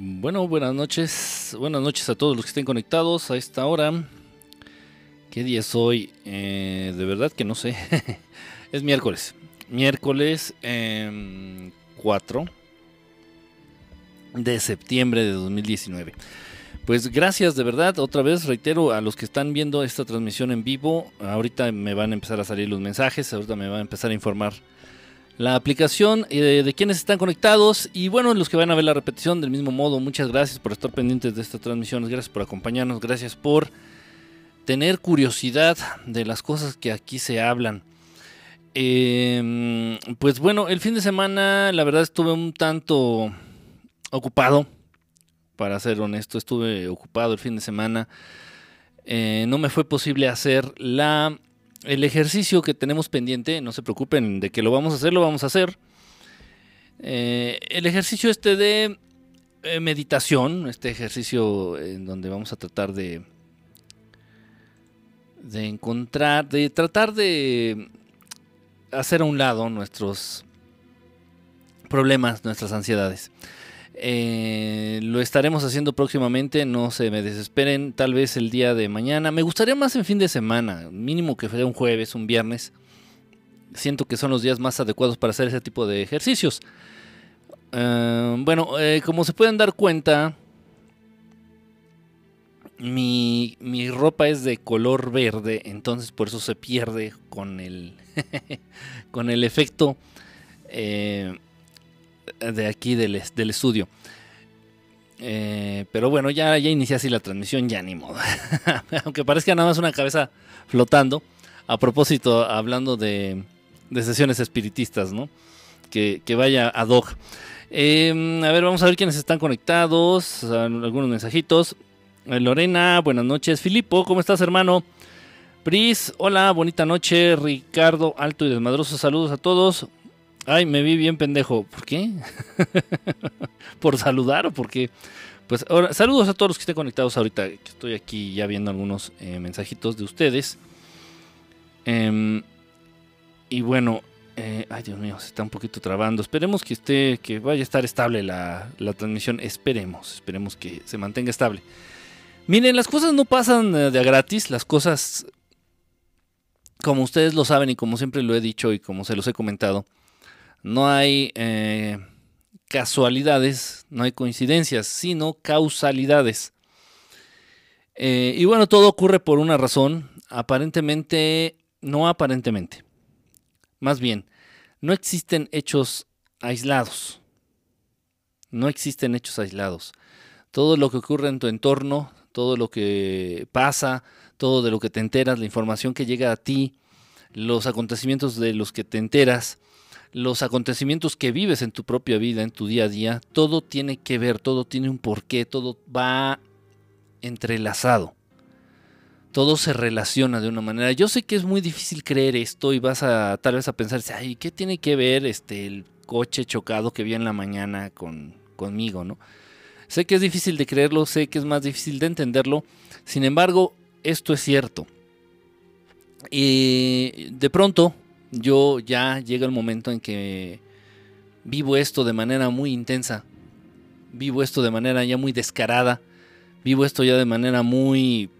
Bueno, buenas noches. Buenas noches a todos los que estén conectados a esta hora. ¿Qué día es hoy? Eh, de verdad que no sé. es miércoles. Miércoles 4 em, de septiembre de 2019. Pues gracias de verdad, otra vez reitero a los que están viendo esta transmisión en vivo, ahorita me van a empezar a salir los mensajes, ahorita me van a empezar a informar la aplicación eh, de quienes están conectados y bueno, los que van a ver la repetición del mismo modo, muchas gracias por estar pendientes de esta transmisión, gracias por acompañarnos, gracias por tener curiosidad de las cosas que aquí se hablan. Em, pues bueno, el fin de semana la verdad estuve un tanto ocupado, para ser honesto, estuve ocupado el fin de semana. Eh, no me fue posible hacer la el ejercicio que tenemos pendiente, no se preocupen de que lo vamos a hacer, lo vamos a hacer. Eh, el ejercicio este de eh, meditación, este ejercicio en donde vamos a tratar de de encontrar, de tratar de hacer a un lado nuestros problemas, nuestras ansiedades. Eh, lo estaremos haciendo próximamente, no se me desesperen, tal vez el día de mañana. Me gustaría más en fin de semana, mínimo que fuera un jueves, un viernes. Siento que son los días más adecuados para hacer ese tipo de ejercicios. Eh, bueno, eh, como se pueden dar cuenta, mi, mi, ropa es de color verde, entonces por eso se pierde con el, con el efecto de aquí del, estudio. Eh, pero bueno, ya, ya inicié así la transmisión, ya ni modo. Aunque parezca nada más una cabeza flotando. A propósito, hablando de, sesiones espiritistas, ¿no? Que, vaya ad hoc. Em, a ver, vamos a ver quiénes están conectados. Algunos mensajitos. Eh, Lorena, buenas noches. Filipo, ¿cómo estás, hermano? Pris, hola, bonita noche. Ricardo, alto y desmadroso, saludos a todos. Ay, me vi bien pendejo. ¿Por qué? ¿Por saludar o por qué? Pues ahora, saludos a todos los que estén conectados ahorita. Que estoy aquí ya viendo algunos eh, mensajitos de ustedes. Em, y bueno, eh, ay Dios mío, se está un poquito trabando. Esperemos que esté, que vaya a estar estable la, la transmisión. Esperemos, esperemos que se mantenga estable. Miren, las cosas no pasan eh, de a gratis. Las cosas, como ustedes lo saben y como siempre lo he dicho y como se los he comentado, no hay eh, casualidades, no hay coincidencias, sino causalidades. Eh, y bueno, todo ocurre por una razón, aparentemente, no aparentemente. Más bien, no existen hechos aislados. No existen hechos aislados. Todo lo que ocurre en tu entorno, todo lo que pasa, todo de lo que te enteras, la información que llega a ti, los acontecimientos de los que te enteras, los acontecimientos que vives en tu propia vida, en tu día a día, todo tiene que ver, todo tiene un porqué, todo va entrelazado. Todo se relaciona de una manera. Yo sé que es muy difícil creer esto y vas a tal vez a pensar, ay, ¿qué tiene que ver este el coche chocado que vi en la mañana con, conmigo, no? Sé que es difícil de creerlo, sé que es más difícil de entenderlo. Sin embargo, esto es cierto. Y de pronto yo ya llega el momento en que vivo esto de manera muy intensa, vivo esto de manera ya muy descarada, vivo esto ya de manera muy...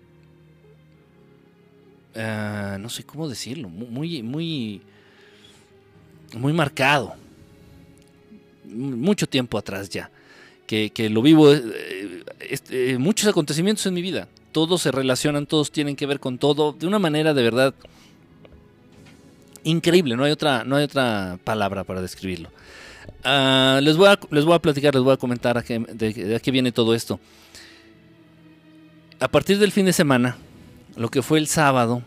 Ah, no sé cómo decirlo, muy, muy, muy marcado. Mucho tiempo atrás ya. Que, lo vivo, eh, este, muchos acontecimientos en mi vida. Todos se relacionan, todos tienen que ver con todo, de una manera de verdad increíble, no hay otra, no hay otra palabra para describirlo. Ah, les, voy a, les voy a platicar, les voy a comentar de, qué viene todo esto. A partir del fin de semana, lo que fue el sábado,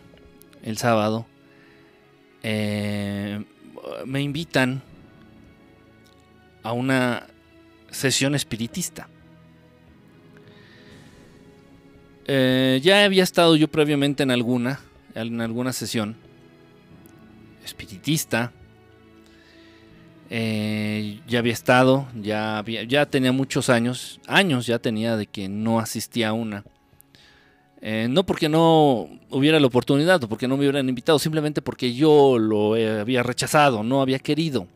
el sábado, eh, me invitan a una sesión espiritista. Eh, ya había estado yo previamente en alguna, en alguna sesión espiritista. Eh, ya había estado, ya, había, ya tenía muchos años, años ya tenía de que no asistía a una. Eh, no porque no hubiera la oportunidad o porque no me hubieran invitado, simplemente porque yo lo había rechazado, no había querido.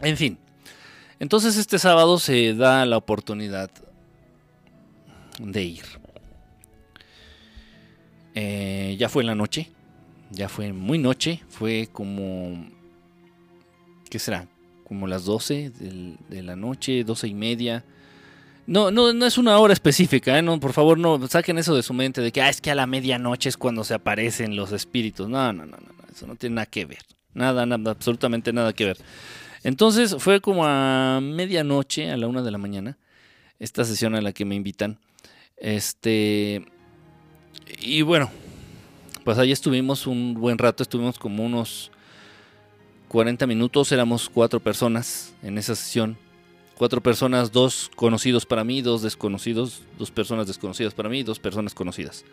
En fin, Entonces este sábado se da la oportunidad de ir. Eh, ya fue la noche, ya fue muy noche, fue como, ¿qué será? Como las 12 de la noche, 12 y media. No, no, no es una hora específica, ¿eh? no, por favor no saquen eso de su mente de que ah, es que a la medianoche es cuando se aparecen los espíritus. No, no, no, no, eso no tiene nada que ver. Nada, nada, absolutamente nada que ver. Entonces fue como a medianoche, a la una de la mañana, esta sesión a la que me invitan. Este. Y bueno, pues ahí estuvimos un buen rato, estuvimos como unos 40 minutos, éramos cuatro personas en esa sesión. Cuatro personas, dos conocidos para mí, dos desconocidos, dos personas desconocidas para mí, dos personas conocidas.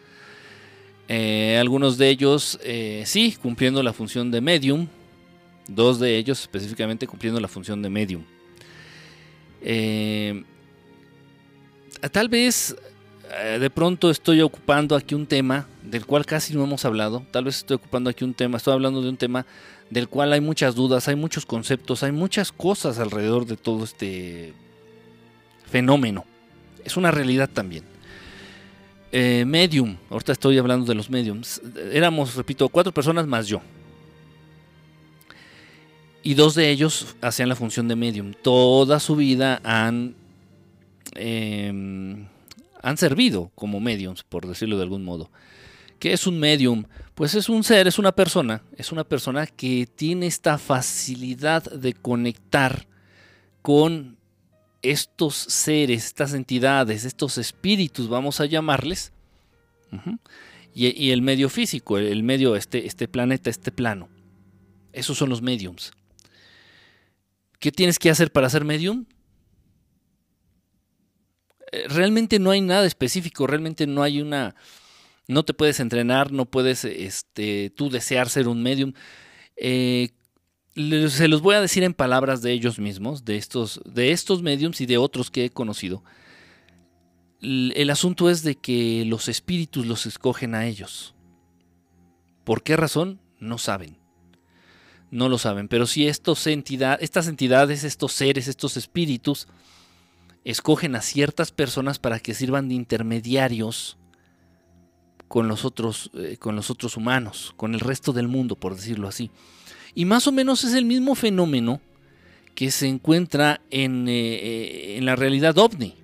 Eh, algunos de ellos eh, sí, cumpliendo la función de medium, dos de ellos específicamente cumpliendo la función de medium. Eh, tal vez de pronto estoy ocupando aquí un tema del cual casi no hemos hablado, tal vez estoy ocupando aquí un tema, estoy hablando de un tema del cual hay muchas dudas, hay muchos conceptos, hay muchas cosas alrededor de todo este fenómeno. Es una realidad también. Eh, medium, ahorita estoy hablando de los mediums. Éramos, repito, cuatro personas más yo. Y dos de ellos hacían la función de medium. Toda su vida han, em, han servido como mediums, por decirlo de algún modo. ¿Qué es un medium? Pues es un ser, es una persona, es una persona que tiene esta facilidad de conectar con estos seres, estas entidades, estos espíritus, vamos a llamarles, y, el medio físico, el medio, este, este planeta, este plano. Esos son los mediums. ¿Qué tienes que hacer para ser medium? Eh, realmente no hay nada específico, realmente no hay una... No te puedes entrenar, no puedes este, tú desear ser un medium. Eh, se los voy a decir en palabras de ellos mismos, de estos, de estos mediums y de otros que he conocido. El asunto es de que los espíritus los escogen a ellos. ¿Por qué razón? No saben. No lo saben. Pero si estos estas entidades, estos seres, estos espíritus, escogen a ciertas personas para que sirvan de intermediarios con los otros, eh, con los otros humanos, con el resto del mundo, por decirlo así. Y más o menos es el mismo fenómeno que se encuentra en, eh, eh, en la realidad ovni.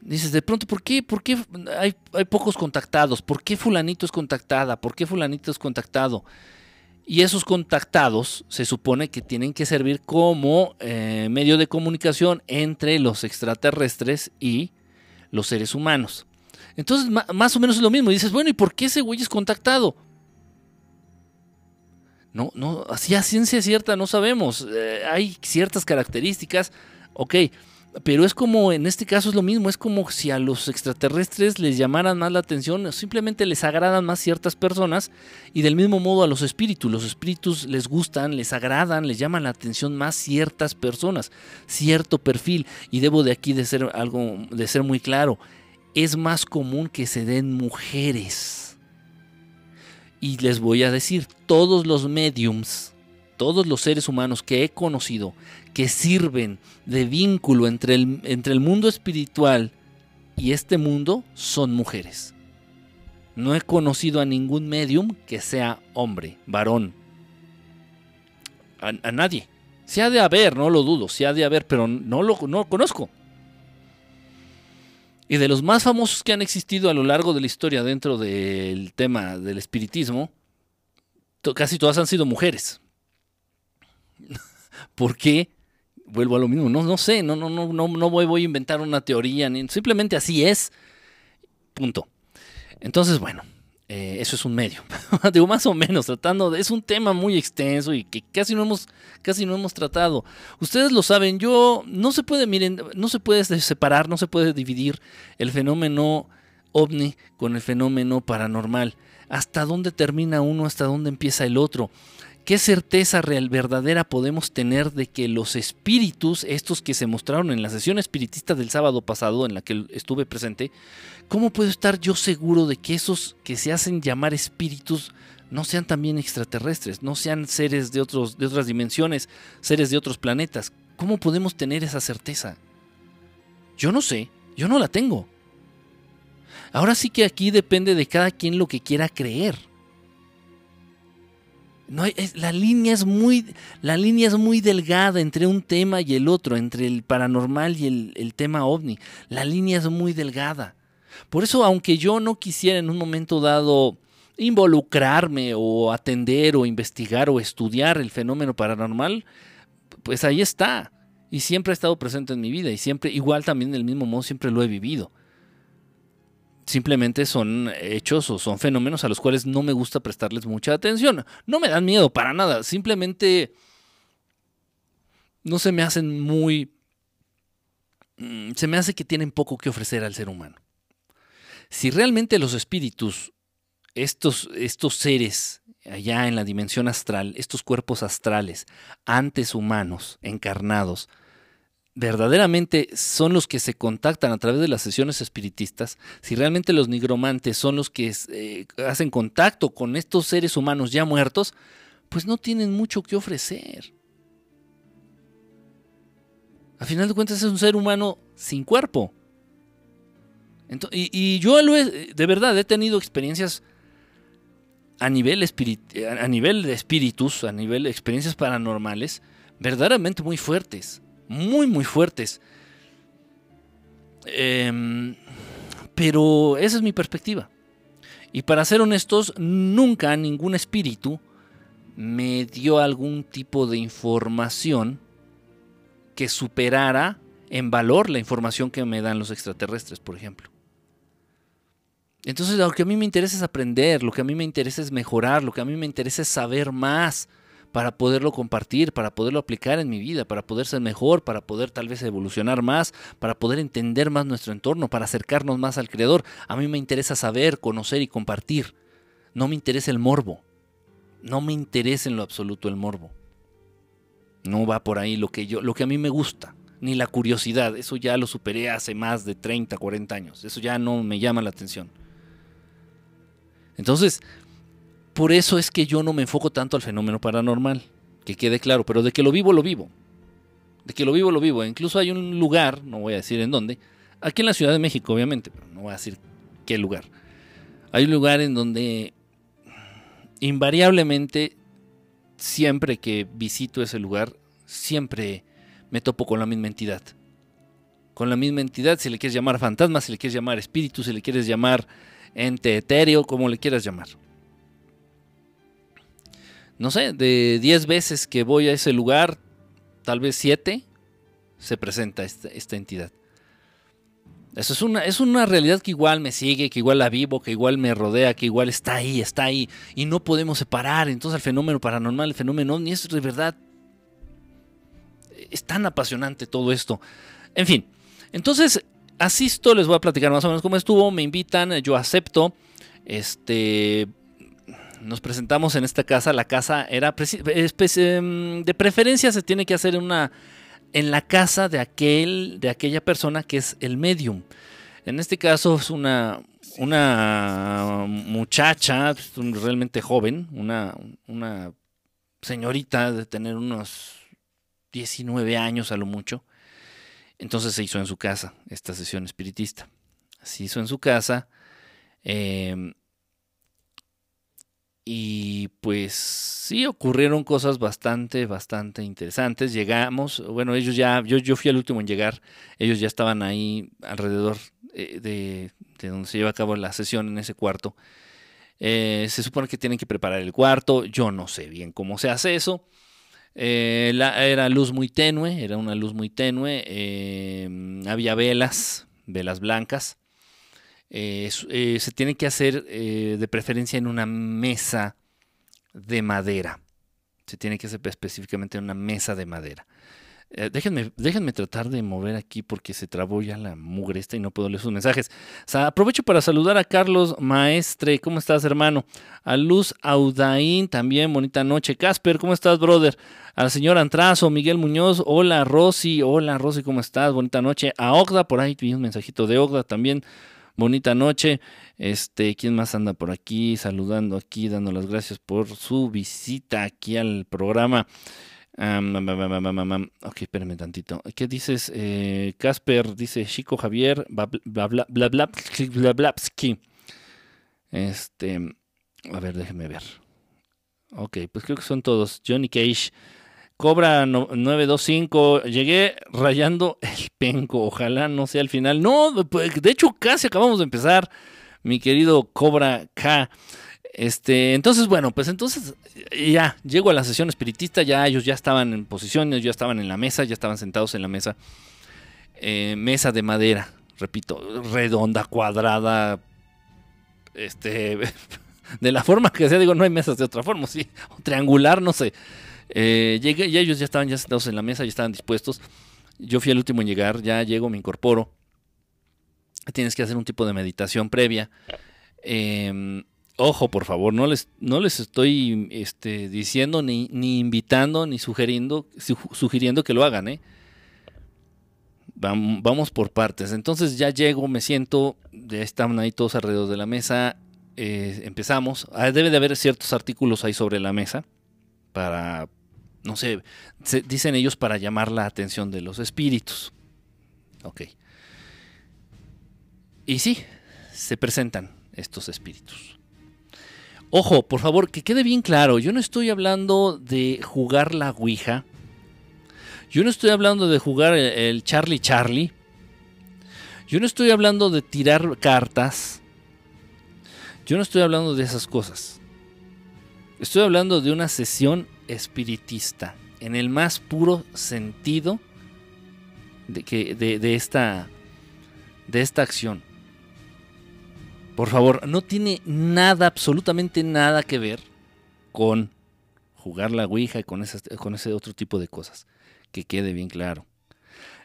Dices, de pronto, ¿por qué, por qué hay, hay, pocos contactados? ¿Por qué fulanito es contactada? ¿Por qué fulanito es contactado? Y esos contactados se supone que tienen que servir como eh, medio de comunicación entre los extraterrestres y los seres humanos. Entonces, más o menos es lo mismo. Y dices, bueno, ¿y por qué ese güey es contactado? No, no, así a ciencia cierta no sabemos. Eh, hay ciertas características, ok, pero es como, en este caso es lo mismo, es como si a los extraterrestres les llamaran más la atención, simplemente les agradan más ciertas personas y del mismo modo a los espíritus, los espíritus les gustan, les agradan, les llaman la atención más ciertas personas, cierto perfil y debo de aquí de ser algo, de ser muy claro, es más común que se den mujeres. Y les voy a decir, todos los mediums, todos los seres humanos que he conocido, que sirven de vínculo entre el, entre el mundo espiritual y este mundo, son mujeres. No he conocido a ningún medium que sea hombre, varón. A, nadie. Se ha de haber, no lo dudo, se ha de haber, pero no lo no conozco. Y de los más famosos que han existido a lo largo de la historia dentro del tema del espiritismo, casi todas han sido mujeres. ¿Por qué? Vuelvo a lo mismo, no, no sé, no, no, no, no, voy, voy a inventar una teoría, simplemente así es. Punto. Entonces, bueno, eh, eso es un medio. Digo, más o menos, tratando de. Es un tema muy extenso y que casi no hemos, casi no hemos tratado. Ustedes lo saben, yo. No se puede, miren, no se puede separar, no se puede dividir el fenómeno ovni con el fenómeno paranormal. ¿Hasta dónde termina uno? ¿Hasta dónde empieza el otro? ¿Qué certeza real verdadera podemos tener de que los espíritus, estos que se mostraron en la sesión espiritista del sábado pasado en la que estuve presente, cómo puedo estar yo seguro de que esos que se hacen llamar espíritus no sean también extraterrestres, no sean seres de, otros, de otras dimensiones, seres de otros planetas? ¿Cómo podemos tener esa certeza? Yo no sé, yo no la tengo. Ahora sí que aquí depende de cada quien lo que quiera creer. No la, línea es muy, la línea es muy delgada entre un tema y el otro, entre el paranormal y el, el tema ovni. La línea es muy delgada. Por eso, aunque yo no quisiera en un momento dado involucrarme o atender o investigar o estudiar el fenómeno paranormal, pues ahí está. Y siempre ha estado presente en mi vida y siempre, igual también del mismo modo, siempre lo he vivido. Simplemente son hechos o son fenómenos a los cuales no me gusta prestarles mucha atención. No me dan miedo para nada, simplemente no se me hacen muy... Mm, se me hace que tienen poco que ofrecer al ser humano. Si realmente los espíritus, estos, estos seres allá en la dimensión astral, estos cuerpos astrales, antes humanos, encarnados, verdaderamente son los que se contactan a través de las sesiones espiritistas, si realmente los nigromantes son los que eh, hacen contacto con estos seres humanos ya muertos, pues no tienen mucho que ofrecer. A final de cuentas es un ser humano sin cuerpo y, yo de verdad he tenido experiencias a nivel, a nivel de espíritus, a nivel de experiencias paranormales, verdaderamente muy fuertes, muy, muy fuertes. Em, pero esa es mi perspectiva. Y para ser honestos, nunca ningún espíritu me dio algún tipo de información que superara en valor la información que me dan los extraterrestres, por ejemplo. Entonces lo que a mí me interesa es aprender, lo que a mí me interesa es mejorar, lo que a mí me interesa es saber más para poderlo compartir, para poderlo aplicar en mi vida, para poder ser mejor, para poder tal vez evolucionar más, para poder entender más nuestro entorno, para acercarnos más al Creador. A mí me interesa saber, conocer y compartir. No me interesa el morbo. No me interesa en lo absoluto el morbo. No va por ahí lo que yo, lo que a mí me gusta, ni la curiosidad. Eso ya lo superé hace más de 30, 40 años. Eso ya no me llama la atención. Entonces, por eso es que yo no me enfoco tanto al fenómeno paranormal, que quede claro, pero de que lo vivo, lo vivo. De que lo vivo, lo vivo. Incluso hay un lugar, no voy a decir en dónde, aquí en la Ciudad de México, obviamente, pero no voy a decir qué lugar. Hay un lugar en donde invariablemente, siempre que visito ese lugar, siempre me topo con la misma entidad. Con la misma entidad, si le quieres llamar fantasma, si le quieres llamar espíritu, si le quieres llamar ente etéreo, como le quieras llamar. No sé, de 10 veces que voy a ese lugar, tal vez 7 se presenta esta, entidad. Eso es una, es una realidad que igual me sigue, que igual la vivo, que igual me rodea, que igual está ahí, está ahí. Y no podemos separar. Entonces el fenómeno paranormal, el fenómeno ovni, es de verdad... Es tan apasionante todo esto. En fin, entonces asisto, les voy a platicar más o menos cómo estuvo, me invitan, yo acepto. Este nos presentamos en esta casa, la casa era em, de preferencia se tiene que hacer en una en la casa de aquel de aquella persona que es el medium. En este caso es una una muchacha realmente joven, una, una señorita de tener unos 19 años a lo mucho. Entonces se hizo en su casa esta sesión espiritista. Se hizo en su casa. Em, y pues sí, ocurrieron cosas bastante, bastante interesantes. Llegamos, bueno, ellos ya, yo, yo fui el último en llegar, ellos ya estaban ahí alrededor eh, de, donde se lleva a cabo la sesión en ese cuarto. Eh, se supone que tienen que preparar el cuarto, yo no sé bien cómo se hace eso. Eh, era luz muy tenue, era una luz muy tenue. Había velas, velas blancas. Eh, se tiene que hacer de preferencia en una mesa de madera. Se tiene que hacer específicamente en una mesa de madera. Eh, déjenme, déjenme tratar de mover aquí porque se trabó ya la mugre esta y no puedo leer sus mensajes. aprovecho para saludar a Carlos Maestre. ¿Cómo estás, hermano? A Luz Audaín también. Bonita noche. Casper, ¿cómo estás, brother? Al señor Antrazo, Miguel Muñoz. Hola, Rosy. Hola, Rosy, ¿cómo estás? Bonita noche. A Ogda, por ahí vi un mensajito de Ogda también. Bonita noche. Este, ¿quién más anda por aquí? Saludando aquí, dando las gracias por su visita aquí al programa. ok, espérame tantito. ¿Qué dices? Eh, Casper dice Chico Javier, bla bla bla bla bla bla bla Este, a ver, déjeme ver. Ok, pues creo que son todos. Johnny Cage. Cobra 925. Llegué rayando el penco. Ojalá no sea el final. No, pues, de hecho casi acabamos de empezar. Mi querido Cobra K. Este, entonces, bueno, pues entonces ya llego a la sesión espiritista, ya ellos ya estaban en posiciones, ya estaban en la mesa, ya estaban sentados en la mesa. Eh, mesa de madera, repito, redonda, cuadrada, este, de la forma que sea, digo, no hay mesas de otra forma, sí, triangular, no sé. Eh, llegué y ellos ya estaban ya sentados en la mesa, ya estaban dispuestos. Yo fui el último en llegar, ya llego, me incorporo. Tienes que hacer un tipo de meditación previa. Eh, Ojo, por favor, no les, no les estoy este, diciendo, ni, ni, invitando, ni sugiriendo, sugiriendo que lo hagan, ¿eh? Vamos por partes. Entonces ya llego, me siento, ya están ahí todos alrededor de la mesa, eh, empezamos. Ah, debe de haber ciertos artículos ahí sobre la mesa para, no sé, dicen ellos para llamar la atención de los espíritus. Ok. Y sí, se presentan estos espíritus. Ojo, por favor, que quede bien claro, yo no estoy hablando de jugar la Ouija. Yo no estoy hablando de jugar el, Charlie Charlie. Yo no estoy hablando de tirar cartas. Yo no estoy hablando de esas cosas. Estoy hablando de una sesión espiritista, en el más puro sentido de, que, de, esta, de esta acción. Por favor, no tiene nada, absolutamente nada que ver con jugar la Ouija y con, con ese otro tipo de cosas. Que quede bien claro.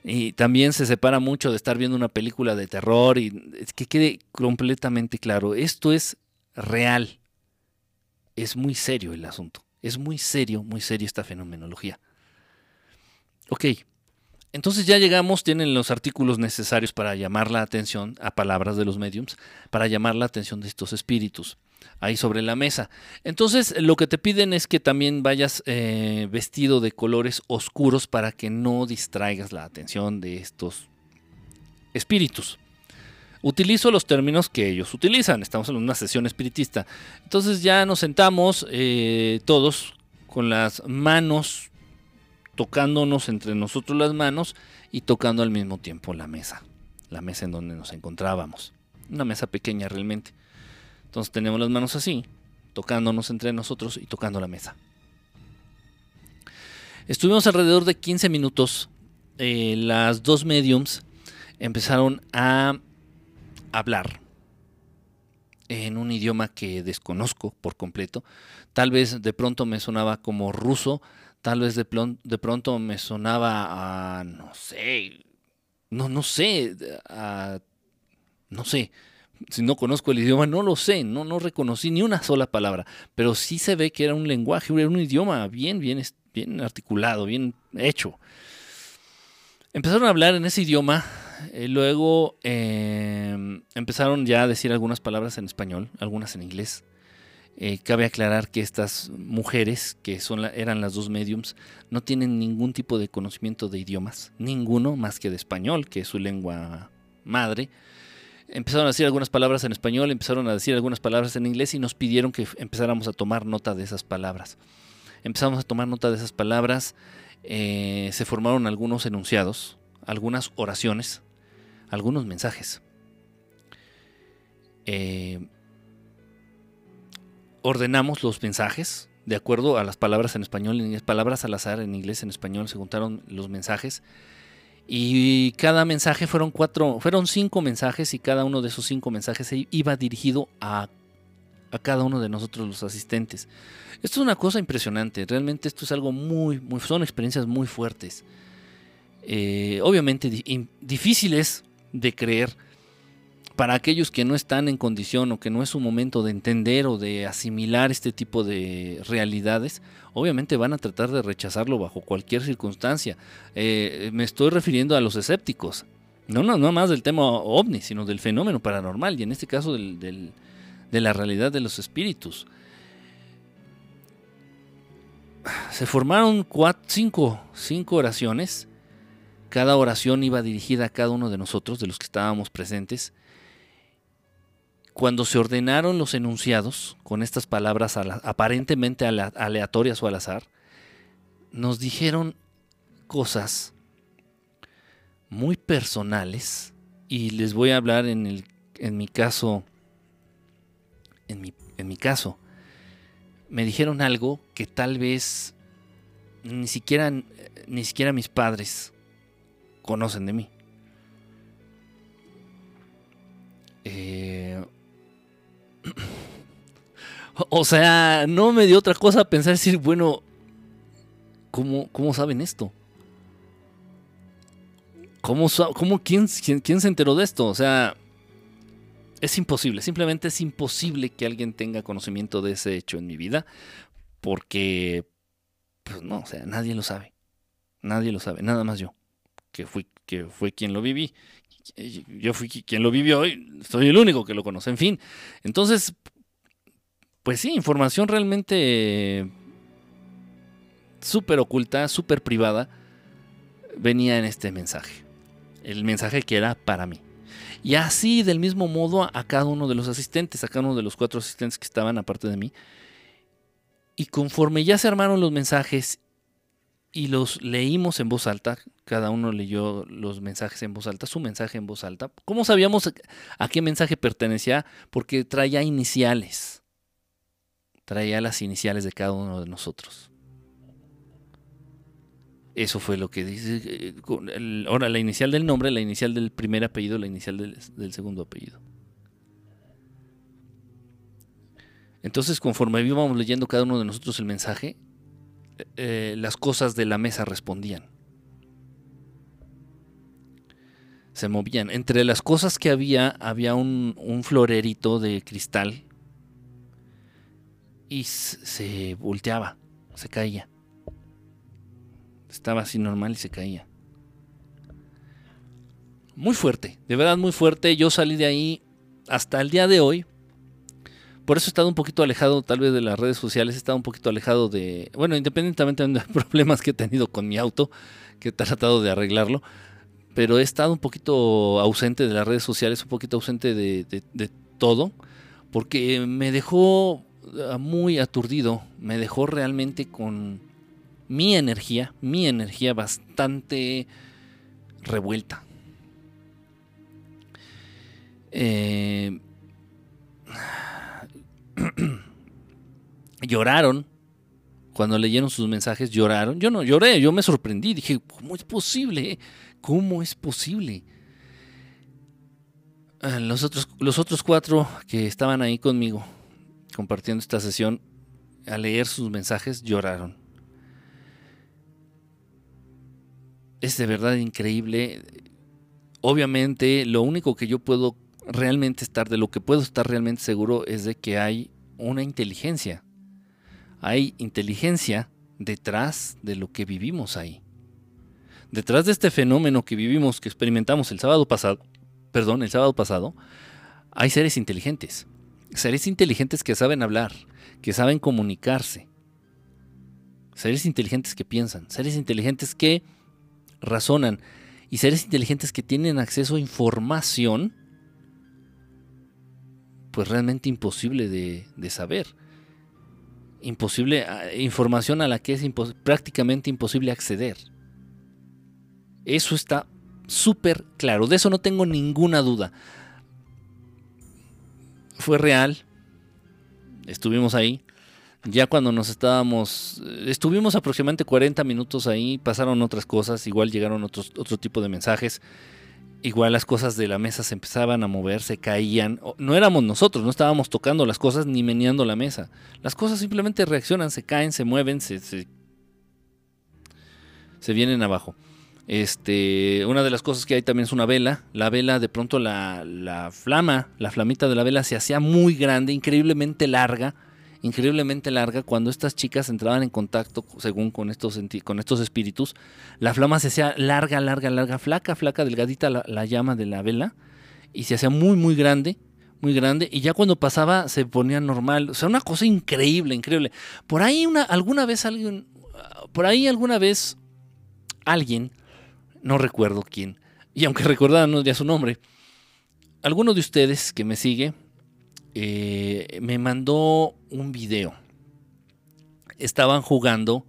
Y también se separa mucho de estar viendo una película de terror y que quede completamente claro. Esto es real. Es muy serio el asunto. Es muy serio, muy serio esta fenomenología. Ok, entonces ya llegamos, tienen los artículos necesarios para llamar la atención a palabras de los mediums, para llamar la atención de estos espíritus, ahí sobre la mesa. Entonces lo que te piden es que también vayas eh, vestido de colores oscuros para que no distraigas la atención de estos espíritus. Utilizo los términos que ellos utilizan, estamos en una sesión espiritista. Entonces ya nos sentamos eh, todos con las manos tocándonos entre nosotros las manos y tocando al mismo tiempo la mesa, la mesa en donde nos encontrábamos. Una mesa pequeña realmente. Entonces tenemos las manos así, tocándonos entre nosotros y tocando la mesa. Estuvimos alrededor de 15 minutos. Eh, las dos mediums empezaron a hablar en un idioma que desconozco por completo. Tal vez de pronto me sonaba como ruso, Tal vez de, pronto me sonaba a, no sé, no, no sé, no sé, si no conozco el idioma, no lo sé, no, no reconocí ni una sola palabra, pero sí se ve que era un lenguaje, era un idioma bien, bien, bien articulado, bien hecho. Empezaron a hablar en ese idioma, eh, luego em, empezaron ya a decir algunas palabras en español, algunas en inglés. Eh, cabe aclarar que estas mujeres, que son eran las dos mediums, no tienen ningún tipo de conocimiento de idiomas, ninguno más que de español, que es su lengua madre. Empezaron a decir algunas palabras en español, empezaron a decir algunas palabras en inglés y nos pidieron que empezáramos a tomar nota de esas palabras. Empezamos a tomar nota de esas palabras, eh, se formaron algunos enunciados, algunas oraciones, algunos mensajes. Eh, ordenamos los mensajes de acuerdo a las palabras en español, en palabras al azar en inglés, en español, se juntaron los mensajes. Y cada mensaje fueron cuatro, fueron cinco mensajes y cada uno de esos cinco mensajes iba dirigido a, a cada uno de nosotros los asistentes. Esto es una cosa impresionante, realmente esto es algo muy, muy son experiencias muy fuertes. Eh, obviamente difíciles de creer, para aquellos que no están en condición o que no es su momento de entender o de asimilar este tipo de realidades, obviamente van a tratar de rechazarlo bajo cualquier circunstancia. Eh, me estoy refiriendo a los escépticos, no, no, no más del tema ovni, sino del fenómeno paranormal y en este caso de la realidad de los espíritus. se formaron cuatro, cinco, cinco oraciones. Cada oración iba dirigida a cada uno de nosotros, de los que estábamos presentes. Cuando se ordenaron los enunciados con estas palabras aparentemente aleatorias o al azar, nos dijeron cosas muy personales y les voy a hablar en, el, en mi caso, en mi, en mi caso, me dijeron algo que tal vez ni siquiera, ni siquiera mis padres conocen de mí. Eh, o sea, no me dio otra cosa a pensar decir, bueno, ¿cómo, cómo saben esto? ¿Cómo, cómo quién, quién se enteró de esto? O sea, es imposible, simplemente es imposible que alguien tenga conocimiento de ese hecho en mi vida, porque, pues no, o sea, nadie lo sabe, nadie lo sabe, nada más yo, que fui, que fue quien lo viví, yo fui quien lo vivió y soy el único que lo conoce, en fin, entonces, pues sí, información realmente súper oculta, súper privada, venía en este mensaje, el mensaje que era para mí. Y así del mismo modo a, cada uno de los asistentes, a cada uno de los cuatro asistentes que estaban aparte de mí. Y conforme ya se armaron los mensajes y los leímos en voz alta, cada uno leyó los mensajes en voz alta, su mensaje en voz alta. ¿Cómo sabíamos a qué mensaje pertenecía? Porque traía iniciales. Traía las iniciales de cada uno de nosotros. Eso fue lo que dice. Eh, ahora, la inicial del nombre, la inicial del primer apellido, la inicial del, segundo apellido. Entonces, conforme íbamos leyendo cada uno de nosotros el mensaje, eh, las cosas de la mesa respondían. Se movían. Entre las cosas que había, había un, un florerito de cristal y se volteaba, se caía. Estaba así normal y se caía. Muy fuerte, de verdad muy fuerte. Yo salí de ahí hasta el día de hoy. Por eso he estado un poquito alejado tal vez de las redes sociales, he estado un poquito alejado de, bueno, independientemente de los problemas que he tenido con mi auto, que he tratado de arreglarlo, pero he estado un poquito ausente de las redes sociales, un poquito ausente de, de todo, porque me dejó ah, muy aturdido, me dejó realmente con, mi energía, mi energía bastante revuelta. Eh, lloraron cuando leyeron sus mensajes, lloraron. Yo no lloré, yo me sorprendí, dije, ¿cómo es posible? ¿Cómo es posible? Ah, los otros, los otros cuatro que estaban ahí conmigo compartiendo esta sesión, al leer sus mensajes, lloraron es de verdad increíble. Obviamente, lo único que yo puedo realmente estar, de lo que puedo estar realmente seguro, es de que hay una inteligencia. Hay inteligencia detrás de lo que vivimos ahí. Detrás de este fenómeno que vivimos, que experimentamos el sábado pasado, perdón, el sábado pasado, hay seres inteligentes. Seres inteligentes que saben hablar, que saben comunicarse. Seres inteligentes que piensan, seres inteligentes que razonan y seres inteligentes que tienen acceso a información, pues realmente imposible de, saber. Imposible, información a la que es prácticamente imposible acceder. Eso está súper claro, de eso no tengo ninguna duda. Fue real, estuvimos ahí, ya cuando nos estábamos, eh, estuvimos aproximadamente 40 minutos ahí, pasaron otras cosas, igual llegaron otros, otro tipo de mensajes, igual las cosas de la mesa se empezaban a mover, se caían, no éramos nosotros, no estábamos tocando las cosas ni meneando la mesa, las cosas simplemente reaccionan, se caen, se mueven, se, se, vienen abajo. Este, una de las cosas que hay también es una vela. La vela, de pronto la, la flama, la flamita de la vela se hacía muy grande, increíblemente larga increíblemente larga. Cuando estas chicas entraban en contacto, según con estos, con estos espíritus, la flama se hacía larga, larga, larga, flaca, flaca, delgadita la, llama de la vela y se hacía muy, muy grande muy grande y ya cuando pasaba se ponía normal, o sea, una cosa increíble, increíble. Por ahí una alguna vez alguien por ahí alguna vez alguien, no recuerdo quién, y aunque recordara no su nombre, alguno de ustedes que me sigue eh, me mandó un video. Estaban jugando,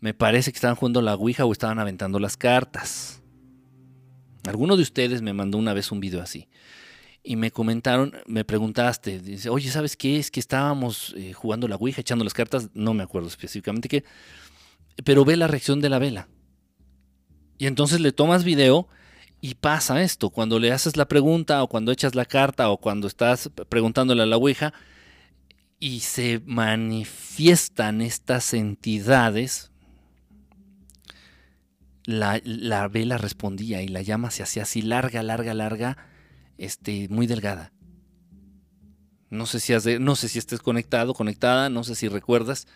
me parece que estaban jugando la Ouija o estaban aventando las cartas. Alguno de ustedes me mandó una vez un video así. Y me comentaron, me preguntaste, dice, oye, ¿sabes qué? Es que estábamos eh, jugando la Ouija, echando las cartas, no me acuerdo específicamente qué, pero ve la reacción de la vela. Y entonces le tomas video y pasa esto, cuando le haces la pregunta o cuando echas la carta o cuando estás preguntándole a la Ouija y se manifiestan estas entidades, la, vela respondía y la llama se hacía así larga, larga, larga, este, muy delgada. No sé si has no sé si estés conectado, conectada, no sé si recuerdas.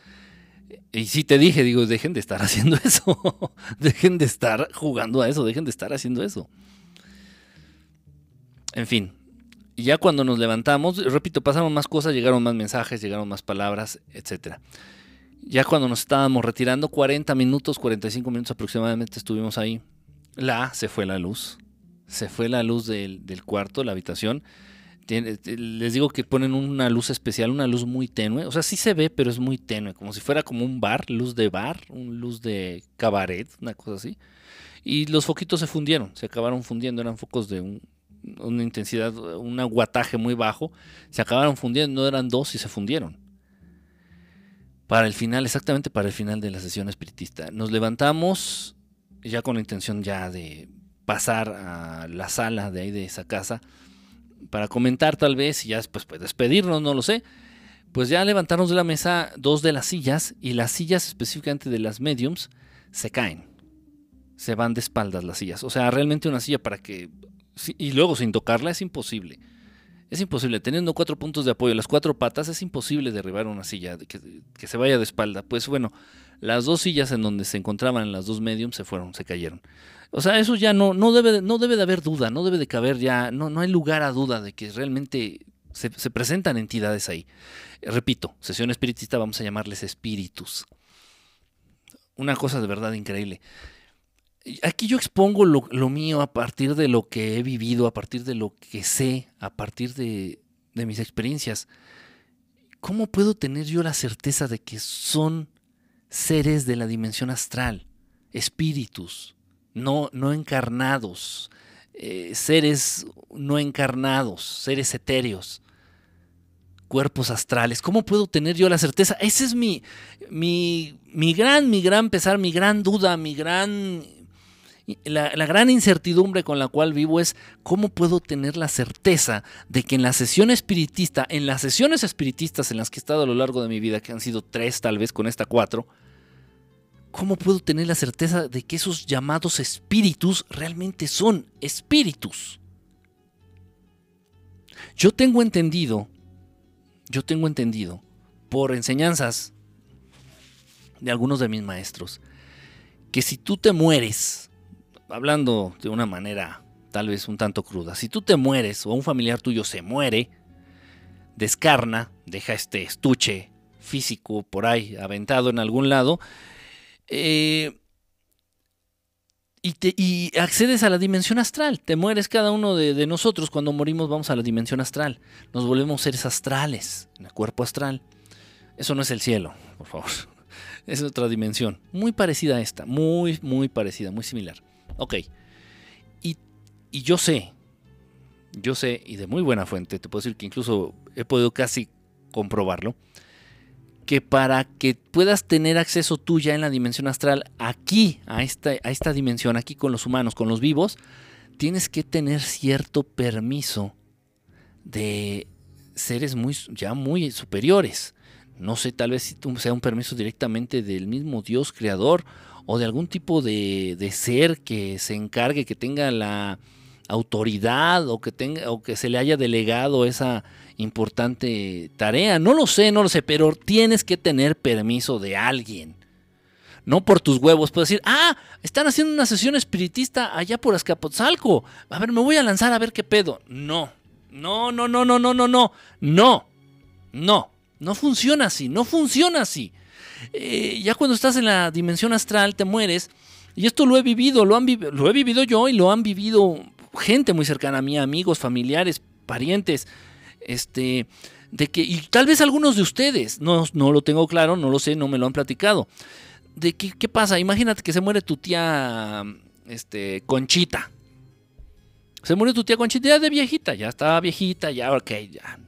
Y si te dije, digo, dejen de estar haciendo eso. dejen de estar jugando a eso, dejen de estar haciendo eso. En fin, ya cuando nos levantamos, repito, pasaron más cosas, llegaron más mensajes, llegaron más palabras, etc. Ya cuando nos estábamos retirando, 40 minutos, 45 minutos aproximadamente estuvimos ahí. La, se fue la luz. Se fue la luz del, del cuarto, la habitación les digo que ponen una luz especial, una luz muy tenue. O sea, sí se ve, pero es muy tenue, como si fuera como un bar, luz de bar, un luz de cabaret, una cosa así. Y los foquitos se fundieron, se acabaron fundiendo, eran focos de una intensidad, un aguataje muy bajo. Se acabaron fundiendo, no eran dos y se fundieron. Para el final, exactamente para el final de la sesión espiritista. Nos levantamos ya con la intención ya de pasar a la sala de ahí de esa casa para comentar tal vez y ya después pues, despedirnos, no lo sé. Pues ya levantarnos de la mesa dos de las sillas y las sillas específicamente de las mediums se caen. Se van de espaldas las sillas. O sea, realmente una silla para que... Y luego sin tocarla es imposible. Es imposible. Teniendo cuatro puntos de apoyo, las cuatro patas, es imposible derribar una silla que, que se vaya de espalda. Pues bueno, las dos sillas en donde se encontraban las dos mediums se fueron, se cayeron. O sea, eso ya no, no, debe, no debe de haber duda, no debe de caber ya, no, no hay lugar a duda de que realmente se, presentan entidades ahí. Repito, sesión espiritista vamos a llamarles espíritus. Una cosa de verdad increíble. Aquí yo expongo lo, lo, mío a partir de lo que he vivido, a partir de lo que sé, a partir de, de mis experiencias. ¿Cómo puedo tener yo la certeza de que son seres de la dimensión astral, espíritus? No, no encarnados, eh, seres no encarnados, seres etéreos, cuerpos astrales. ¿Cómo puedo tener yo la certeza? Ese es mi, mi, mi gran, mi gran pesar, mi gran duda, mi gran... La, la, gran incertidumbre con la cual vivo es cómo puedo tener la certeza de que en la sesión espiritista, en las sesiones espiritistas en las que he estado a lo largo de mi vida, que han sido tres tal vez con esta cuatro, ¿cómo puedo tener la certeza de que esos llamados espíritus realmente son espíritus? Yo tengo entendido, yo tengo entendido, por enseñanzas de algunos de mis maestros, que si tú te mueres, hablando de una manera tal vez un tanto cruda, si tú te mueres o un familiar tuyo se muere, descarna, deja este estuche físico por ahí aventado en algún lado, eh, y, accedes a la dimensión astral. Te mueres cada uno de, nosotros. Cuando morimos vamos a la dimensión astral. Nos volvemos seres astrales, en el cuerpo astral. Eso no es el cielo, por favor. Es otra dimensión. Muy parecida a esta. Muy, muy parecida, muy similar. Ok. Y, y yo sé, yo sé, y de muy buena fuente, te puedo decir que incluso he podido casi comprobarlo que para que puedas tener acceso tuya en la dimensión astral aquí, a esta, a esta dimensión, aquí con los humanos, con los vivos, tienes que tener cierto permiso de seres muy, ya muy superiores. No sé, tal vez sea un permiso directamente del mismo Dios creador o de algún tipo de, de ser que se encargue, que tenga la autoridad o que, tenga, o que se le haya delegado esa importante tarea. No lo sé, no lo sé, pero tienes que tener permiso de alguien. No por tus huevos. Puedes decir, ah, están haciendo una sesión espiritista allá por Azcapotzalco. A ver, me voy a lanzar a ver qué pedo. No, no, no, no, no, no, no, no, no, no. No funciona así, no funciona así. eh, ya cuando estás en la dimensión astral te mueres. Y esto lo he vivido, lo, han lo he vivido yo y lo han vivido gente muy cercana a mí, amigos, familiares, parientes, este, de que, y tal vez algunos de ustedes, no, no lo tengo claro, no lo sé, no me lo han platicado, de que, ¿qué pasa? Imagínate que se muere tu tía, este, Conchita. Se murió tu tía Conchita ya de viejita, ya estaba viejita, ya, ok, ya,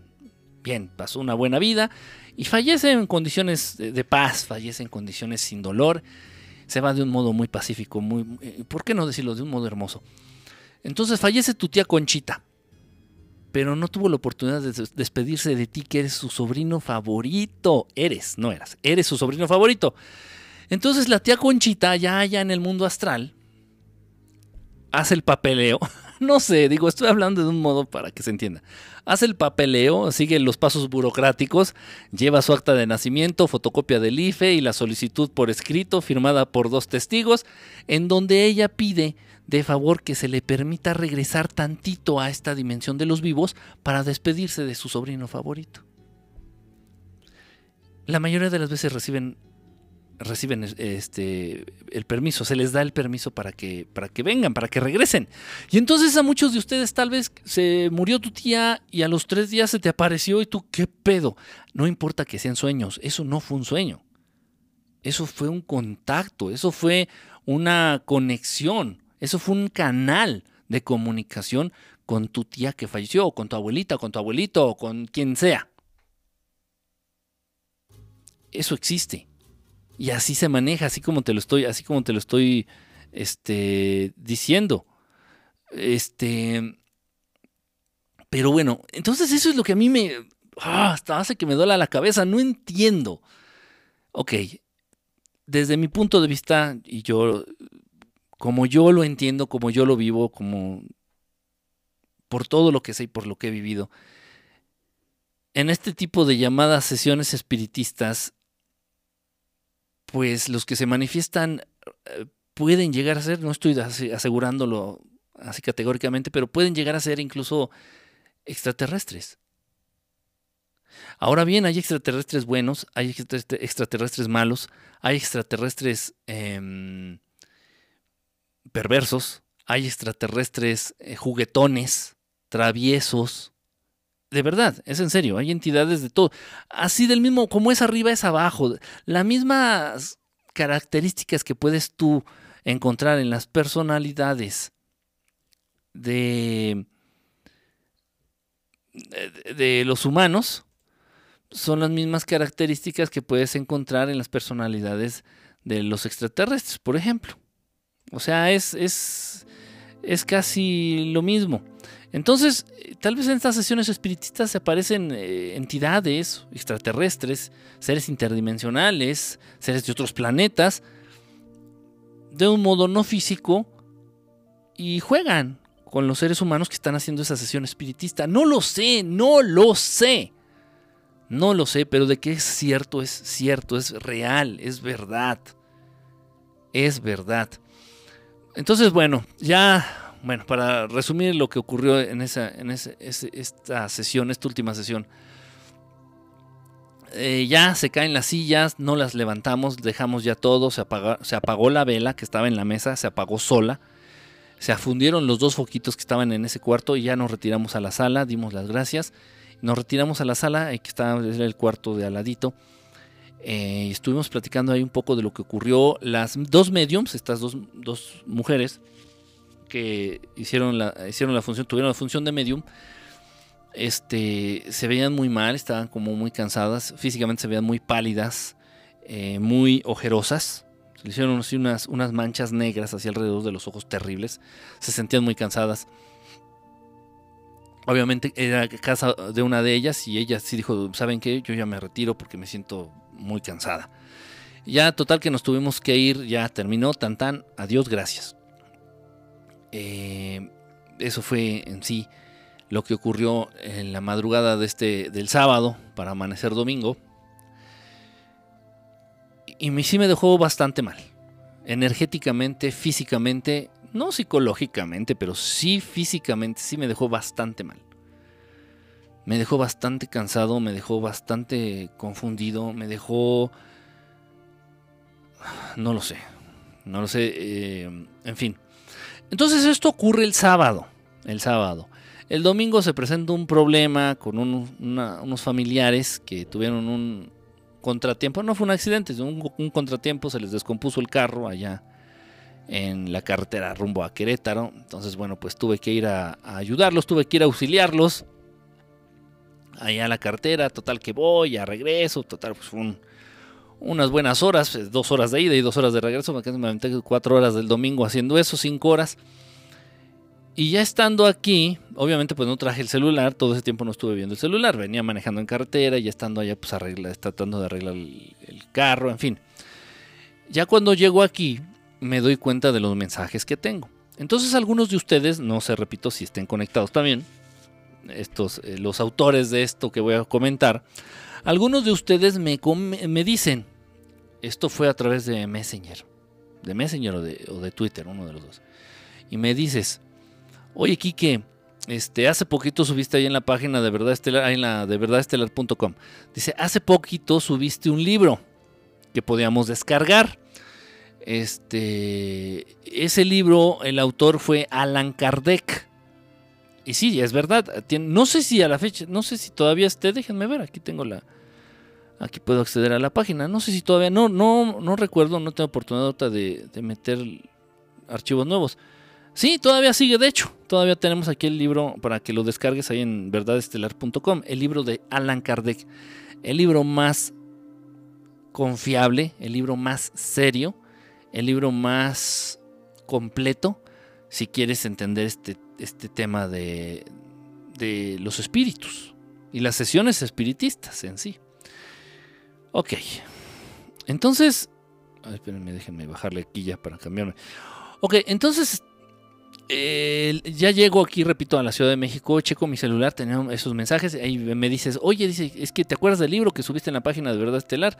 bien, pasó una buena vida y fallece en condiciones de paz, fallece en condiciones sin dolor, se va de un modo muy pacífico, muy, eh, ¿por qué no decirlo? De un modo hermoso. Entonces fallece tu tía Conchita, pero no tuvo la oportunidad de despedirse de ti, que eres su sobrino favorito. Eres, no eras, eres su sobrino favorito. Entonces la tía Conchita, ya allá en el mundo astral, hace el papeleo. No sé, digo, estoy hablando de un modo para que se entienda. Hace el papeleo, sigue los pasos burocráticos, lleva su acta de nacimiento, fotocopia del IFE y la solicitud por escrito firmada por dos testigos, en donde ella pide de favor que se le permita regresar tantito a esta dimensión de los vivos para despedirse de su sobrino favorito. La mayoría de las veces reciben reciben este el permiso, se les da el permiso para que para que vengan, para que regresen. Y entonces a muchos de ustedes tal vez se murió tu tía y a los tres días se te apareció y tú qué pedo. No importa que sean sueños, eso no fue un sueño. Eso fue un contacto, eso fue una conexión, eso fue un canal de comunicación con tu tía que falleció, o con tu abuelita, o con tu abuelito, o con quien sea. Eso existe. Y así se maneja, así como te lo estoy, así como te lo estoy este, diciendo. Este. Pero bueno, entonces eso es lo que a mí me. Ah, hasta hace que me duela la cabeza. No entiendo. Ok. Desde mi punto de vista, y yo como yo lo entiendo, como yo lo vivo, como por todo lo que sé y por lo que he vivido. En este tipo de llamadas sesiones espiritistas, pues los que se manifiestan eh, pueden llegar a ser, no estoy asegurándolo así categóricamente, pero pueden llegar a ser incluso extraterrestres. Ahora bien, hay extraterrestres buenos, hay extraterrestres malos, hay extraterrestres em, perversos, hay extraterrestres eh, juguetones, traviesos. De verdad, es en serio, hay entidades de todo. Así del mismo, como es arriba es abajo. Las mismas características que puedes tú encontrar en las personalidades de, de los humanos son las mismas características que puedes encontrar en las personalidades de los extraterrestres, por ejemplo. O sea, es, es, es casi lo mismo. Entonces, tal vez en estas sesiones espiritistas se aparecen eh, entidades extraterrestres, seres interdimensionales, seres de otros planetas, de un modo no físico, y juegan con los seres humanos que están haciendo esa sesión espiritista. No lo sé, no lo sé. No lo sé, pero de que es cierto, es cierto, es real, es verdad. Es verdad. Entonces, bueno, ya, bueno, para resumir lo que ocurrió en, esa, en esta sesión, esta última sesión, eh, ya se caen las sillas, no las levantamos, dejamos ya todo, se, se apagó la vela que estaba en la mesa, se apagó sola, se afundieron los dos foquitos que estaban en ese cuarto y ya nos retiramos a la sala, dimos las gracias, nos retiramos a la sala, que estaba el cuarto de aladito eh, estuvimos platicando ahí un poco de lo que ocurrió. Las dos mediums, estas dos, mujeres que hicieron la, hicieron la función, tuvieron la función de medium, este, se veían muy mal, estaban como muy cansadas, físicamente se veían muy pálidas, eh, muy ojerosas. Se le hicieron así unas, unas manchas negras hacia alrededor de los ojos terribles. Se sentían muy cansadas. Obviamente era casa de una de ellas y ella sí dijo, ¿saben qué? Yo ya me retiro porque me siento muy cansada. Ya total que nos tuvimos que ir, ya terminó, tan tan, adiós, gracias. Eh, eso fue en sí lo que ocurrió en la madrugada de este, del sábado para amanecer domingo. Y me, sí me dejó bastante mal. Energéticamente, físicamente, no psicológicamente, pero sí físicamente, sí me dejó bastante mal me dejó bastante cansado, me dejó bastante confundido, me dejó No lo sé. No lo sé. Eh, en fin. Entonces esto ocurre el sábado. El sábado. El domingo se presenta un problema con unos familiares que tuvieron un contratiempo. No fue un accidente, un, un contratiempo. Se les descompuso el carro allá en la carretera rumbo a Querétaro. Entonces, bueno, pues tuve que ir a, ayudarlos, tuve que ir a auxiliarlos. Allá a la carretera, total que voy, a regreso, total, pues unas buenas horas, pues, dos horas de ida y dos horas de regreso. Me aventé cuatro horas del domingo haciendo eso, cinco horas. Y ya estando aquí, obviamente pues no traje el celular, todo ese tiempo no estuve viendo el celular, venía manejando en carretera ya estando allá pues arregla, tratando de arreglar el, el carro, en fin. Ya cuando llego aquí, me doy cuenta de los mensajes que tengo. Entonces algunos de ustedes, no se repito si estén conectados también, estos, eh, los autores de esto que voy a comentar, algunos de ustedes me, me dicen, esto fue a través de Messenger, de Messenger o de, Twitter, uno de los dos, y me dices, oye Kike, este, hace poquito subiste ahí en la página de verdad estelar, ahí en la de verdadestelar.com, dice, hace poquito subiste un libro que podíamos descargar. Este, ese libro, el autor fue Alan Kardec. Y sí, es verdad. no sé si a la fecha, no sé si todavía esté. Déjenme ver, aquí tengo la. Aquí puedo acceder a la página. No sé si todavía. No, no, no recuerdo, no tengo oportunidad de, de meter archivos nuevos. Sí, todavía sigue, de hecho. Todavía tenemos aquí el libro para que lo descargues ahí en verdadestelar.com. El libro de Alan Kardec. El libro más confiable, el libro más serio el libro más completo si quieres entender este, este tema de, de los espíritus y las sesiones espiritistas en sí. Ok, entonces, espérenme, déjenme bajarle aquí ya para cambiarme. Ok, entonces ya llego aquí, repito, a la Ciudad de México, checo mi celular, tenía esos mensajes, ahí me dices, oye, dice, es que te acuerdas del libro que subiste en la página de Verdad Estelar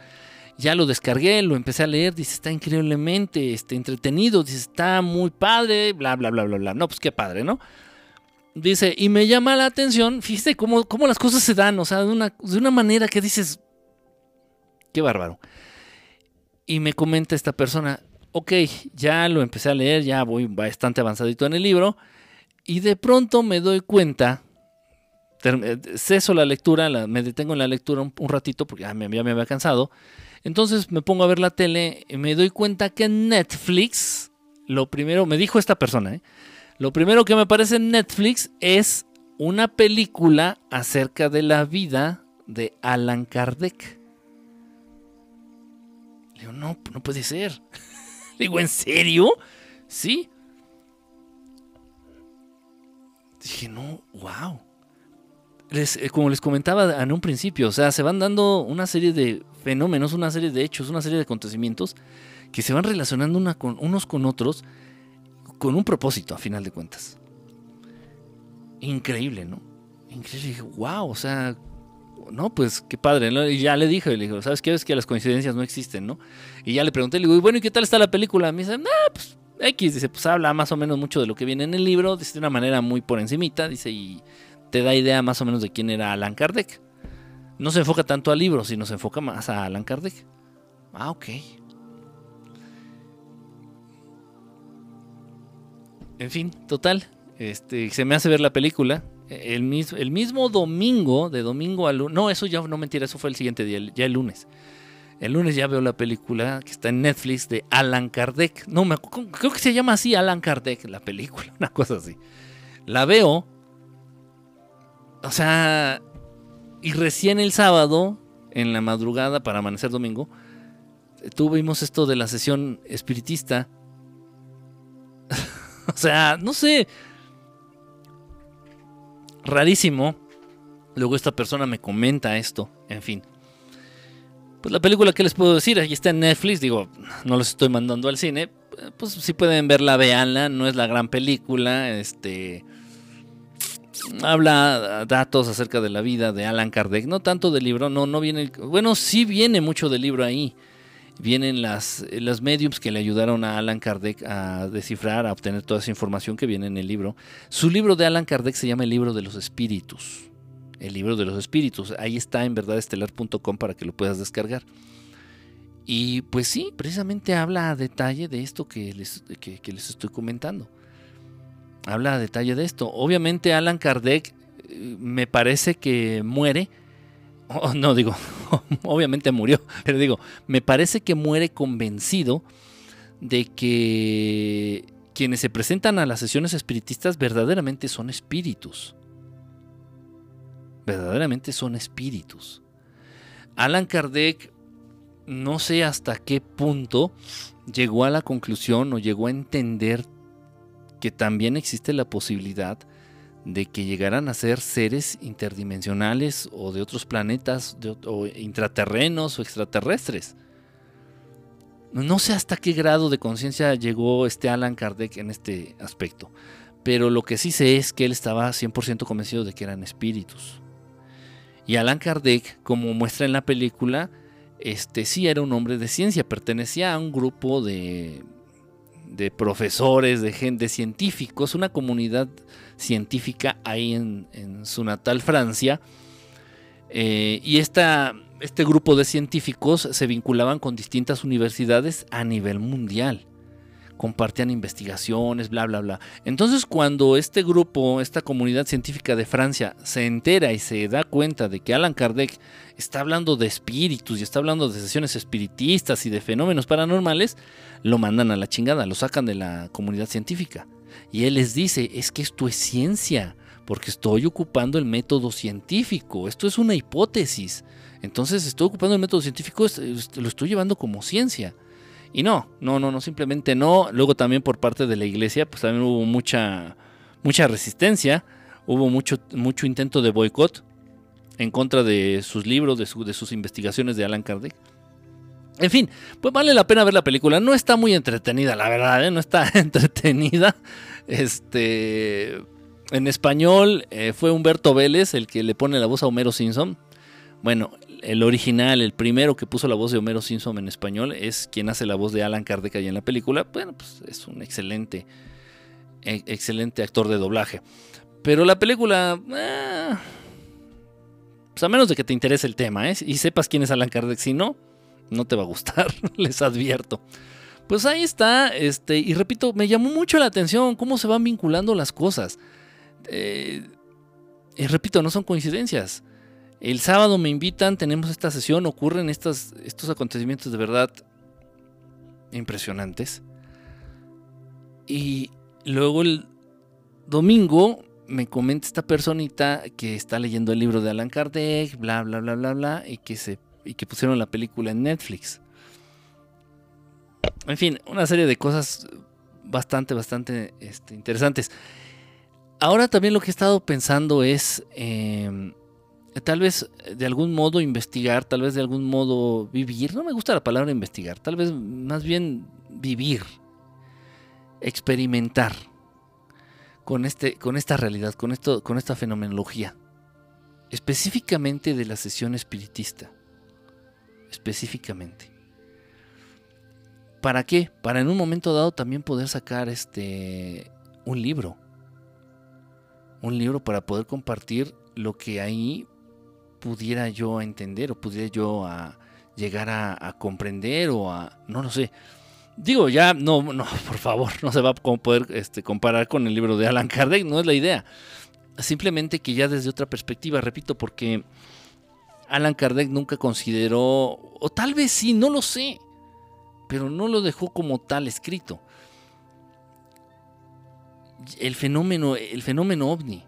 ya lo descargué, lo empecé a leer, dice, está increíblemente este, entretenido, dice, está muy padre, bla, bla, bla, bla, bla. No, pues qué padre, ¿no? Dice, y me llama la atención, fíjate cómo, cómo las cosas se dan, o sea, de una, de una manera que dices, qué bárbaro. Y me comenta esta persona, ok, ya lo empecé a leer, ya voy bastante avanzadito en el libro, y de pronto me doy cuenta, eh, ceso la lectura, me detengo en la lectura un, ratito porque ya me, ya me había cansado, entonces me pongo a ver la tele y me doy cuenta que Netflix, lo primero, me dijo esta persona, ¿eh? lo primero que me aparece en Netflix es una película acerca de la vida de Alan Kardec. Le digo, no, no puede ser. Le digo, ¿en serio? Sí. Dije, no, wow. Eh, como les comentaba en un principio, o sea, se van dando una serie de fenómenos, una serie de hechos, una serie de acontecimientos que se van relacionando unos con otros con un propósito, a final de cuentas. Increíble, ¿no? Increíble. Dije, wow, o sea, no, pues qué padre, ¿no? Y ya le dije, le digo, ¿sabes qué? Es que las coincidencias no existen, ¿no? Y ya le pregunté, le digo, bueno, ¿y qué tal está la película? Me dice, ah, pues X, dice, pues habla más o menos mucho de lo que viene en el libro, dice de una manera muy por encimita, dice, y te da idea más o menos de quién era Alan Kardec. No se enfoca tanto al libro, sino se enfoca más a Alan Kardec. Ah, ok. En fin, total. Este, se me hace ver la película. El mismo, el mismo domingo, de domingo a lunes. No, eso ya no mentira, eso fue el siguiente día, ya el lunes. El lunes ya veo la película que está en Netflix de Alan Kardec. No, me, creo que se llama así Alan Kardec, la película, una cosa así. La veo o sea, y recién el sábado, en la madrugada para amanecer domingo, tuvimos esto de la sesión espiritista. o sea, no sé. Rarísimo. Luego esta persona me comenta esto. En fin. Pues la película que les puedo decir, aquí está en Netflix, digo, no los estoy mandando al cine. Pues si pueden verla, véanla, no es la gran película, este habla datos acerca de la vida de Alan Kardec, no tanto del libro, no, no viene, bueno, sí viene mucho del libro ahí. Vienen las, las mediums que le ayudaron a Alan Kardec a descifrar, a obtener toda esa información que viene en el libro. Su libro de Alan Kardec se llama El libro de los espíritus. El libro de los espíritus. Ahí está en verdadestelar.com para que lo puedas descargar. Y pues sí, precisamente habla a detalle de esto que les, que les estoy comentando. Habla a detalle de esto. Obviamente Alan Kardec eh, me parece que muere. Oh, no digo, obviamente murió, pero digo, me parece que muere convencido de que quienes se presentan a las sesiones espiritistas verdaderamente son espíritus. Verdaderamente son espíritus. Alan Kardec, no sé hasta qué punto llegó a la conclusión o llegó a entender que también existe la posibilidad de que llegaran a ser seres interdimensionales o de otros planetas, o intraterrenos o extraterrestres. No sé hasta qué grado de conciencia llegó este Alan Kardec en este aspecto, pero lo que sí sé es que él estaba 100% convencido de que eran espíritus. Y Alan Kardec, como muestra en la película, este sí era un hombre de ciencia, pertenecía a un grupo de, de profesores, de gente, científicos, una comunidad científica ahí en, su natal Francia. Eh, y esta, este grupo de científicos se vinculaban con distintas universidades a nivel mundial compartían investigaciones, bla, bla, bla. Entonces cuando este grupo, esta comunidad científica de Francia se entera y se da cuenta de que Alan Kardec está hablando de espíritus y está hablando de sesiones espiritistas y de fenómenos paranormales, lo mandan a la chingada, lo sacan de la comunidad científica. Y él les dice, es que esto es ciencia, porque estoy ocupando el método científico, esto es una hipótesis. Entonces estoy ocupando el método científico, lo estoy llevando como ciencia. Y no, no, no, no, simplemente no. Luego también por parte de la iglesia, pues también hubo mucha, mucha resistencia, hubo mucho, mucho intento de boicot en contra de sus libros, de, sus investigaciones de Alan Kardec. En fin, pues vale la pena ver la película. No está muy entretenida, la verdad, ¿eh? no está entretenida. Este, en español eh, fue Humberto Vélez el que le pone la voz a Homero Simpson. Bueno, el original, el primero que puso la voz de Homero Simpson en español, es quien hace la voz de Alan Kardec ahí en la película. Bueno, pues es un excelente, e, excelente actor de doblaje. Pero la película, eh, pues a menos de que te interese el tema ¿eh? y sepas quién es Alan Kardec, si no, no te va a gustar, les advierto. Pues ahí está, este, y repito, me llamó mucho la atención cómo se van vinculando las cosas. Eh, y repito, no son coincidencias. El sábado me invitan, tenemos esta sesión, ocurren estos acontecimientos de verdad impresionantes. Y luego el domingo me comenta esta personita que está leyendo el libro de Alan Kardec, bla, bla, bla, bla, bla, y que, se, y que pusieron la película en Netflix. En fin, una serie de cosas bastante, bastante este, interesantes. Ahora también lo que he estado pensando es... Em, tal vez eh, de algún modo investigar, tal vez de algún modo vivir. No me gusta la palabra investigar, tal vez más bien vivir, experimentar con, este, con esta realidad, con, esto, con esta fenomenología. Específicamente de la sesión espiritista. Específicamente. ¿Para qué? Para en un momento dado también poder sacar este un libro. Un libro para poder compartir lo que ahí pudiera yo entender o pudiera yo a llegar a, comprender o a, no lo sé. Digo, ya, no, no, por favor, no se va a poder este, comparar con el libro de Alan Kardec, no es la idea. Simplemente que ya desde otra perspectiva, repito, porque Alan Kardec nunca consideró, o tal vez sí, no lo sé, pero no lo dejó como tal escrito. El fenómeno, el fenómeno ovni,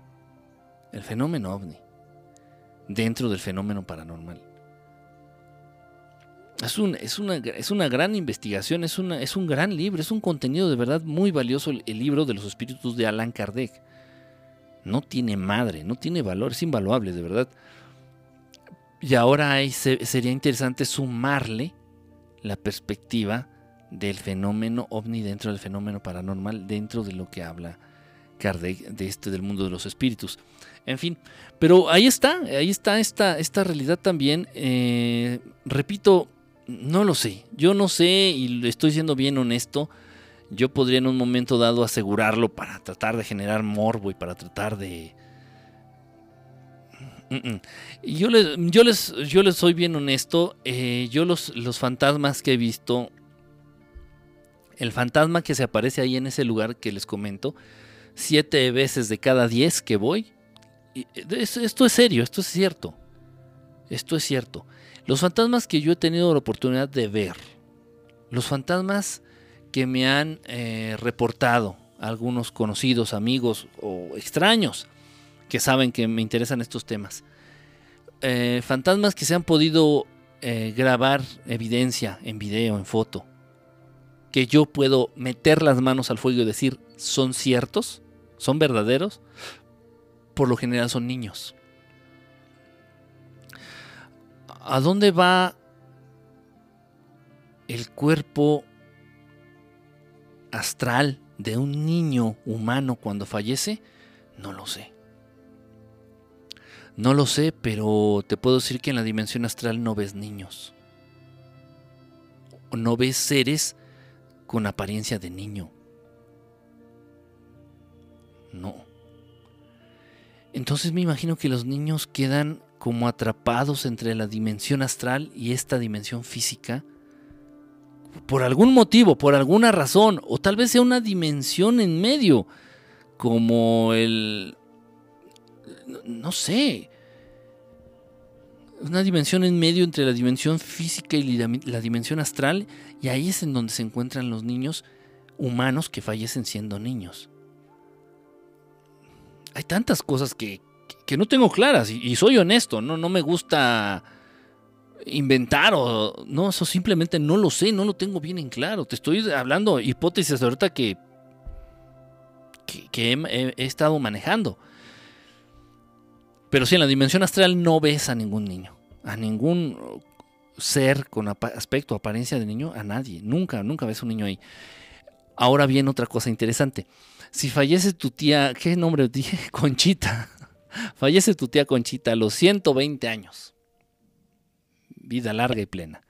el fenómeno ovni dentro del fenómeno paranormal. Es, es, una, es una, gran investigación, es, una, es, un gran libro, es un contenido de verdad muy valioso el, libro de los espíritus de Allan Kardec. No tiene madre, no tiene valor, es invaluable, de verdad. Y ahora sería interesante sumarle la perspectiva del fenómeno ovni dentro del fenómeno paranormal, dentro de lo que habla Kardec de este del mundo de los espíritus. En fin, pero ahí está, ahí está esta, esta realidad también. Eh, repito, no lo sé, yo no sé y estoy siendo bien honesto. Yo podría en un momento dado asegurarlo para tratar de generar morbo y para tratar de. Yo les, yo les, yo les soy bien honesto. eh, yo los, los fantasmas que he visto, el fantasma que se aparece ahí en ese lugar que les comento, siete veces de cada diez que voy, es- esto es serio, esto es cierto. Esto es cierto. Los fantasmas que yo he tenido la oportunidad de ver, los fantasmas que me han eh, reportado algunos conocidos, amigos o extraños que saben que me interesan estos temas. Eh, fantasmas que se han podido eh, grabar evidencia en video, en foto, que yo puedo meter las manos al fuego y decir son ciertos, son verdaderos, por lo general son niños. ¿A dónde va el cuerpo astral de un niño humano cuando fallece? No lo sé. No lo sé, pero te puedo decir que en la dimensión astral no ves niños. No ves seres con apariencia de niño. No. Entonces me imagino que los niños quedan como atrapados entre la dimensión astral y esta dimensión física. Por algún motivo, por alguna razón, o tal vez sea una dimensión en medio, como el... No sé. Una dimensión en medio entre la dimensión física y la, dimensión astral, y ahí es en donde se encuentran los niños humanos que fallecen siendo niños. Hay tantas cosas que, que no tengo claras y, soy honesto, no, no me gusta inventar o no, eso simplemente no lo sé, no lo tengo bien en claro. Te estoy hablando hipótesis ahorita que, que, he, he, estado manejando. Pero sí, en la dimensión astral no ves a ningún niño, a ningún ser con aspecto, apariencia de niño, a nadie. Nunca, nunca ves un niño ahí. Ahora bien, otra cosa interesante. Si fallece tu tía, ¿qué nombre dije? Conchita. Fallece tu tía Conchita a los 120 años. Vida larga y plena.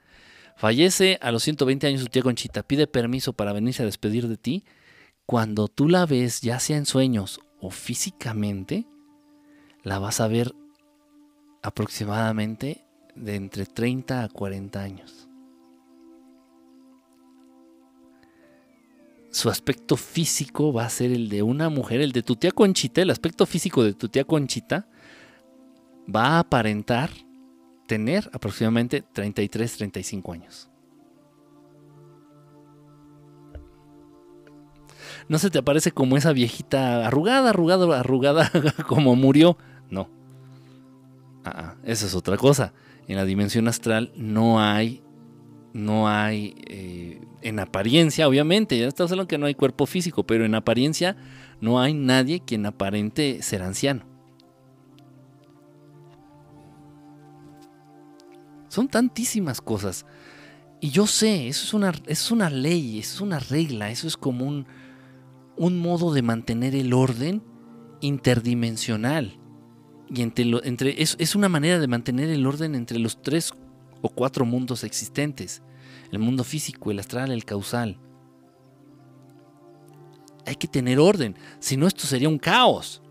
Fallece a los 120 años tu tía Conchita. Pide permiso para venirse a despedir de ti. Cuando tú la ves, ya sea en sueños o físicamente, la vas a ver aproximadamente de entre 30 a 40 años. Su aspecto físico va a ser el de una mujer, el de tu tía Conchita, el aspecto físico de tu tía Conchita va a aparentar tener aproximadamente 33, 35 años. No se te aparece como esa viejita arrugada, arrugada, arrugada, como murió. No. Ah, esa es otra cosa. En la dimensión astral no hay no hay, eh, en apariencia, obviamente, ya estamos hablando que no hay cuerpo físico, pero en apariencia no hay nadie quien aparente ser anciano. Son tantísimas cosas. Y yo sé, eso es una, es una ley, es una regla, eso es como un, un modo de mantener el orden interdimensional. Y entre, entre es, es una manera de mantener el orden entre los tres o cuatro mundos existentes. El mundo físico, el astral, el causal. Hay que tener orden, si no esto sería un caos.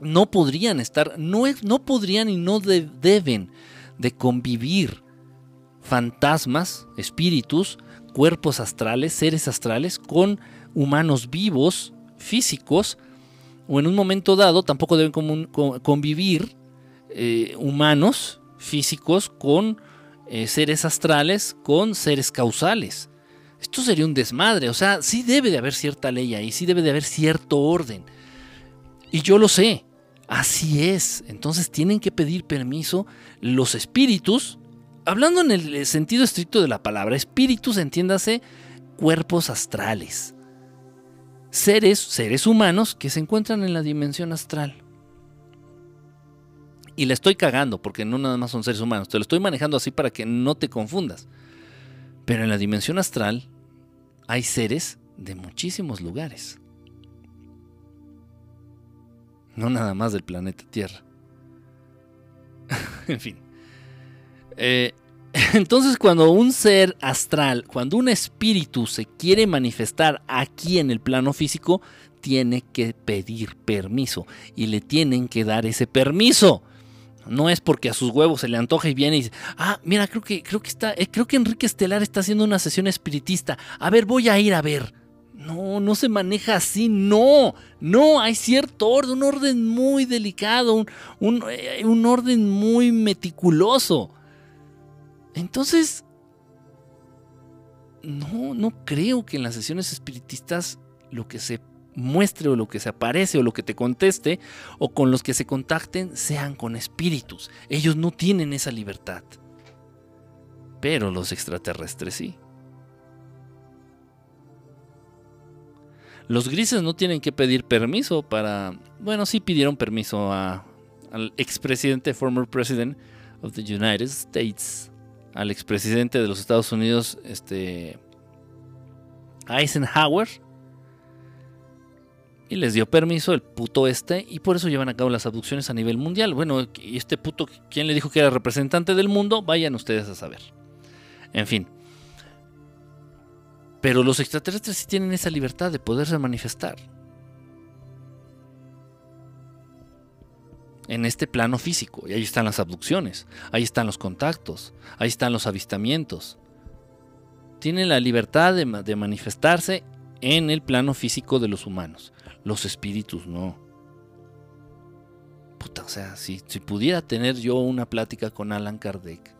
No podrían estar, no, no podrían y no de, deben de convivir fantasmas, espíritus, cuerpos astrales, seres astrales con humanos vivos, físicos, o en un momento dado tampoco deben convivir eh, humanos físicos con eh, seres astrales, con seres causales. Esto sería un desmadre, o sea, sí debe de haber cierta ley ahí, sí debe de haber cierto orden. Y yo lo sé, así es. Entonces tienen que pedir permiso los espíritus, hablando en el sentido estricto de la palabra, espíritus, entiéndase, cuerpos astrales. Seres, seres humanos que se encuentran en la dimensión astral y la estoy cagando porque no nada más son seres humanos. Te lo estoy manejando así para que no te confundas. Pero en la dimensión astral hay seres de muchísimos lugares. No nada más del planeta Tierra. en fin. Eh, Entonces cuando un ser astral, cuando un espíritu se quiere manifestar aquí en el plano físico, tiene que pedir permiso y le tienen que dar ese permiso. No es porque a sus huevos se le antoja y viene y dice, ah, mira, creo que, creo que está, eh, creo que Enrique Estelar está haciendo una sesión espiritista. A ver, voy a ir a ver. No, no se maneja así, no, no, hay cierto orden, un orden muy delicado, un, un, eh, un orden muy meticuloso. Entonces, no, no creo que en las sesiones espiritistas lo que se muestre o lo que se aparece o lo que te conteste o con los que se contacten sean con espíritus. Ellos no tienen esa libertad. Pero los extraterrestres sí. Los grises no tienen que pedir permiso para... Bueno, sí pidieron permiso a, al expresidente, former president of the United States, al expresidente de los Estados Unidos, este Eisenhower, y les dio permiso el puto este y por eso llevan a cabo las abducciones a nivel mundial. Bueno, y este puto, ¿quién le dijo que era representante del mundo? Vayan ustedes a saber. En fin. Pero los extraterrestres sí tienen esa libertad de poderse manifestar. En este plano físico. Y ahí están las abducciones. Ahí están los contactos. Ahí están los avistamientos. Tienen la libertad de, de manifestarse en el plano físico de los humanos. Los espíritus no. Puta, o sea, si, si pudiera tener yo una plática con Alan Kardec.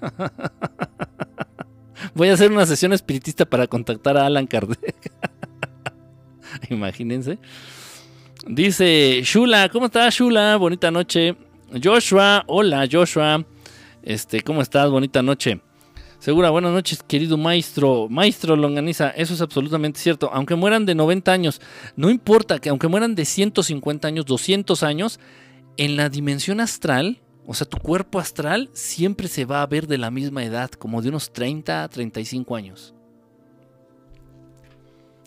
Voy a hacer una sesión espiritista para contactar a Alan Kardec. Imagínense. Dice Shula, ¿cómo estás Shula? Bonita noche. Joshua, hola Joshua. Este, ¿cómo estás? Bonita noche. Segura, buenas noches, querido maestro. Maestro Longaniza, eso es absolutamente cierto. Aunque mueran de 90 años, no importa que aunque mueran de 150 años, 200 años, en la dimensión astral, o sea, tu cuerpo astral siempre se va a ver de la misma edad, como de unos 30 a 35 años.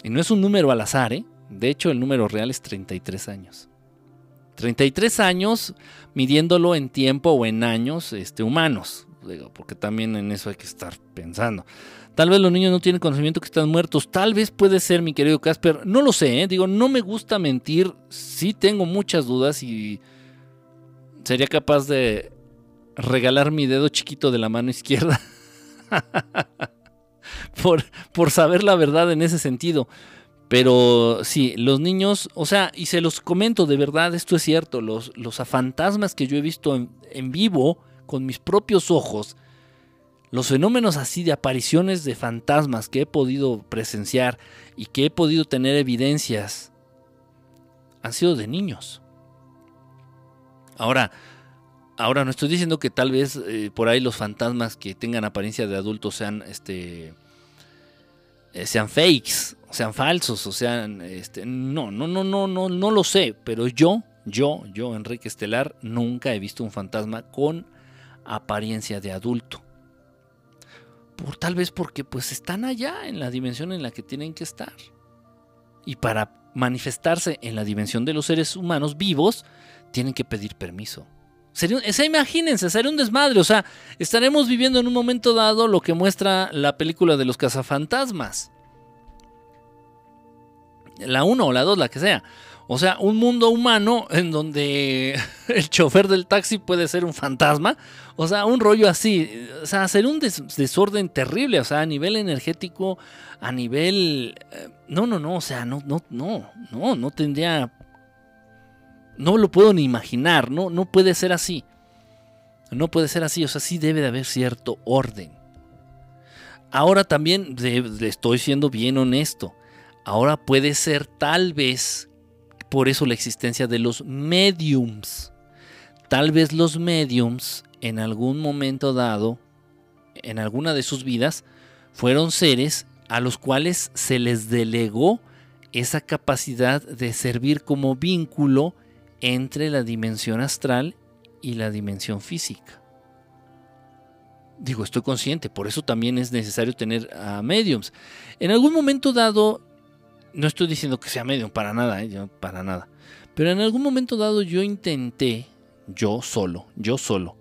Y no es un número al azar, ¿eh? De hecho, el número real es 33 años. 33 años midiéndolo en tiempo o en años este, humanos porque también en eso hay que estar pensando. Tal vez los niños no tienen conocimiento que están muertos, tal vez puede ser, mi querido Casper, no lo sé, ¿eh? digo, no me gusta mentir, sí tengo muchas dudas y sería capaz de regalar mi dedo chiquito de la mano izquierda por, por saber la verdad en ese sentido. Pero sí, los niños, o sea, y se los comento de verdad, esto es cierto, los, los fantasmas que yo he visto en, en vivo, con mis propios ojos los fenómenos así de apariciones de fantasmas que he podido presenciar y que he podido tener evidencias han sido de niños. Ahora, ahora no estoy diciendo que tal vez eh, por ahí los fantasmas que tengan apariencia de adultos sean este eh, sean fakes, sean falsos, o sean este no, no, no, no, no, no lo sé, pero yo, yo, yo Enrique Estelar nunca he visto un fantasma con apariencia de adulto. Por tal vez porque pues están allá en la dimensión en la que tienen que estar. Y para manifestarse en la dimensión de los seres humanos vivos, tienen que pedir permiso. Sería, imagínense, sería un desmadre. O sea, estaremos viviendo en un momento dado lo que muestra la película de los cazafantasmas. La 1 o la 2, la que sea. O sea, un mundo humano en donde el chofer del taxi puede ser un fantasma. O sea, un rollo así. O sea, hacer un desorden terrible. O sea, a nivel energético, a nivel... Eh, no, no, no. O sea, no, no, no, no, no tendría... No lo puedo ni imaginar. No, no puede ser así. No puede ser así. O sea, sí debe de haber cierto orden. Ahora también le estoy siendo bien honesto. Ahora puede ser tal vez por eso la existencia de los mediums. Tal vez los mediums en algún momento dado, en alguna de sus vidas, fueron seres a los cuales se les delegó esa capacidad de servir como vínculo entre la dimensión astral y la dimensión física. Digo, estoy consciente, por eso también es necesario tener a mediums. En algún momento dado, no estoy diciendo que sea medium, para nada, ¿eh? para nada. Pero en algún momento dado yo intenté, yo solo, yo solo,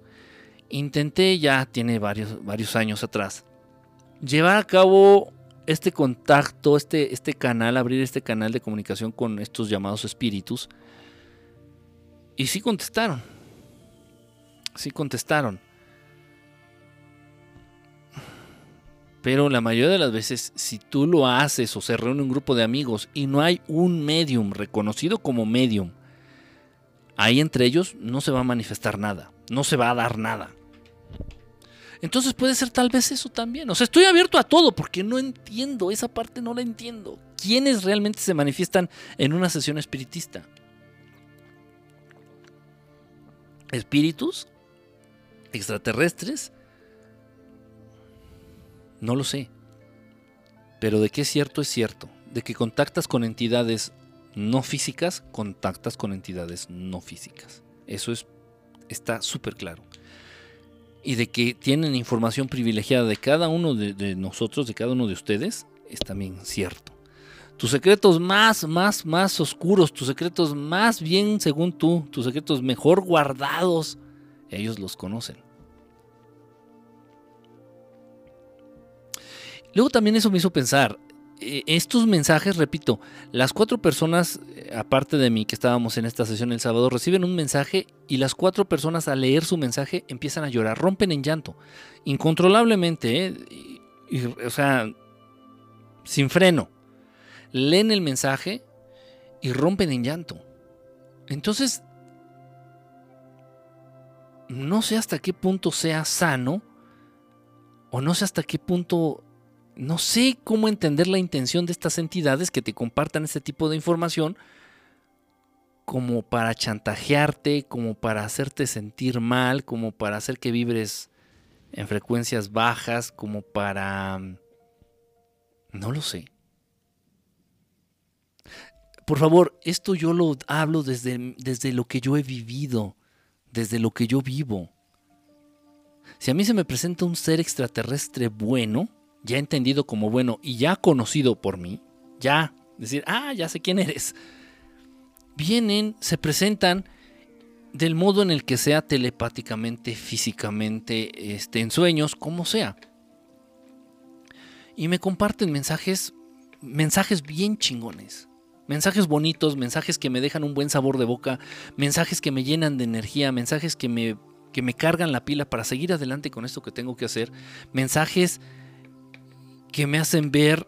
intenté ya, tiene varios, varios años atrás, llevar a cabo este contacto, este, este canal, abrir este canal de comunicación con estos llamados espíritus. Y sí contestaron. Sí contestaron. Pero la mayoría de las veces, si tú lo haces o se reúne un grupo de amigos y no hay un medium reconocido como medium, ahí entre ellos no se va a manifestar nada, no se va a dar nada. Entonces puede ser tal vez eso también. O sea, estoy abierto a todo porque no entiendo, esa parte no la entiendo. ¿Quiénes realmente se manifiestan en una sesión espiritista? ¿Espíritus? ¿Extraterrestres? No lo sé. Pero de qué es cierto es cierto. De que contactas con entidades no físicas, contactas con entidades no físicas. Eso es, está súper claro y de que tienen información privilegiada de cada uno de, nosotros, de cada uno de ustedes, es también cierto. Tus secretos más, más, más oscuros, tus secretos más bien según tú, tus secretos mejor guardados, ellos los conocen. Luego también eso me hizo pensar, eh, estos mensajes, repito, las cuatro personas, eh, aparte de mí que estábamos en esta sesión el sábado, reciben un mensaje y las cuatro personas al leer su mensaje empiezan a llorar, rompen en llanto, incontrolablemente, ¿eh? o sea, sin freno. Leen el mensaje y rompen en llanto. Entonces, no sé hasta qué punto sea sano o no sé hasta qué punto no sé cómo entender la intención de estas entidades que te compartan este tipo de información como para chantajearte, como para hacerte sentir mal, como para hacer que vibres en frecuencias bajas, como para... No lo sé. Por favor, esto yo lo hablo desde, desde lo que yo he vivido, desde lo que yo vivo. Si a mí se me presenta un ser extraterrestre bueno, ya entendido como bueno y ya conocido por mí, ya decir, ah, ya sé quién eres, vienen, se presentan del modo en el que sea telepáticamente, físicamente, este, en sueños, como sea. Y me comparten mensajes, mensajes bien chingones. Mensajes bonitos, mensajes que me dejan un buen sabor de boca, mensajes que me llenan de energía, mensajes que me, que me cargan la pila para seguir adelante con esto que tengo que hacer, mensajes que me hacen ver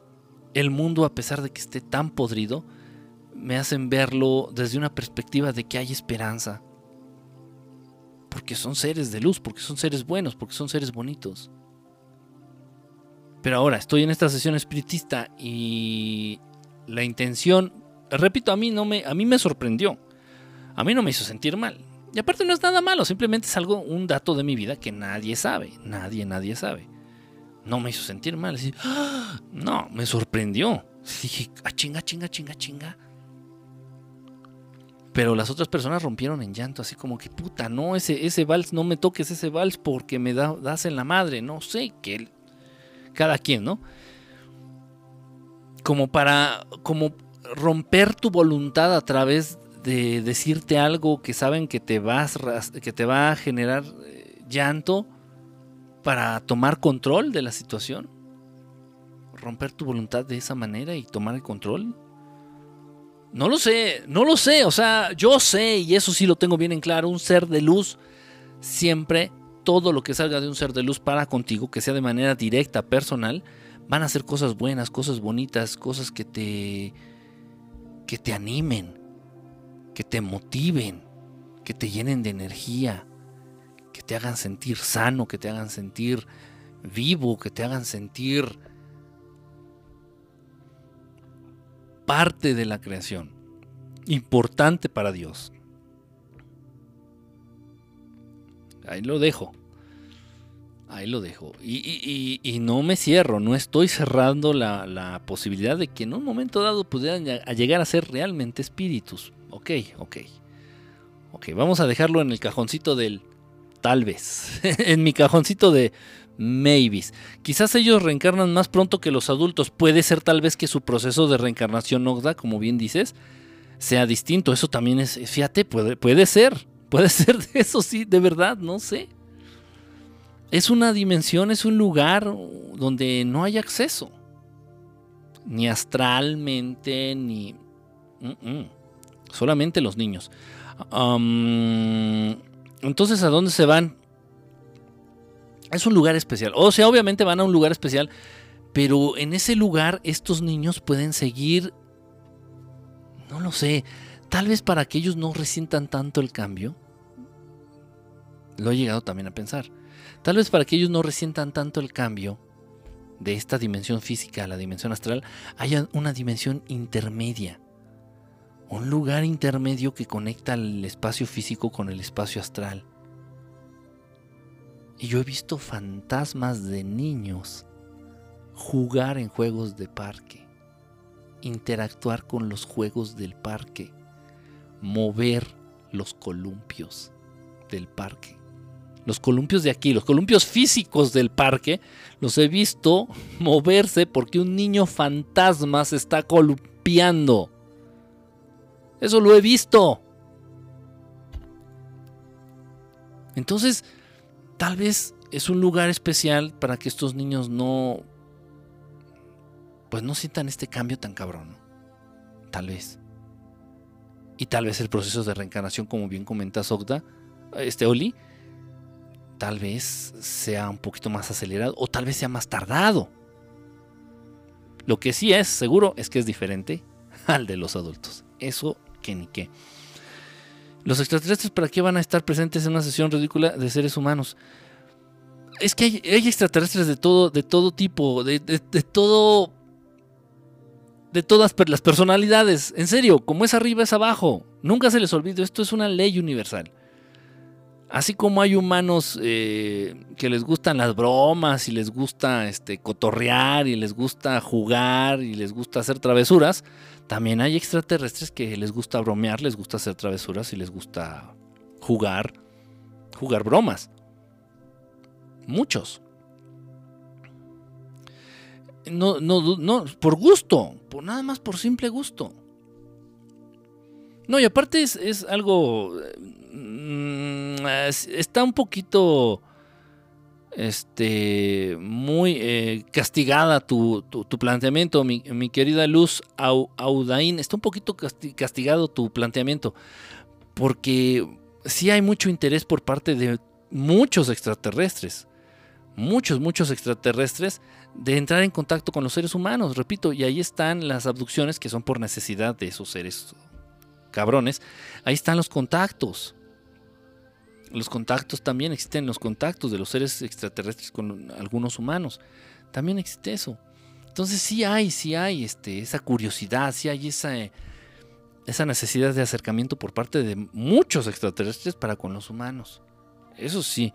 el mundo a pesar de que esté tan podrido, me hacen verlo desde una perspectiva de que hay esperanza. Porque son seres de luz, porque son seres buenos, porque son seres bonitos. Pero ahora estoy en esta sesión espiritista y la intención, repito, a mí no me a mí me sorprendió. A mí no me hizo sentir mal. Y aparte no es nada malo, simplemente es algo un dato de mi vida que nadie sabe, nadie nadie sabe no me hizo sentir mal. ¡Ah! no, me sorprendió. Dije, ah, chinga, chinga, chinga, chinga. Pero las otras personas rompieron en llanto, así como que puta, no, ese, ese vals, no me toques ese vals porque me das en la madre. No sé, que cada quien, ¿no? Como para, como romper tu voluntad a través de decirte algo que saben que te, vas, que te va a generar eh, llanto para tomar control de la situación? ¿Romper tu voluntad de esa manera y tomar el control? No lo sé, no lo sé, o sea, yo sé, y eso sí lo tengo bien en claro, un ser de luz, siempre todo lo que salga de un ser de luz para contigo, que sea de manera directa, personal, van a ser cosas buenas, cosas bonitas, cosas que te que te animen, que te motiven, que te llenen de energía, que te hagan sentir sano, que te hagan sentir vivo, que te hagan sentir parte de la creación, importante para Dios. Ahí lo dejo. Ahí lo dejo. Y, no me cierro, no estoy cerrando la, la, posibilidad de que en un momento dado pudieran llegar a ser realmente espíritus. Ok, ok. Ok, vamos a dejarlo en el cajoncito del Tal vez. en mi cajoncito de maybes. Quizás ellos reencarnan más pronto que los adultos. Puede ser tal vez que su proceso de reencarnación Nogda, como bien dices, sea distinto. Eso también es, fíjate, puede, puede ser. Puede ser de eso, sí, de verdad, no sé. Es una dimensión, es un lugar donde no hay acceso. Ni astralmente, ni... Solamente los niños. Entonces, ¿a dónde se van? Es un lugar especial. O sea, obviamente van a un lugar especial, pero en ese lugar estos niños pueden seguir, no lo sé, tal vez para que ellos no resientan tanto el cambio. Lo he llegado también a pensar. Tal vez para que ellos no resientan tanto el cambio de esta dimensión física a la dimensión astral, haya una dimensión intermedia. Un lugar intermedio que conecta el espacio físico con el espacio astral. Y yo he visto fantasmas de niños jugar en juegos de parque, interactuar con los juegos del parque, mover los columpios del parque. Los columpios de aquí, los columpios físicos del parque, los he visto moverse porque un niño fantasma se está columpiando. Eso lo he visto. Entonces, tal vez es un lugar especial para que estos niños no pues no sientan este cambio tan cabrón. Tal vez. Y tal vez el proceso de reencarnación, como bien comenta Sogda, este Oli, tal vez sea un poquito más acelerado o tal vez sea más tardado. Lo que sí es seguro es que es diferente al de los adultos. Eso que ni qué. Los extraterrestres, ¿para qué van a estar presentes en una sesión ridícula de seres humanos? Es que hay, extraterrestres de todo, de todo tipo, de, todo. De todas las personalidades. En serio, como es arriba es abajo. Nunca se les olvide, esto es una ley universal. Así como hay humanos eh, que les gustan las bromas y les gusta este, cotorrear y les gusta jugar y les gusta hacer travesuras, también hay extraterrestres que les gusta bromear, les gusta hacer travesuras y les gusta jugar, jugar bromas. Muchos. No, no, no, por gusto, por nada más por simple gusto. No, y aparte es, algo. Mm, está un poquito. Este. Muy eh, castigada tu, planteamiento, mi, querida Luz Audain. Está un poquito castigado tu planteamiento. Porque sí hay mucho interés por parte de muchos extraterrestres. Muchos, muchos extraterrestres de entrar en contacto con los seres humanos, repito, y ahí están las abducciones que son por necesidad de esos seres cabrones, ahí están los contactos. Los contactos también existen, los contactos de los seres extraterrestres con algunos humanos. También existe eso. Entonces sí hay, sí hay este, esa curiosidad, sí hay esa, esa necesidad de acercamiento por parte de muchos extraterrestres para con los humanos. Eso sí.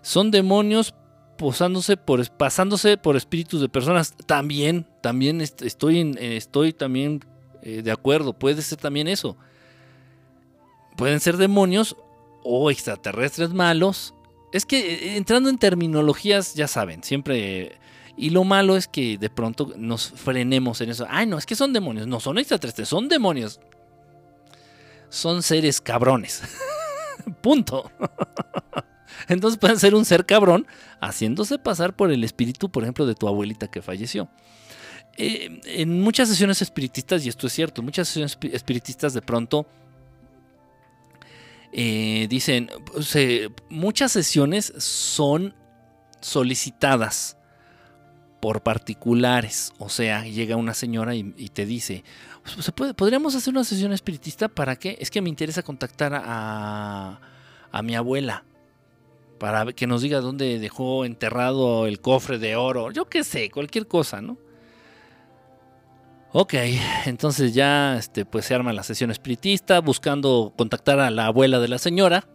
Son demonios posándose por, pasándose por espíritus de personas. También, también estoy, estoy también eh, de acuerdo, puede ser también eso. Pueden ser demonios o extraterrestres malos. Es que eh, entrando en terminologías, ya saben, siempre... Y lo malo es que de pronto nos frenemos en eso. Ay, no, es que son demonios. No, son extraterrestres, son demonios. Son seres cabrones. Punto. Entonces pueden ser un ser cabrón haciéndose pasar por el espíritu, por ejemplo, de tu abuelita que falleció. Eh, en muchas sesiones espiritistas, y esto es cierto, muchas sesiones espiritistas de pronto eh, dicen, muchas sesiones son solicitadas por particulares. O sea, llega una señora y, te dice, pues, ¿se puede, ¿podríamos hacer una sesión espiritista? ¿Para qué? Es que me interesa contactar a, a mi abuela para que nos diga dónde dejó enterrado el cofre de oro. Yo qué sé, cualquier cosa, ¿no? Ok, entonces ya este, pues se arma la sesión espiritista buscando contactar a la abuela de la señora.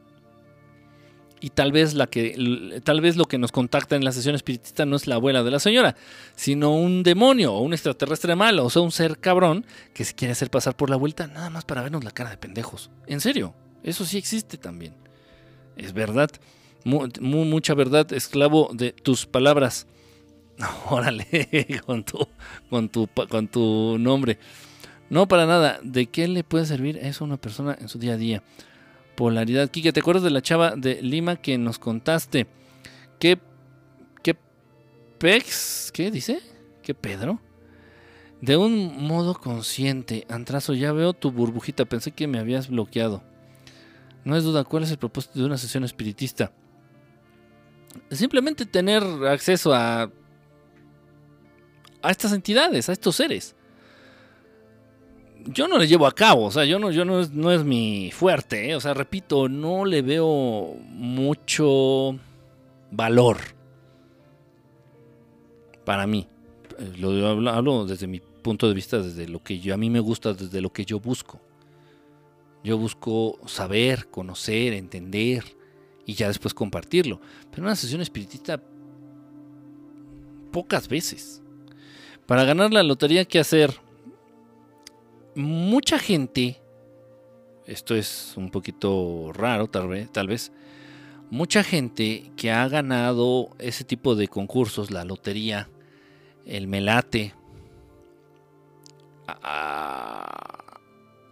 Y tal vez, la que, tal vez lo que nos contacta en la sesión espiritista no es la abuela de la señora, sino un demonio o un extraterrestre malo, o sea, un ser cabrón que se quiere hacer pasar por la vuelta nada más para vernos la cara de pendejos. En serio, eso sí existe también. Es verdad, mucha verdad, esclavo de tus palabras. Órale, con tu, con tu, con tu nombre. No, para nada. ¿De qué le puede servir eso a una persona en su día a día? Polaridad. Kike, ¿te acuerdas de la chava de Lima que nos contaste? ¿Qué, qué pex? ¿Qué dice? ¿Qué Pedro? De un modo consciente, Antrazo, ya veo tu burbujita, pensé que me habías bloqueado. No es duda, ¿cuál es el propósito de una sesión espiritista? Simplemente tener acceso a a estas entidades, a estos seres. Yo no les llevo a cabo, o sea, yo no, yo no, no es mi fuerte, ¿eh? o sea, repito, no le veo mucho valor para mí. Eh, lo hablo, hablo desde mi punto de vista, desde lo que yo, a mí me gusta, desde lo que yo busco. Yo busco saber, conocer, entender y ya después compartirlo. Pero una sesión espiritista, pocas veces. Para ganar la lotería, ¿qué hacer? Mucha gente, esto es un poquito raro tal vez, tal vez, mucha gente que ha ganado ese tipo de concursos, la lotería, el melate,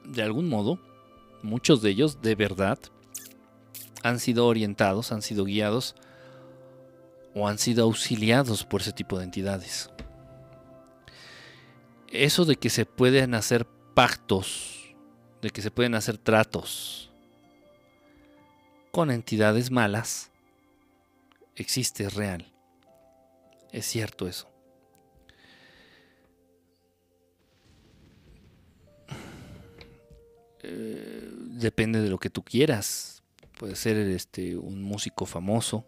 de algún modo, muchos de ellos de verdad han sido orientados, han sido guiados o han sido auxiliados por ese tipo de entidades eso de que se pueden hacer pactos, de que se pueden hacer tratos con entidades malas, existe, es real. Es cierto eso. Eh, depende de lo que tú quieras. Puede ser este, un músico famoso.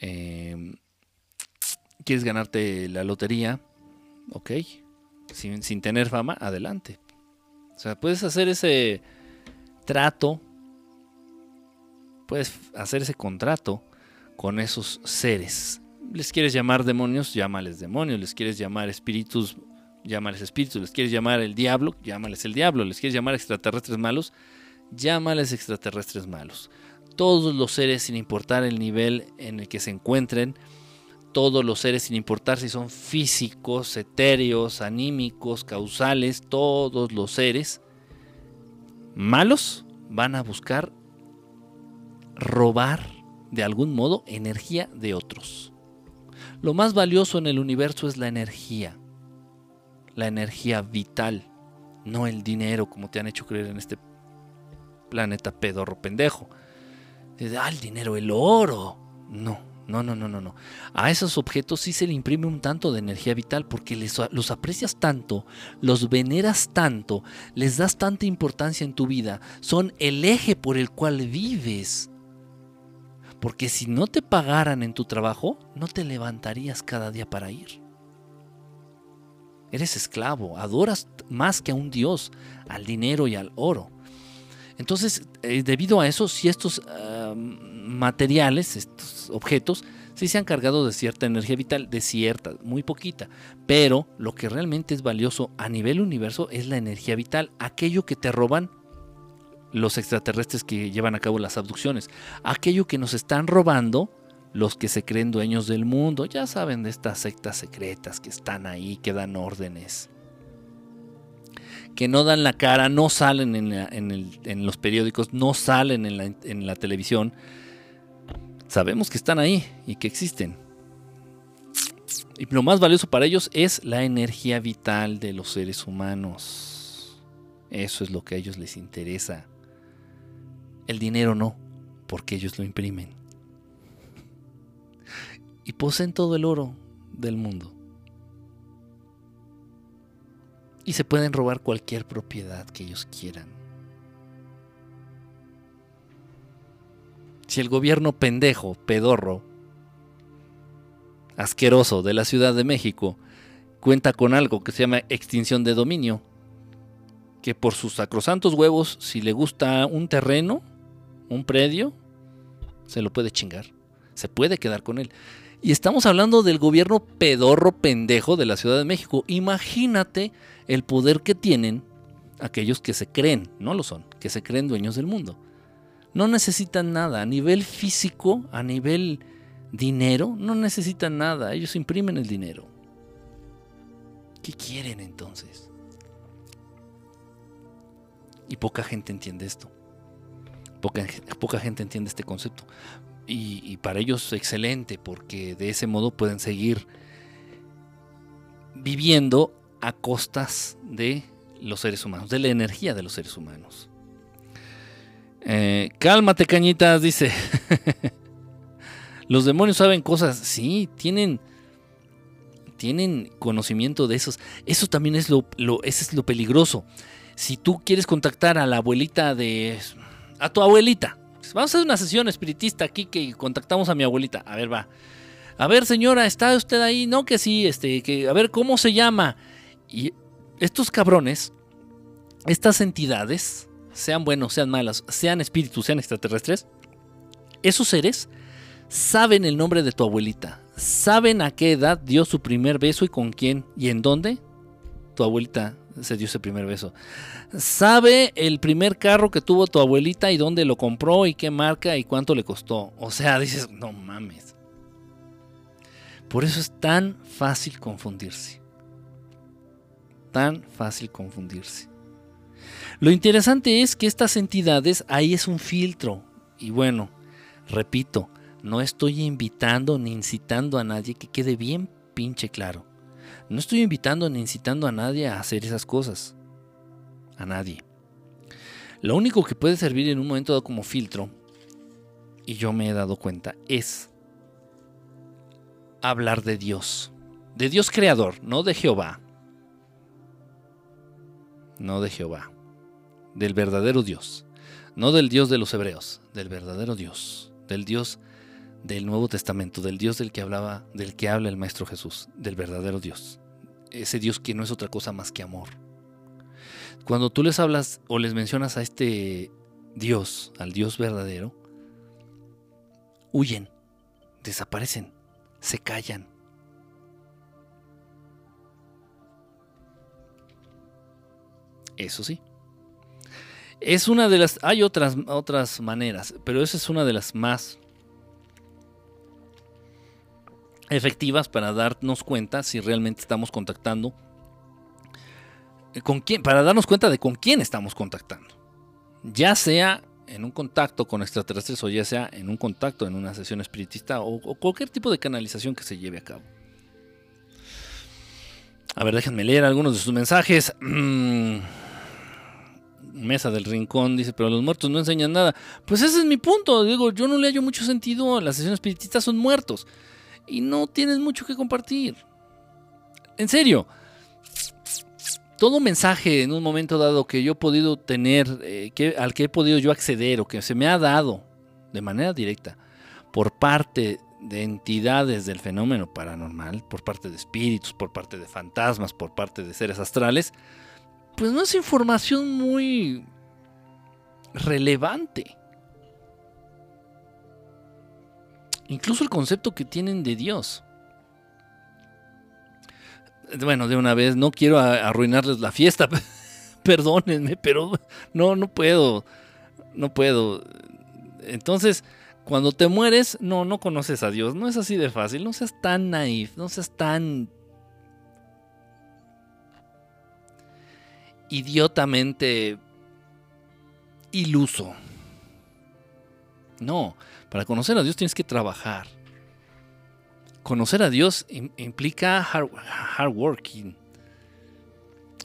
Eh, quieres ganarte la lotería, ok, sin, tener fama, adelante. O sea, puedes hacer ese trato, puedes hacer ese contrato con esos seres. Les quieres llamar demonios, llámales demonios. Les quieres llamar espíritus, llámales espíritus. Les quieres llamar el diablo, llámales el diablo. Les quieres llamar extraterrestres malos, llámales extraterrestres malos. Todos los seres, sin importar el nivel en el que se encuentren, todos los seres, sin importar si son físicos, etéreos, anímicos, causales, todos los seres malos van a buscar robar de algún modo energía de otros. Lo más valioso en el universo es la energía, la energía vital, no el dinero como te han hecho creer en este planeta pedorro pendejo. Ah, el dinero, el oro. No, no, no, no, no, no. A esos objetos sí se le imprime un tanto de energía vital porque los aprecias tanto, los veneras tanto, les das tanta importancia en tu vida, son el eje por el cual vives. Porque si no te pagaran en tu trabajo, no te levantarías cada día para ir. Eres esclavo, adoras más que a un dios, al dinero y al oro. Entonces, eh, debido a eso, si estos materiales, estos objetos, sí se han cargado de cierta energía vital, de cierta, muy poquita. Pero lo que realmente es valioso a nivel universo es la energía vital, aquello que te roban los extraterrestres que llevan a cabo las abducciones, aquello que nos están robando los que se creen dueños del mundo, ya saben de estas sectas secretas que están ahí, que dan órdenes que no dan la cara, no salen en, los periódicos, no salen en la, televisión, sabemos que están ahí y que existen. Y lo más valioso para ellos es la energía vital de los seres humanos. Eso es lo que a ellos les interesa. El dinero no, porque ellos lo imprimen. Y poseen todo el oro del mundo. y se pueden robar cualquier propiedad que ellos quieran. Si el gobierno pendejo, pedorro, asqueroso de la Ciudad de México cuenta con algo que se llama extinción de dominio, que por sus sacrosantos huevos, si le gusta un terreno, un predio, se lo puede chingar, se puede quedar con él. Y estamos hablando del gobierno pedorro pendejo de la Ciudad de México. Imagínate el poder que tienen aquellos que se creen, no lo son, que se creen dueños del mundo. No necesitan nada, a nivel físico, a nivel dinero, no necesitan nada, ellos imprimen el dinero. ¿Qué quieren entonces? Y poca gente entiende esto. Poca, gente entiende este concepto. Y, y para ellos excelente, porque de ese modo pueden seguir viviendo a costas de los seres humanos, de la energía de los seres humanos. Eh, cálmate, cañitas, dice. los demonios saben cosas, sí, tienen, tienen conocimiento de esos. Eso también es lo, es lo peligroso. Si tú quieres contactar a la abuelita de, a tu abuelita, vamos a hacer una sesión espiritista aquí que contactamos a mi abuelita. A ver, va. A ver, señora, ¿está usted ahí? No, que sí, este, que, a ver, ¿cómo se llama? Y estos cabrones, estas entidades, sean buenos, sean malas, sean espíritus, sean extraterrestres, esos seres saben el nombre de tu abuelita, saben a qué edad dio su primer beso y con quién y en dónde tu abuelita se dio ese primer beso. Sabe el primer carro que tuvo tu abuelita y dónde lo compró y qué marca y cuánto le costó. O sea, dices, no mames. Por eso es tan fácil confundirse. Tan fácil confundirse. Lo interesante es que estas entidades, ahí es un filtro. Y bueno, repito, no estoy invitando ni incitando a nadie que quede bien pinche claro. No estoy invitando ni incitando a nadie a hacer esas cosas. A nadie. Lo único que puede servir en un momento dado como filtro, y yo me he dado cuenta, es hablar de Dios. De Dios creador, no de Jehová. No de Jehová. Del verdadero Dios. No del Dios de los hebreos, del verdadero Dios. Del Dios del Nuevo Testamento, del Dios del que hablaba, del que habla el Maestro Jesús, del verdadero Dios. Ese Dios que no es otra cosa más que amor. Cuando tú les hablas o les mencionas a este Dios, al Dios verdadero, huyen, desaparecen, se callan. Eso sí. Es una de las. Hay otras, otras maneras, pero esa es una de las más efectivas para darnos cuenta si realmente estamos contactando. ¿Con quién? Para darnos cuenta de con quién estamos contactando. Ya sea en un contacto con extraterrestres o ya sea en un contacto en una sesión espiritista o, cualquier tipo de canalización que se lleve a cabo. A ver, déjenme leer algunos de sus mensajes. Mesa del Rincón dice, pero los muertos no enseñan nada. Pues ese es mi punto. Digo, yo no le hallo mucho sentido. Las sesiones espiritistas son muertos. Y no tienes mucho que compartir. En serio todo mensaje en un momento dado que yo he podido tener, eh, que, al que he podido yo acceder o que se me ha dado de manera directa por parte de entidades del fenómeno paranormal, por parte de espíritus, por parte de fantasmas, por parte de seres astrales, pues no es información muy relevante. Incluso el concepto que tienen de Dios bueno, de una vez, no quiero arruinarles la fiesta, perdónenme, pero no, no puedo, no puedo. Entonces, cuando te mueres, no, no conoces a Dios, no es así de fácil, no seas tan naif, no seas tan idiotamente iluso. No, para conocer a Dios tienes que trabajar conocer a Dios implica hard, working.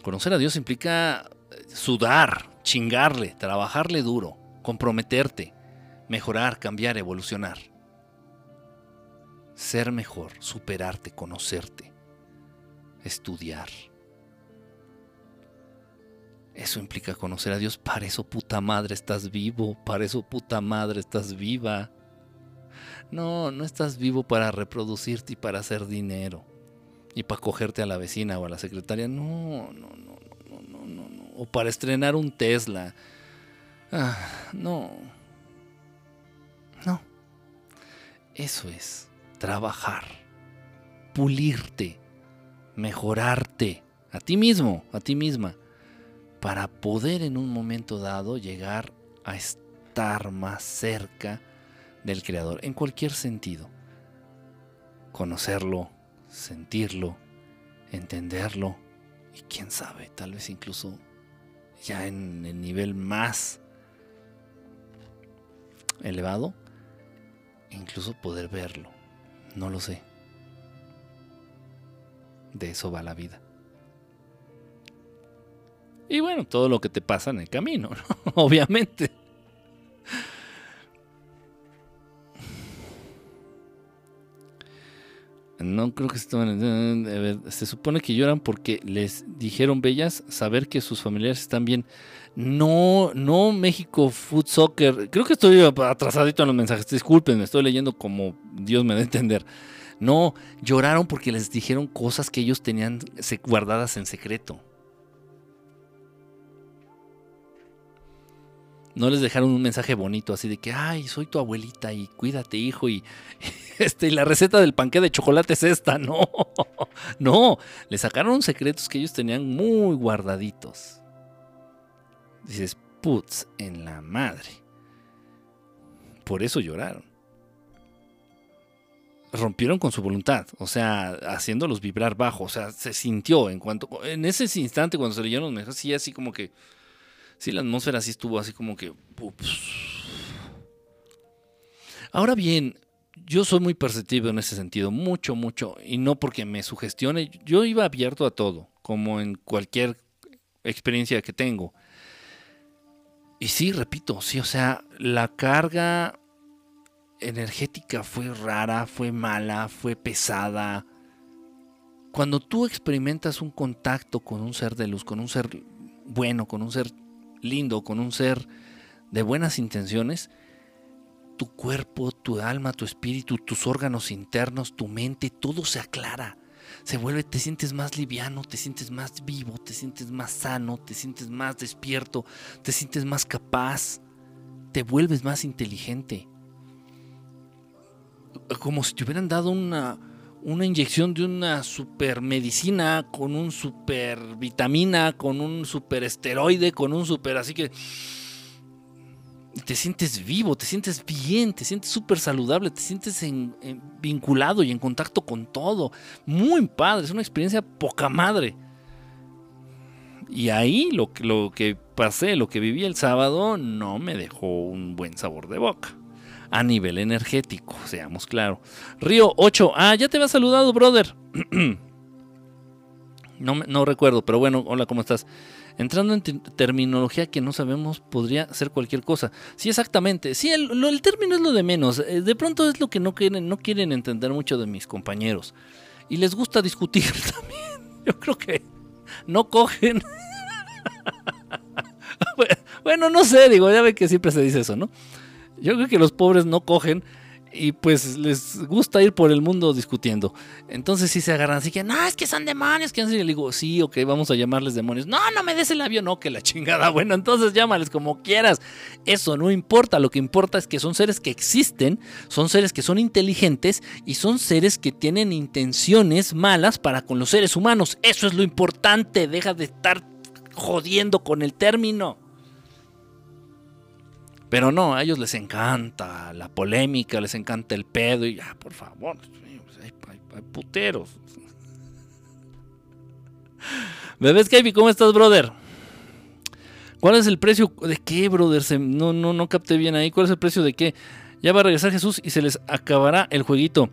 Conocer a Dios implica eh, sudar, chingarle, trabajarle duro, comprometerte, mejorar, cambiar, evolucionar. Ser mejor, superarte, conocerte, estudiar. Eso implica conocer a Dios. Para eso puta madre estás vivo, para eso puta madre estás viva. No, no estás vivo para reproducirte y para hacer dinero. Y para cogerte a la vecina o a la secretaria. No, no, no, no, no, no, no. O para estrenar un Tesla. Ah, no. No. Eso es trabajar, pulirte, mejorarte a ti mismo, a ti misma, para poder en un momento dado llegar a estar más cerca del Creador, en cualquier sentido. Conocerlo, sentirlo, entenderlo y quién sabe, tal vez incluso ya en el nivel más elevado, incluso poder verlo. No lo sé. De eso va la vida. Y bueno, todo lo que te pasa en el camino, obviamente. No creo que se Se supone que lloran porque les dijeron bellas saber que sus familiares están bien. No, no México Food Soccer. Creo que estoy atrasadito en los mensajes. Disculpen, me estoy leyendo como Dios me da a entender. No, lloraron porque les dijeron cosas que ellos tenían guardadas en secreto. No les dejaron un mensaje bonito así de que, ay, soy tu abuelita y cuídate, hijo, y, este, y la receta del panque de chocolate es esta, no, no, le sacaron secretos que ellos tenían muy guardaditos. Dices, putz, en la madre. Por eso lloraron. Rompieron con su voluntad, o sea, haciéndolos vibrar bajo, o sea, se sintió en cuanto, en ese instante cuando se leyeron los mensajes, sí, así como que Sí, la atmósfera sí estuvo así como que... Ahora bien, yo soy muy perceptivo en ese sentido, mucho, mucho, y no porque me sugestione, yo iba abierto a todo, como en cualquier experiencia que tengo. Y sí, repito, sí, o sea, la carga energética fue rara, fue mala, fue pesada. Cuando tú experimentas un contacto con un ser de luz, con un ser bueno, con un ser lindo, con un ser de buenas intenciones, tu cuerpo, tu alma, tu espíritu, tus órganos internos, tu mente, todo se aclara. Se vuelve, te sientes más liviano, te sientes más vivo, te sientes más sano, te sientes más despierto, te sientes más capaz, te vuelves más inteligente. Como si te hubieran dado una, una inyección de una super medicina, con un super vitamina, con un super esteroide, con un super así que te sientes vivo, te sientes bien, te sientes súper saludable, te sientes vinculado y en contacto con todo. Muy padre, es una experiencia poca madre. Y ahí lo, lo que pasé, lo que viví el sábado, no me dejó un buen sabor de boca a nivel energético, seamos claros. Río 8, ah, ya te había saludado, brother. no, no recuerdo, pero bueno, hola, ¿cómo estás? Entrando en terminología que no sabemos, podría ser cualquier cosa. Sí, exactamente. Sí, el, el término es lo de menos. Eh, de pronto es lo que no quieren, no quieren entender mucho de mis compañeros. Y les gusta discutir también. Yo creo que no cogen. bueno, no sé, digo, ya ve que siempre se dice eso, ¿no? Yo creo que los pobres no cogen y pues les gusta ir por el mundo discutiendo. Entonces sí se agarran así que, no, es que son demonios. Que le digo, sí, ok, vamos a llamarles demonios. No, no me des el avión, no, que la chingada. Bueno, entonces llámales como quieras. Eso no importa. Lo que importa es que son seres que existen, son seres que son inteligentes y son seres que tienen intenciones malas para con los seres humanos. Eso es lo importante. Deja de estar jodiendo con el término. Pero no, a ellos les encanta la polémica, les encanta el pedo y ya, por favor, pues, hay, puteros. Bebés Kaby, ¿cómo estás, brother? ¿Cuál es el precio de qué, brother? no, no, no capté bien ahí. ¿Cuál es el precio de qué? Ya va a regresar Jesús y se les acabará el jueguito.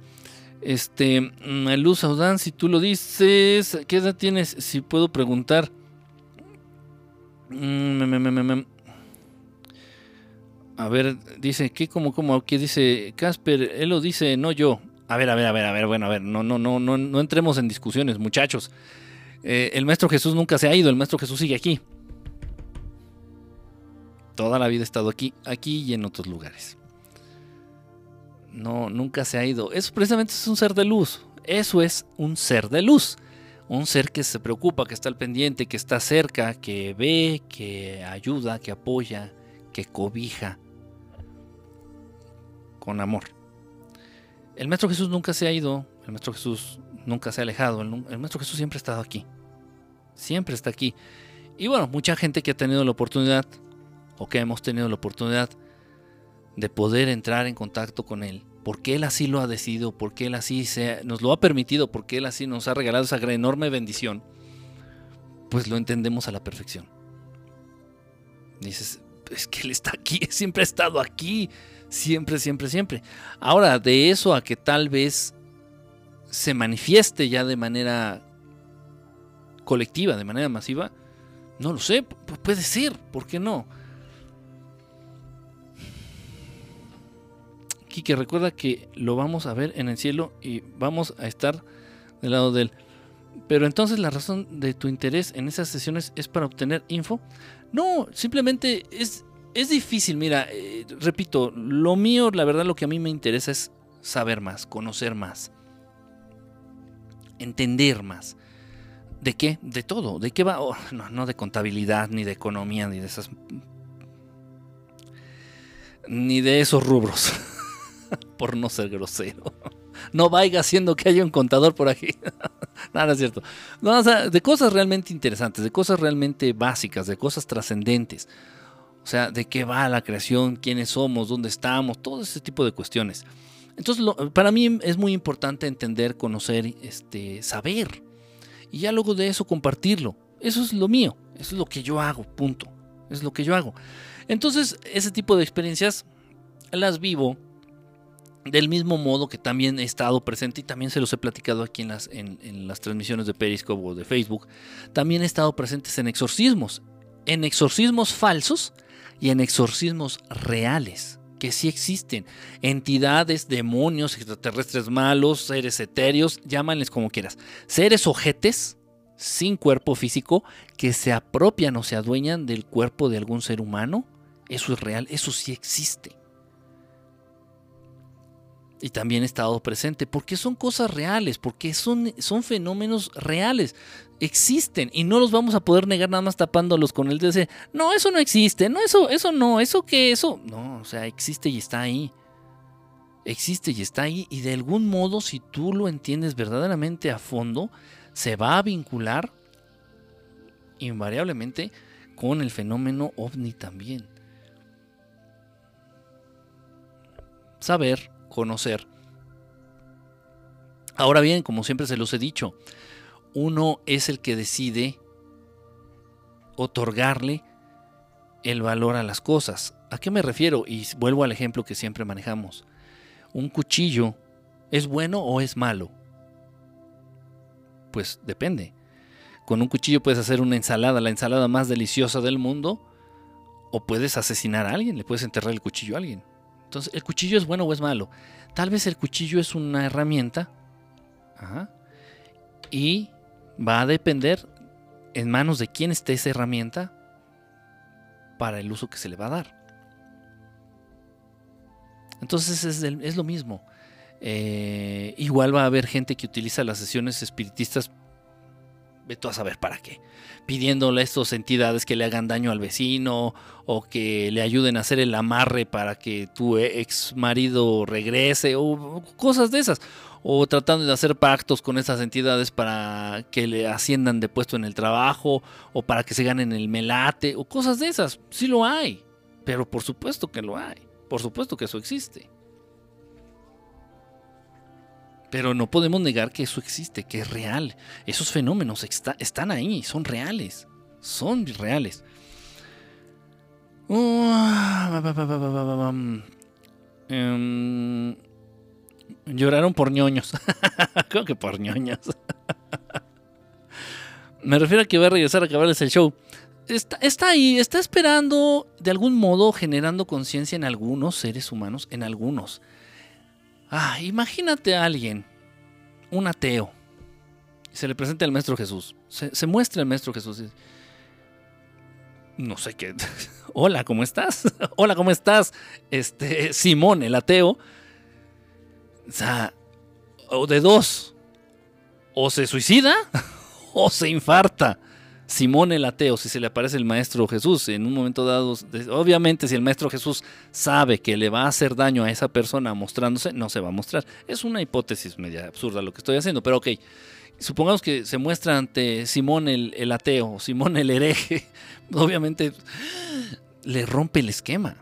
Este, mm, Luz Audán, si tú lo dices, ¿qué edad tienes? Si puedo preguntar. Mm, a ver, dice, ¿qué como como que dice Casper? Él lo dice, no yo. A ver, a ver, a ver, a ver, bueno, a ver, no, no, no, no, no entremos en discusiones, muchachos. Eh, el Maestro Jesús nunca se ha ido, el Maestro Jesús sigue aquí. Toda la vida ha estado aquí, aquí y en otros lugares. No, nunca se ha ido. Eso precisamente es un ser de luz. Eso es un ser de luz. Un ser que se preocupa, que está al pendiente, que está cerca, que ve, que ayuda, que apoya, que cobija con amor. El Maestro Jesús nunca se ha ido, el Maestro Jesús nunca se ha alejado, el, Maestro Jesús siempre ha estado aquí, siempre está aquí. Y bueno, mucha gente que ha tenido la oportunidad, o que hemos tenido la oportunidad de poder entrar en contacto con Él, porque Él así lo ha decidido, porque Él así nos lo ha permitido, porque Él así nos ha regalado esa enorme bendición, pues lo entendemos a la perfección. Dices, es que Él está aquí, siempre ha estado aquí, siempre, siempre, siempre. Ahora, de eso a que tal vez se manifieste ya de manera colectiva, de manera masiva, no lo sé, puede ser, ¿por qué no? Quique, recuerda que lo vamos a ver en el cielo y vamos a estar del lado de él. Pero entonces la razón de tu interés en esas sesiones es para obtener info. No, simplemente es, es difícil. Mira, eh, repito, lo mío, la verdad, lo que a mí me interesa es saber más, conocer más, entender más. ¿De qué? De todo. ¿De qué va? Oh, no, no de contabilidad, ni de economía, ni de esas... Ni de esos rubros. por no ser grosero. No vaya haciendo que haya un contador por aquí. Nada, es cierto. No, de cosas realmente interesantes, de cosas realmente básicas, de cosas trascendentes. O sea, de qué va la creación, quiénes somos, dónde estamos, todo ese tipo de cuestiones. Entonces, para mí es muy importante entender, conocer, este, saber. Y ya luego de eso compartirlo. Eso es lo mío. Eso es lo que yo hago, punto. Es lo que yo hago. Entonces, ese tipo de experiencias las vivo del mismo modo que también he estado presente y también se los he platicado aquí en las, en, las transmisiones de Periscope o de Facebook, también he estado presentes en exorcismos, en exorcismos falsos y en exorcismos reales, que sí existen. Entidades, demonios, extraterrestres malos, seres etéreos, llámanles como quieras. Seres ojetes sin cuerpo físico que se apropian o se adueñan del cuerpo de algún ser humano. Eso es real, eso sí existe y también he estado presente, porque son cosas reales, porque son, son fenómenos reales, existen y no los vamos a poder negar nada más tapándolos con el de no, eso no existe, no, eso, eso no, eso que, eso, no, o sea, existe y está ahí. Existe y está ahí y de algún modo si tú lo entiendes verdaderamente a fondo, se va a vincular invariablemente con el fenómeno ovni también. Saber conocer. Ahora bien, como siempre se los he dicho, uno es el que decide otorgarle el valor a las cosas. ¿A qué me refiero? Y vuelvo al ejemplo que siempre manejamos. ¿Un cuchillo es bueno o es malo? Pues depende. Con un cuchillo puedes hacer una ensalada, la ensalada más deliciosa del mundo, o puedes asesinar a alguien, le puedes enterrar el cuchillo a alguien. Entonces, ¿el cuchillo es bueno o es malo? Tal vez el cuchillo es una herramienta y va a depender en manos de quién esté esa herramienta para el uso que se le va a dar. Entonces es, lo mismo. Eh, igual va a haber gente que utiliza las sesiones espiritistas tú a saber para qué. Pidiéndole a estas entidades que le hagan daño al vecino o que le ayuden a hacer el amarre para que tu ex marido regrese o cosas de esas. O tratando de hacer pactos con esas entidades para que le asciendan de puesto en el trabajo o para que se ganen el melate o cosas de esas. Sí lo hay, pero por supuesto que lo hay. Por supuesto que eso existe. Pero no podemos negar que eso existe, que es real. Esos fenómenos están ahí, son reales. Son reales. lloraron por ñoños. Creo que por ñoños. Me refiero a que va a regresar a acabarles el show. Está, ahí, está esperando, de algún modo, generando conciencia en algunos seres humanos, en algunos. Ah, imagínate a alguien, un ateo, se le presenta al Maestro Jesús. Se, muestra el Maestro Jesús. no sé qué. Hola, ¿cómo estás? Hola, ¿cómo estás? Este, Simón, el ateo. O sea, o de dos. O se suicida o se infarta. Simón el ateo, si se le aparece el Maestro Jesús en un momento dado, obviamente si el Maestro Jesús sabe que le va a hacer daño a esa persona mostrándose, no se va a mostrar. Es una hipótesis media absurda lo que estoy haciendo, pero ok. Supongamos que se muestra ante Simón el, el ateo, Simón el hereje, obviamente le rompe el esquema.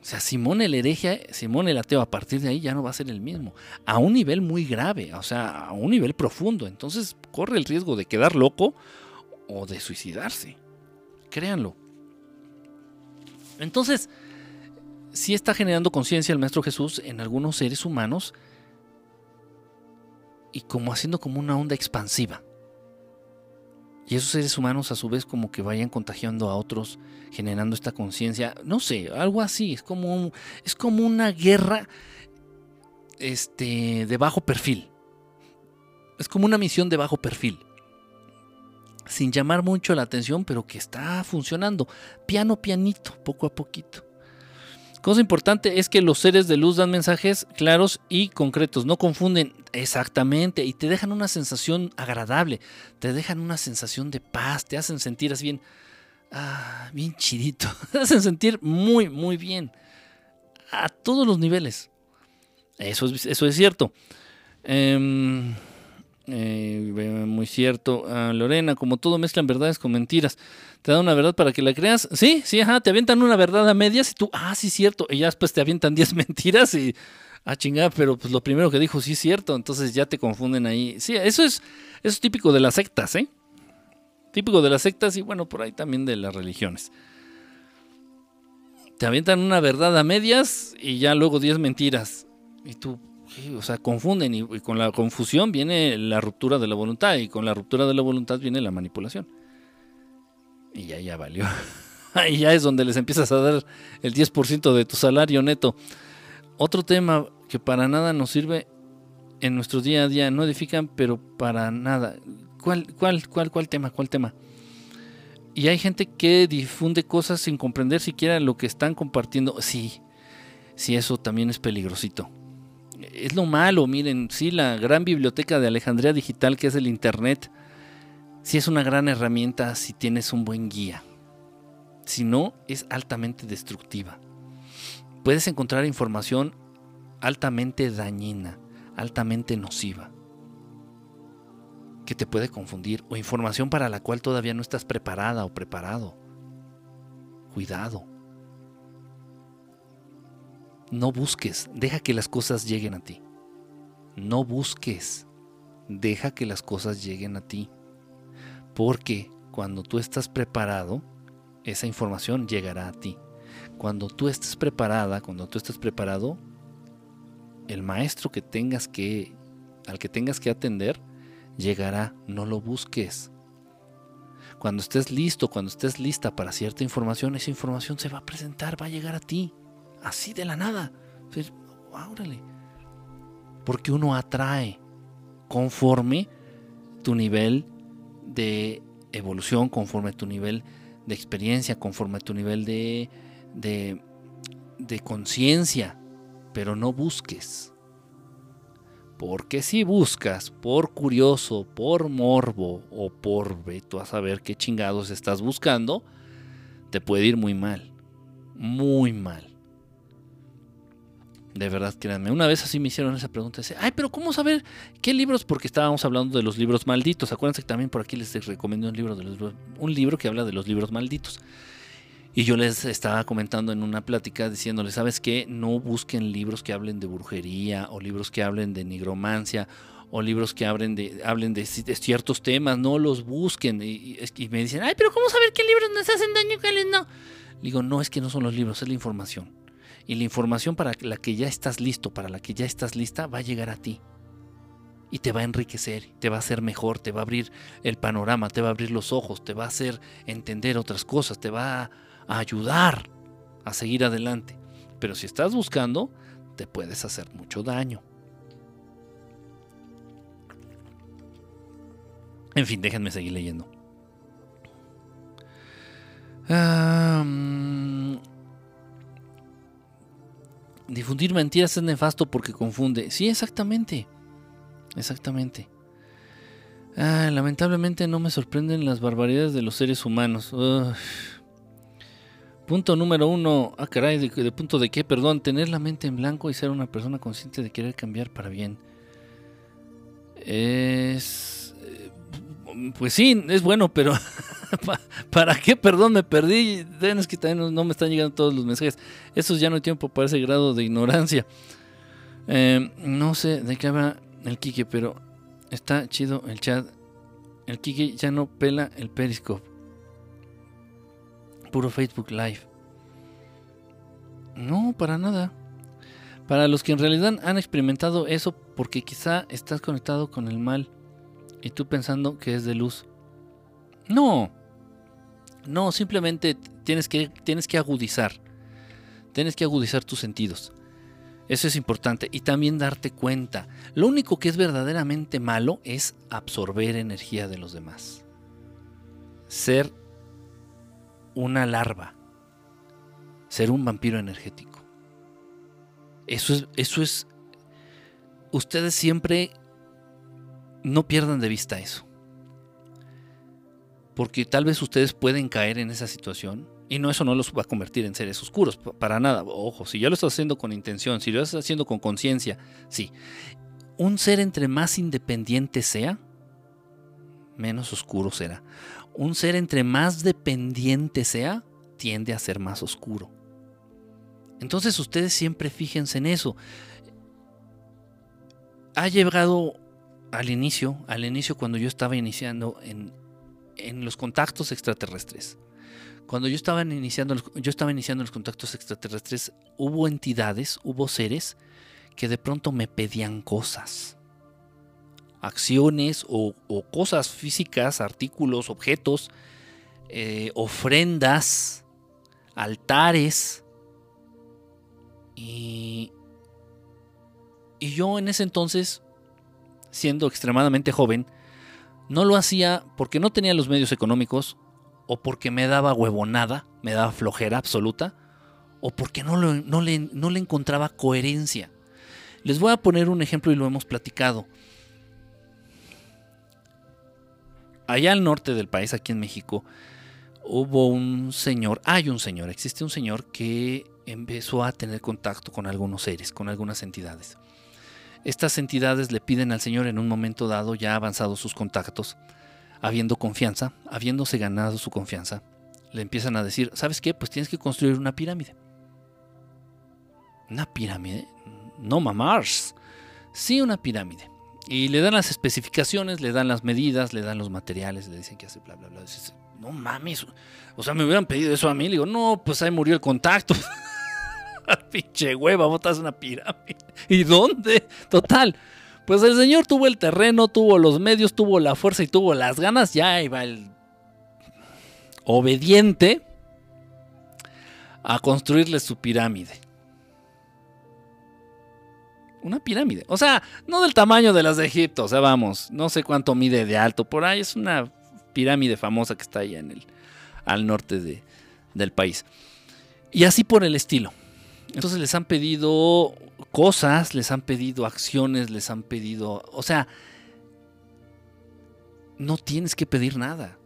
O sea, Simón el hereje, Simón el ateo, a partir de ahí ya no va a ser el mismo. A un nivel muy grave, o sea, a un nivel profundo. Entonces corre el riesgo de quedar loco o de suicidarse. Créanlo. Entonces, sí está generando conciencia el Maestro Jesús en algunos seres humanos y como haciendo como una onda expansiva. Y esos seres humanos a su vez como que vayan contagiando a otros, generando esta conciencia, no sé, algo así, es como, es como una guerra este, de bajo perfil. Es como una misión de bajo perfil. Sin llamar mucho la atención, pero que está funcionando. Piano, pianito, poco a poquito. Cosa importante es que los seres de luz dan mensajes claros y concretos, no confunden exactamente y te dejan una sensación agradable, te dejan una sensación de paz, te hacen sentir así bien, ah, bien chidito, te hacen sentir muy, muy bien a todos los niveles. Eso es, eso es cierto. Em, eh, muy cierto. Lorena, como todo mezclan verdades con mentiras. ¿Te dan una verdad para que la creas? Sí, sí, ajá, te avientan una verdad a medias y tú, ah, sí, cierto. Y ya después te avientan 10 mentiras y, ah, chingada, pero pues lo primero que dijo sí es cierto. Entonces ya te confunden ahí. Sí, eso es, eso es típico de las sectas, ¿eh? Típico de las sectas y bueno, por ahí también de las religiones. Te avientan una verdad a medias y ya luego 10 mentiras. Y tú, o sea, confunden y, con la confusión viene la ruptura de la voluntad y con la ruptura de la voluntad viene la manipulación. Y ya, ya valió. Ahí ya es donde les empiezas a dar el 10% de tu salario neto. Otro tema que para nada nos sirve en nuestro día a día, no edifican, pero para nada. ¿Cuál, cuál, cuál, cuál tema? ¿Cuál tema? Y hay gente que difunde cosas sin comprender siquiera lo que están compartiendo. Sí, sí, eso también es peligrosito es lo malo, miren, sí, la gran biblioteca de Alejandría Digital que es el Internet, sí es una gran herramienta si tienes un buen guía. Si no, es altamente destructiva. Puedes encontrar información altamente dañina, altamente nociva, que te puede confundir, o información para la cual todavía no estás preparada o preparado. Cuidado. No busques, deja que las cosas lleguen a ti. No busques, deja que las cosas lleguen a ti. Porque cuando tú estás preparado, esa información llegará a ti. Cuando tú estés preparada, cuando tú estés preparado, el maestro que tengas que al que tengas que atender llegará, no lo busques. Cuando estés listo, cuando estés lista para cierta información, esa información se va a presentar, va a llegar a ti así de la nada. órale. Porque uno atrae conforme tu nivel de evolución, conforme tu nivel de experiencia, conforme tu nivel de, de, de conciencia. Pero no busques. Porque si buscas por curioso, por morbo o por veto a saber qué chingados estás buscando, te puede ir muy mal. Muy mal. De verdad, créanme. Una vez así me hicieron esa pregunta. Dice, ay, pero ¿cómo saber qué libros? Porque estábamos hablando de los libros malditos. Acuérdense que también por aquí les recomiendo un libro, de los, un libro que habla de los libros malditos. Y yo les estaba comentando en una plática diciéndoles, ¿sabes qué? No busquen libros que hablen de brujería o libros que hablen de nigromancia o libros que hablen de, hablen de, ciertos temas. No los busquen. Y, me dicen, ay, pero ¿cómo saber qué libros nos hacen daño y cuáles no? digo, no, es que no son los libros, es la información. Y la información para la que ya estás listo, para la que ya estás lista, va a llegar a ti. Y te va a enriquecer, te va a hacer mejor, te va a abrir el panorama, te va a abrir los ojos, te va a hacer entender otras cosas, te va a ayudar a seguir adelante. Pero si estás buscando, te puedes hacer mucho daño. En fin, déjenme seguir leyendo. Ah, Difundir mentiras es nefasto porque confunde. Sí, exactamente. Exactamente. Ah, lamentablemente no me sorprenden las barbaridades de los seres humanos. Punto número uno. Ah, caray, de, punto de qué? Perdón, tener la mente en blanco y ser una persona consciente de querer cambiar para bien. Es. Eh, pues sí, es bueno, pero ¿Para qué? Perdón, me perdí. Es que también no me están llegando todos los mensajes. Eso ya no hay tiempo para ese grado de ignorancia. Eh, no sé de qué habla el Kike, pero está chido el chat. El Kike ya no pela el Periscope. Puro Facebook Live. No, para nada. Para los que en realidad han experimentado eso porque quizá estás conectado con el mal y tú pensando que es de luz. No. No, simplemente tienes que, tienes que agudizar. Tienes que agudizar tus sentidos. Eso es importante. Y también darte cuenta. Lo único que es verdaderamente malo es absorber energía de los demás. Ser una larva. Ser un vampiro energético. Eso es, eso es. Ustedes siempre no pierdan de vista eso. Porque tal vez ustedes pueden caer en esa situación y no eso no los va a convertir en seres oscuros, para nada. Ojo, si yo lo estoy haciendo con intención, si lo estoy haciendo con conciencia, sí. Un ser entre más independiente sea, menos oscuro será. Un ser entre más dependiente sea, tiende a ser más oscuro. Entonces ustedes siempre fíjense en eso. Ha llegado al inicio, al inicio cuando yo estaba iniciando en, en los contactos extraterrestres. Cuando yo estaba, iniciando, yo estaba iniciando los contactos extraterrestres, hubo entidades, hubo seres que de pronto me pedían cosas. Acciones o, cosas físicas, artículos, objetos, eh, ofrendas, altares. Y, y yo en ese entonces, siendo extremadamente joven, no lo hacía porque no tenía los medios económicos, o porque me daba huevonada, me daba flojera absoluta, o porque no, le, no le encontraba coherencia. Les voy a poner un ejemplo y lo hemos platicado. Allá al norte del país, aquí en México, hubo un señor, hay un señor, existe un señor que empezó a tener contacto con algunos seres, con algunas entidades. Estas entidades le piden al señor en un momento dado, ya avanzados sus contactos, habiendo confianza, habiéndose ganado su confianza, le empiezan a decir, ¿sabes qué? Pues tienes que construir una pirámide. ¿Una pirámide? No mamars. Sí, una pirámide. Y le dan las especificaciones, le dan las medidas, le dan los materiales, le dicen que hace bla, bla, bla. no mames. O sea, me hubieran pedido eso a mí. Le digo, no, pues ahí murió el contacto. Pinche hueva, botas una pirámide. ¿Y dónde? Total. Pues el señor tuvo el terreno, tuvo los medios, tuvo la fuerza y tuvo las ganas. Ya iba el obediente a construirle su pirámide. Una pirámide. O sea, no del tamaño de las de Egipto. O sea, vamos, no sé cuánto mide de alto. Por ahí es una pirámide famosa que está allá en el, al norte del país. Y así por el estilo. Entonces les han pedido cosas, les han pedido acciones, les han pedido, o sea, no tienes que pedir nada.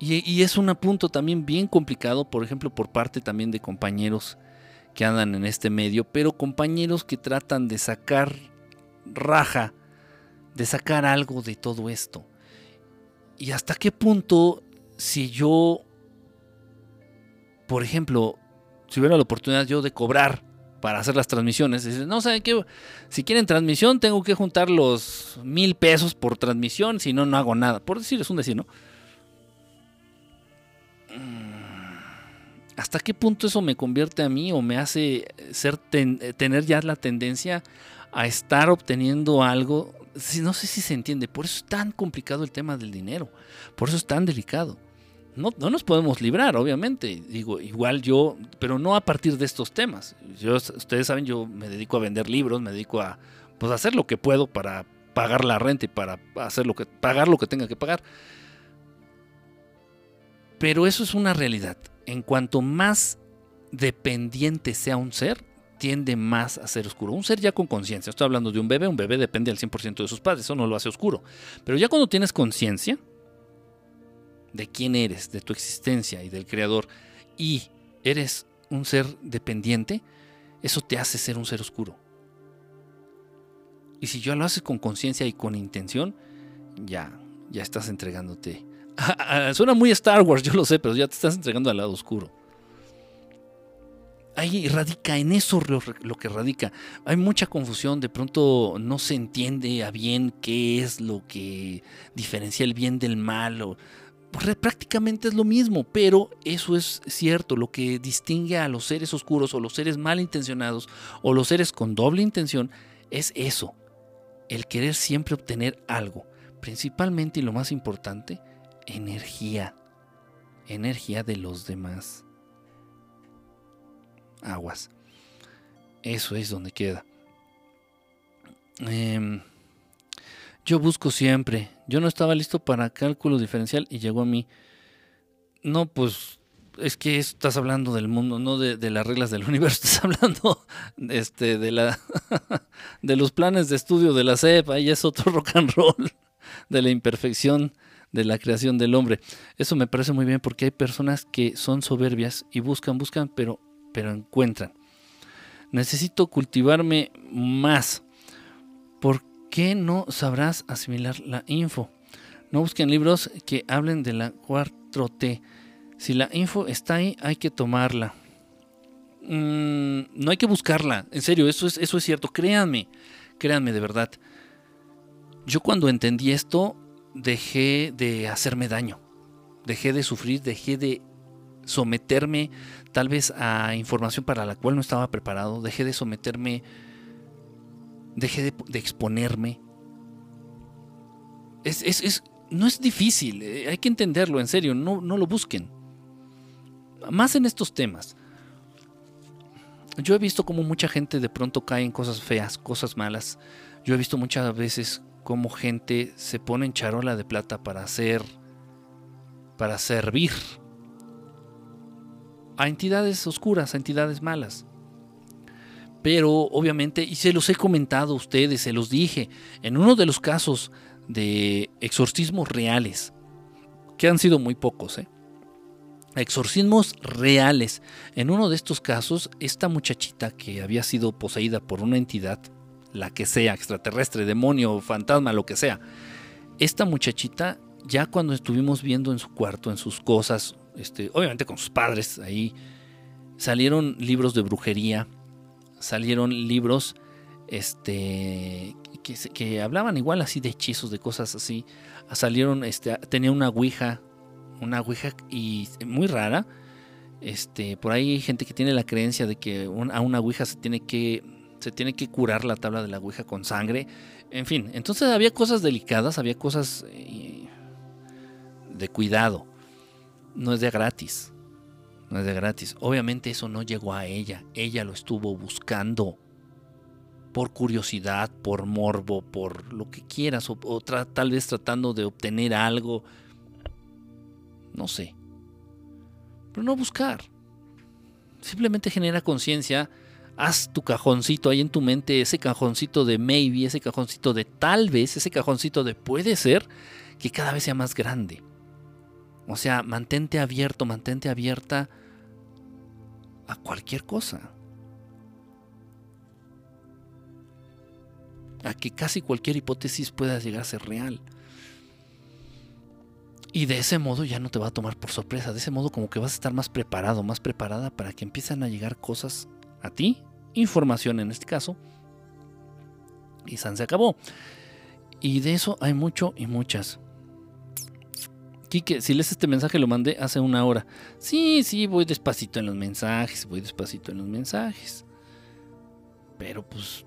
Y, es un punto también bien complicado, por ejemplo, por parte también de compañeros que andan en este medio, pero compañeros que tratan de sacar raja, de sacar algo de todo esto. Y hasta qué punto, si yo, por ejemplo, si hubiera la oportunidad yo de cobrar para hacer las transmisiones, no, ¿saben qué? Si quieren transmisión, tengo que juntar los mil pesos por transmisión, si no, no hago nada. Por decir, es un decir, ¿no? Mm, ¿Hasta qué punto eso me convierte a mí o me hace ser tener ya la tendencia a estar obteniendo algo? No sé si se entiende. Por eso es tan complicado el tema del dinero. Por eso es tan delicado no, nos podemos librar, obviamente. Digo, igual yo, pero no a partir de estos temas. Yo, ustedes saben, yo me dedico a vender libros, me dedico a pues, hacer lo que puedo para pagar la renta y para hacer lo que, pagar lo que tenga que pagar. Pero eso es una realidad. En cuanto más dependiente sea un ser, tiende más a ser oscuro. Un ser ya con conciencia. Estoy hablando de un bebé. Un bebé depende al 100% de sus padres. Eso no lo hace oscuro. Pero ya cuando tienes conciencia, de quién eres, de tu existencia y del Creador, y eres un ser dependiente, eso te hace ser un ser oscuro. Y si yo lo haces con conciencia y con intención, ya, ya estás entregándote. Suena muy Star Wars, yo lo sé, pero ya te estás entregando al lado oscuro. Ahí radica, en eso lo que radica. Hay mucha confusión, de pronto no se entiende a bien qué es lo que diferencia el bien del mal. Prácticamente es lo mismo, pero eso es cierto, lo que distingue a los seres oscuros o los seres malintencionados o los seres con doble intención es eso, el querer siempre obtener algo, principalmente y lo más importante, energía, energía de los demás. Aguas. Eso es donde queda. Em, yo busco siempre. Yo no estaba listo para cálculo diferencial y llegó a mí. No, pues es que estás hablando del mundo, no de, las reglas del universo. Estás hablando este, de, la, de los planes de estudio de la CEP. Ahí es otro rock and roll. De la imperfección de la creación del hombre. Eso me parece muy bien porque hay personas que son soberbias y buscan, buscan, pero, pero encuentran. Necesito cultivarme más. ¿Por qué no sabrás asimilar la info? No busquen libros que hablen de la 4T. Si la info está ahí, hay que tomarla. Mm, no hay que buscarla. En serio, eso es, eso es cierto. Créanme. Créanme de verdad. Yo cuando entendí esto, dejé de hacerme daño. Dejé de sufrir, dejé de someterme tal vez a información para la cual no estaba preparado, dejé de someterme, dejé de, exponerme. Es, no es difícil, eh, hay que entenderlo, en serio, no, lo busquen. Más en estos temas. Yo he visto como mucha gente de pronto cae en cosas feas, cosas malas. Yo he visto muchas veces como gente se pone en charola de plata para hacer, para servir a entidades oscuras, a entidades malas. Pero obviamente, y se los he comentado a ustedes, se los dije, en uno de los casos de exorcismos reales, que han sido muy pocos, ¿eh? exorcismos reales. En uno de estos casos, esta muchachita que había sido poseída por una entidad, la que sea, extraterrestre, demonio, fantasma, lo que sea, esta muchachita, ya cuando estuvimos viendo en su cuarto, en sus cosas, este, obviamente con sus padres ahí, salieron libros de brujería, salieron libros este, que, hablaban igual así de hechizos, de cosas así. Salieron, este, tenía una ouija, una ouija y muy rara. Este, por ahí hay gente que tiene la creencia de que a una ouija se tiene que se tiene que curar la tabla de la ouija con sangre. En fin, entonces había cosas delicadas, había cosas eh, de cuidado no es de gratis. No es de gratis. Obviamente eso no llegó a ella. Ella lo estuvo buscando. Por curiosidad, por morbo, por lo que quieras. O, tal vez tratando de obtener algo. No sé. Pero no buscar. Simplemente genera conciencia. Haz tu cajoncito ahí en tu mente. Ese cajoncito de maybe. Ese cajoncito de tal vez. Ese cajoncito de puede ser. Que cada vez sea más grande o sea, mantente abierto, mantente abierta a cualquier cosa. A que casi cualquier hipótesis pueda llegar a ser real. Y de ese modo ya no te va a tomar por sorpresa. De ese modo como que vas a estar más preparado, más preparada para que empiecen a llegar cosas a ti. Información en este caso. Y San se acabó. Y de eso hay mucho y muchas. Quique, si lees este mensaje lo mandé hace una hora. Sí, sí, voy despacito en los mensajes, voy despacito en los mensajes. Pero pues...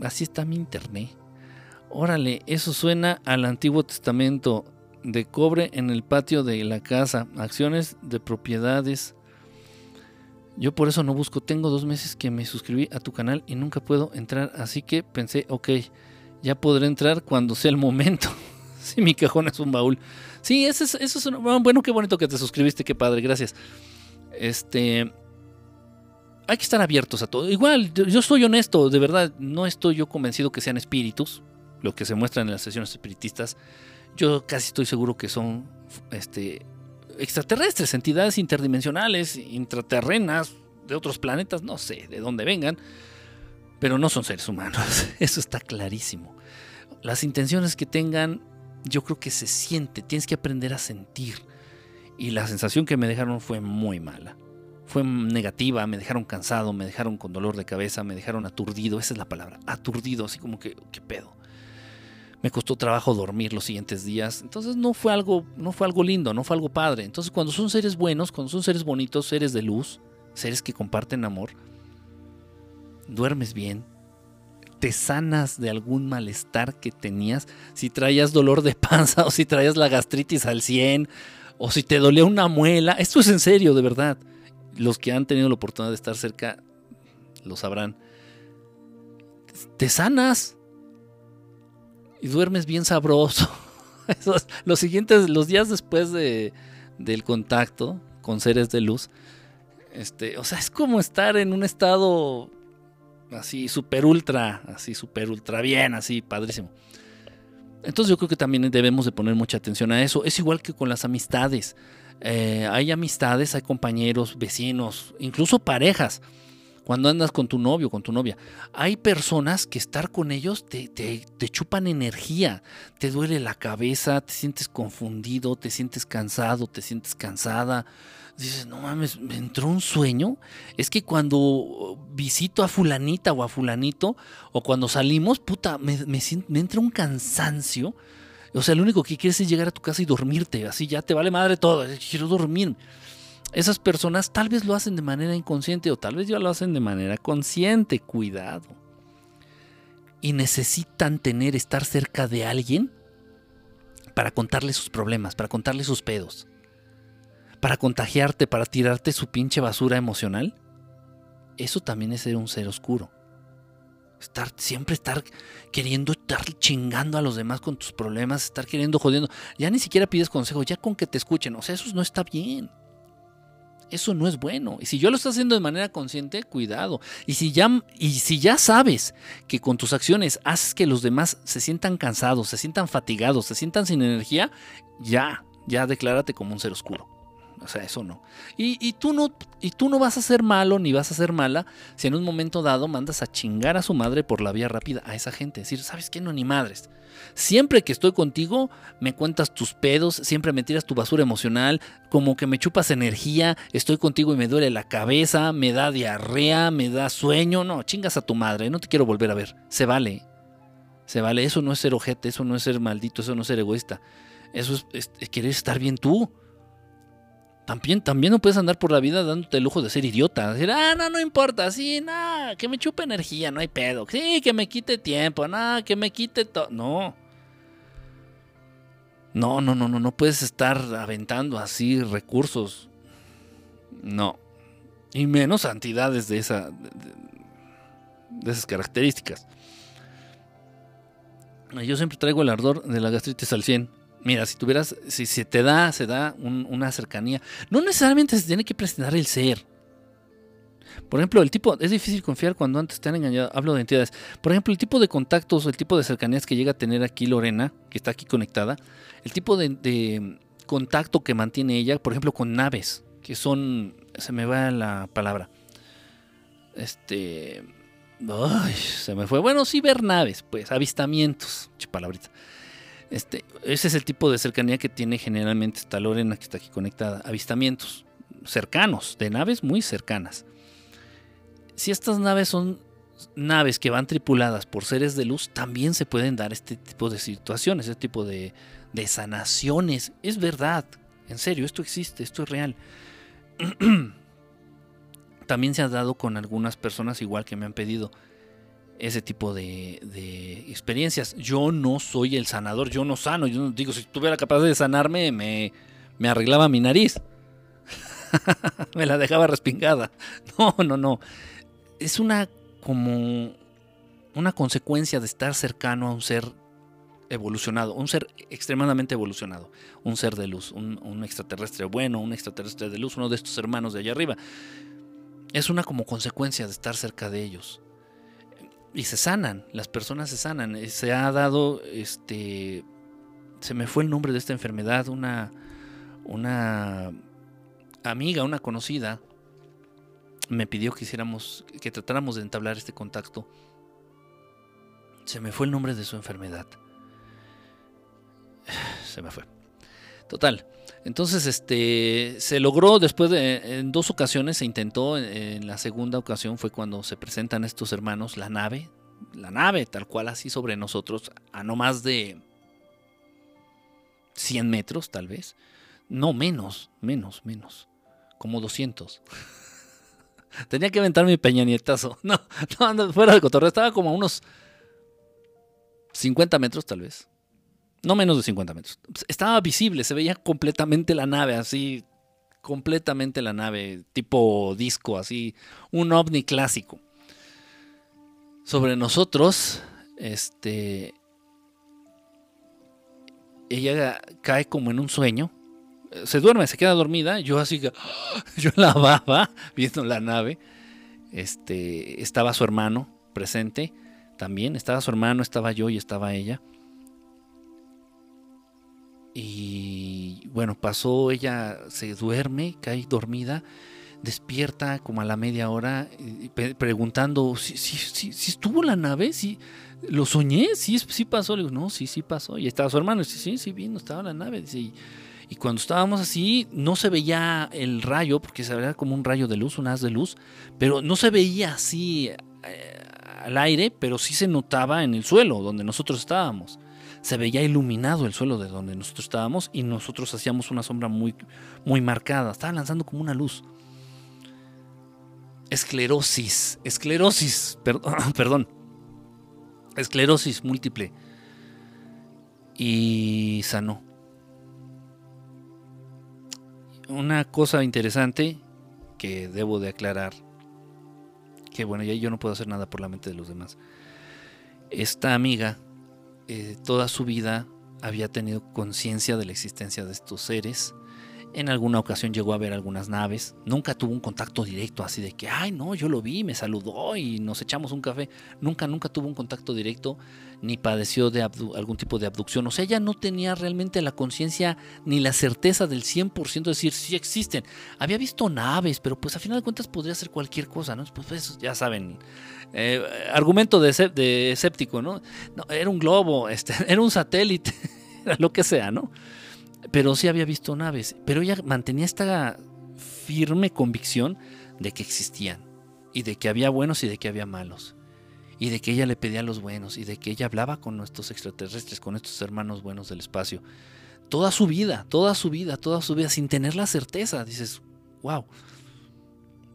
Así está mi internet. Órale, eso suena al Antiguo Testamento. De cobre en el patio de la casa. Acciones de propiedades. Yo por eso no busco. Tengo dos meses que me suscribí a tu canal y nunca puedo entrar. Así que pensé, ok, ya podré entrar cuando sea el momento. Sí, mi cajón es un baúl. Sí, eso es, es bueno, qué bonito que te suscribiste, qué padre, gracias. Este, hay que estar abiertos a todo. Igual, yo soy honesto, de verdad, no estoy yo convencido que sean espíritus, lo que se muestran en las sesiones espiritistas. Yo casi estoy seguro que son este, extraterrestres, entidades interdimensionales, intraterrenas, de otros planetas, no sé de dónde vengan, pero no son seres humanos. Eso está clarísimo. Las intenciones que tengan yo creo que se siente, tienes que aprender a sentir. Y la sensación que me dejaron fue muy mala. Fue negativa, me dejaron cansado, me dejaron con dolor de cabeza, me dejaron aturdido, esa es la palabra, aturdido, así como que, ¿qué pedo? me costó trabajo dormir los siguientes días. Entonces no fue algo, no fue algo lindo, no fue algo padre. Entonces cuando son seres buenos, cuando son seres bonitos, seres de luz, seres que comparten amor, duermes bien, te sanas de algún malestar que tenías, si traías dolor de panza o si traías la gastritis al 100 o si te dolía una muela, esto es en serio, de verdad. Los que han tenido la oportunidad de estar cerca lo sabrán. Te sanas, y duermes bien sabroso. los siguientes, los días después de, del contacto con seres de luz, este, o sea, es como estar en un estado así super ultra, así super ultra bien, así padrísimo. Entonces yo creo que también debemos de poner mucha atención a eso. Es igual que con las amistades. Eh, hay amistades, hay compañeros, vecinos, incluso parejas cuando andas con tu novio, con tu novia. Hay personas que estar con ellos te, te, chupan energía, te duele la cabeza, te sientes confundido, te sientes cansado, te sientes cansada. Dices, no mames, me entró un sueño. Es que cuando visito a fulanita o a fulanito, o cuando salimos, puta, me, me, me entra un cansancio. O sea, lo único que quieres es llegar a tu casa y dormirte. Así ya te vale madre todo. Quiero dormir esas personas tal vez lo hacen de manera inconsciente o tal vez ya lo hacen de manera consciente. Cuidado. Y necesitan tener, estar cerca de alguien para contarle sus problemas, para contarle sus pedos, para contagiarte, para tirarte su pinche basura emocional. Eso también es ser un ser oscuro. Estar, siempre estar queriendo estar chingando a los demás con tus problemas, estar queriendo jodiendo. Ya ni siquiera pides consejo, ya con que te escuchen. O sea, eso no está bien. Eso no es bueno. Y si yo lo estoy haciendo de manera consciente, cuidado. Y si ya, y si ya sabes que con tus acciones haces que los demás se sientan cansados, se sientan fatigados, se sientan sin energía, ya, ya declárate como un ser oscuro. O sea, eso no. Y, tú no. y tú no vas a ser malo ni vas a ser mala si en un momento dado mandas a chingar a su madre por la vía rápida a esa gente. Decir, ¿sabes qué? No, ni madres. Siempre que estoy contigo, me cuentas tus pedos, siempre me tiras tu basura emocional, como que me chupas energía, estoy contigo y me duele la cabeza, me da diarrea, me da sueño. No, chingas a tu madre, no te quiero volver a ver. Se vale. Se vale. Eso no es ser ojete, eso no es ser maldito, eso no es ser egoísta. Eso es, querer estar bien tú. También, también no puedes andar por la vida dándote el lujo de ser idiota. Decir, ah, no, no importa, sí, nada, que me chupe energía, no hay pedo. Sí, que me quite tiempo, nada, que me quite todo. No. No, no, no, no, no puedes estar aventando así recursos. No. Y menos entidades de, esa, de esas características. Yo siempre traigo el ardor de la gastritis al 100. Mira, si tuvieras, si se te da, se da una cercanía. No necesariamente se tiene que presentar el ser. Por ejemplo, el tipo, es difícil confiar cuando antes te han engañado, hablo de entidades. Por ejemplo, el tipo de contactos, el tipo de cercanías que llega a tener aquí Lorena, que está aquí conectada, el tipo de, contacto que mantiene ella, por ejemplo, con naves, que son, se me va la palabra, este, ay, se me fue, bueno, sí ver naves, pues, avistamientos, palabrita. Este, ese es el tipo de cercanía que tiene generalmente esta Lorena que está aquí conectada. Avistamientos cercanos, de naves muy cercanas. Si estas naves son naves que van tripuladas por seres de luz, también se pueden dar este tipo de situaciones, este tipo de, de sanaciones. Es verdad, en serio, esto existe, esto es real. también se ha dado con algunas personas igual que me han pedido ese tipo de, experiencias. Yo no soy el sanador, yo no sano. Yo no digo, si tuviera capaz de sanarme, me, arreglaba mi nariz. me la dejaba respingada. No, no, no. Es una como una consecuencia de estar cercano a un ser evolucionado, un ser extremadamente evolucionado, un ser de luz, un extraterrestre bueno, un extraterrestre de luz, uno de estos hermanos de allá arriba. Es una como consecuencia de estar cerca de ellos y se sanan, las personas se sanan. Eh, se ha dado, este, se me fue el nombre de esta enfermedad, una, una amiga, una conocida, me pidió que hiciéramos, que tratáramos de entablar este contacto. Se me fue el nombre de su enfermedad. Se me fue. Total. Entonces, este, se logró después de, en dos ocasiones se intentó, en la segunda ocasión fue cuando se presentan estos hermanos, la nave, la nave, tal cual así sobre nosotros, a no más de 100 metros tal vez. No, menos, menos, menos. Como 200. Tenía que aventar mi peñanietazo. No, no, fuera de cotorreo. Estaba como a unos 50 metros tal vez. No menos de 50 metros. Estaba visible, se veía completamente la nave, así, completamente la nave, tipo disco, así, un ovni clásico. Sobre nosotros, este, ella cae como en un sueño. Se duerme, se queda dormida. Yo así yo la baba viendo la nave. Este, estaba su hermano presente también. Estaba su hermano, estaba yo y estaba ella. Y bueno, pasó, ella se duerme, cae dormida, despierta como a la media hora preguntando si, si, si, estuvo la nave, si lo soñé, sí, sí pasó. Le digo, no, sí, sí pasó. Y estaba su hermano, sí, sí, sí, vino, estaba la nave. y, y, cuando estábamos así, no se veía el rayo, porque se veía como un rayo de luz, un haz de luz, pero no se veía así eh, al aire, pero sí se notaba en el suelo donde nosotros estábamos se veía iluminado el suelo de donde nosotros estábamos y nosotros hacíamos una sombra muy, muy marcada. Estaba lanzando como una luz. Esclerosis, esclerosis, perdón. Esclerosis múltiple. Y sanó. Una cosa interesante que debo de aclarar, que bueno, ya yo no puedo hacer nada por la mente de los demás. Esta amiga eh, toda su vida había tenido conciencia de la existencia de estos seres. En alguna ocasión llegó a ver algunas naves. Nunca tuvo un contacto directo así de que, ay, no, yo lo vi, me saludó y nos echamos un café. Nunca, nunca tuvo un contacto directo ni padeció de algún tipo de abducción. O sea, ella no tenía realmente la conciencia ni la certeza del 100% de decir si existen. Había visto naves, pero pues a final de cuentas podría ser cualquier cosa, ¿no? Pues, pues ya saben, eh, argumento de, escéptico, ¿no? ¿no? Era un globo, este, era un satélite, lo que sea, ¿no? Pero sí había visto naves, pero ella mantenía esta firme convicción de que existían y de que había buenos y de que había malos y de que ella le pedía a los buenos y de que ella hablaba con nuestros extraterrestres, con estos hermanos buenos del espacio. Toda su vida, toda su vida, toda su vida, sin tener la certeza. Dices, wow.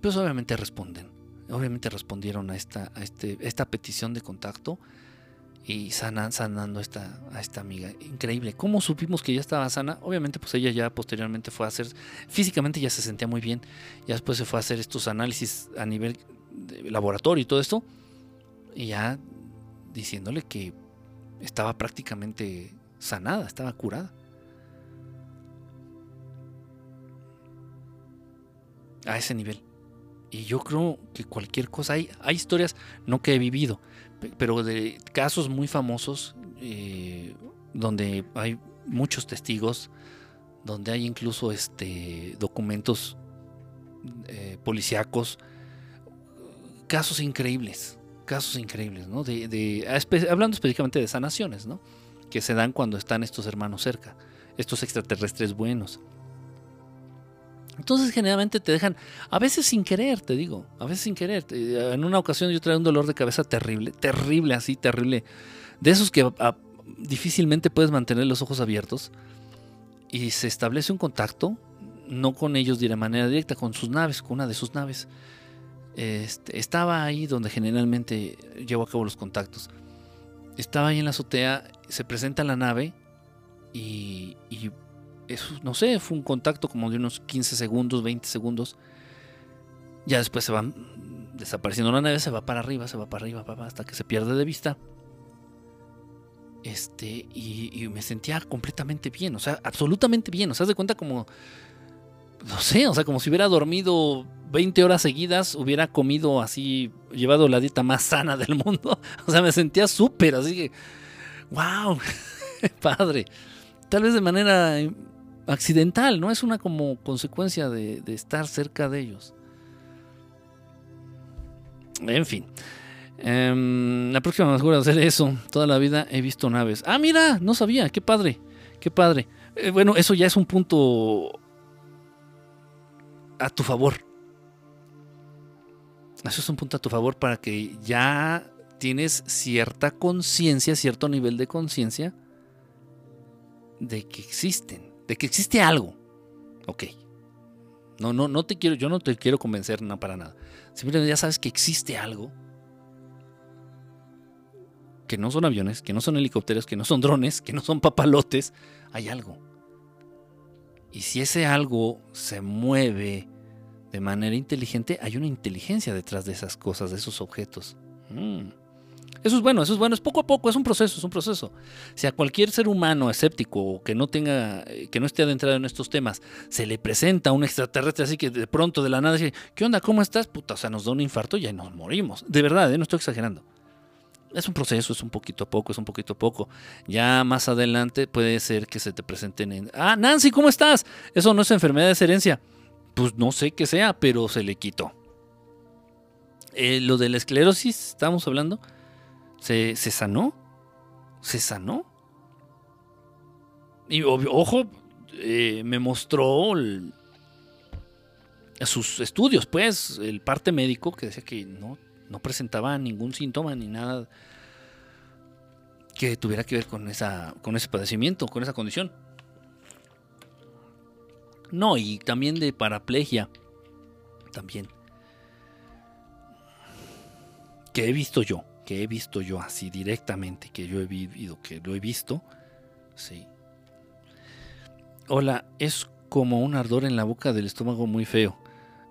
Pues obviamente responden. Obviamente respondieron a esta, a este, esta petición de contacto y sanan, sanando esta, a esta amiga. Increíble. ¿Cómo supimos que ya estaba sana? Obviamente, pues ella ya posteriormente fue a hacer, físicamente ya se sentía muy bien. Ya después se fue a hacer estos análisis a nivel de laboratorio y todo esto y ya diciéndole que estaba prácticamente sanada, estaba curada. A ese nivel. Y yo creo que cualquier cosa, hay, hay historias, no que he vivido, pero de casos muy famosos eh, donde hay muchos testigos, donde hay incluso este, documentos eh, policíacos, casos increíbles casos increíbles, ¿no? De, hablando específicamente de sanaciones, ¿no? Que se dan cuando están estos hermanos cerca, estos extraterrestres buenos. Entonces generalmente te dejan, a veces sin querer, te digo, a veces sin querer. En una ocasión yo traía un dolor de cabeza terrible, terrible, así, terrible. De esos que difícilmente puedes mantener los ojos abiertos. Y se establece un contacto, no con ellos de manera directa, con sus naves, con una de sus naves. Este, estaba ahí donde generalmente llevo a cabo los contactos. Estaba ahí en la azotea, se presenta la nave y, no sé, fue un contacto como de unos 15 segundos, 20 segundos. Ya después se va desapareciendo la nave, se va para arriba, se va para arriba, hasta que se pierde de vista. Este, y, y, me sentía completamente bien, o sea, absolutamente bien. O sea, de cuenta como, no sé, o sea, como si hubiera dormido 20 horas seguidas hubiera comido así, llevado la dieta más sana del mundo. O sea, me sentía súper, así que, wow, padre. Tal vez de manera accidental, ¿no? Es una como consecuencia de, estar cerca de ellos. En fin. Em, la próxima voy a hacer eso. Toda la vida he visto naves. Ah, mira, no sabía. Qué padre. Qué padre. Eh, bueno, eso ya es un punto a tu favor eso es un punto a tu favor para que ya tienes cierta conciencia, cierto nivel de conciencia de que existen, de que existe algo. Ok. No, no, no te quiero, yo no te quiero convencer no, para nada. Simplemente ya sabes que existe algo. Que no son aviones, que no son helicópteros, que no son drones, que no son papalotes. Hay algo. Y si ese algo se mueve de manera inteligente, hay una inteligencia detrás de esas cosas, de esos objetos. Mm. Eso es bueno, eso es bueno, es poco a poco, es un proceso, es un proceso. Si a cualquier ser humano escéptico o que no tenga, que no esté adentrado en estos temas, se le presenta un extraterrestre así que de pronto de la nada dice, ¿qué onda? ¿Cómo estás? Puta, o sea, nos da un infarto y ya nos morimos. De verdad, ¿eh? no estoy exagerando. Es un proceso, es un poquito a poco, es un poquito a poco. Ya más adelante puede ser que se te presenten en... Ah, Nancy, ¿cómo estás? Eso no es enfermedad, es herencia. Pues no sé qué sea, pero se le quitó. Eh, lo de la esclerosis, estamos hablando ¿Se, sanó? ¿Se sanó? Y ojo, eh, me mostró sus estudios, pues, el parte médico que decía que no, no presentaba ningún síntoma ni nada que tuviera que ver con, esa, con ese padecimiento, con esa condición. No, y también de paraplegia. También. Que he visto yo que he visto yo así directamente, que yo he vivido, que lo he visto, sí. Hola, es como un ardor en la boca del estómago muy feo.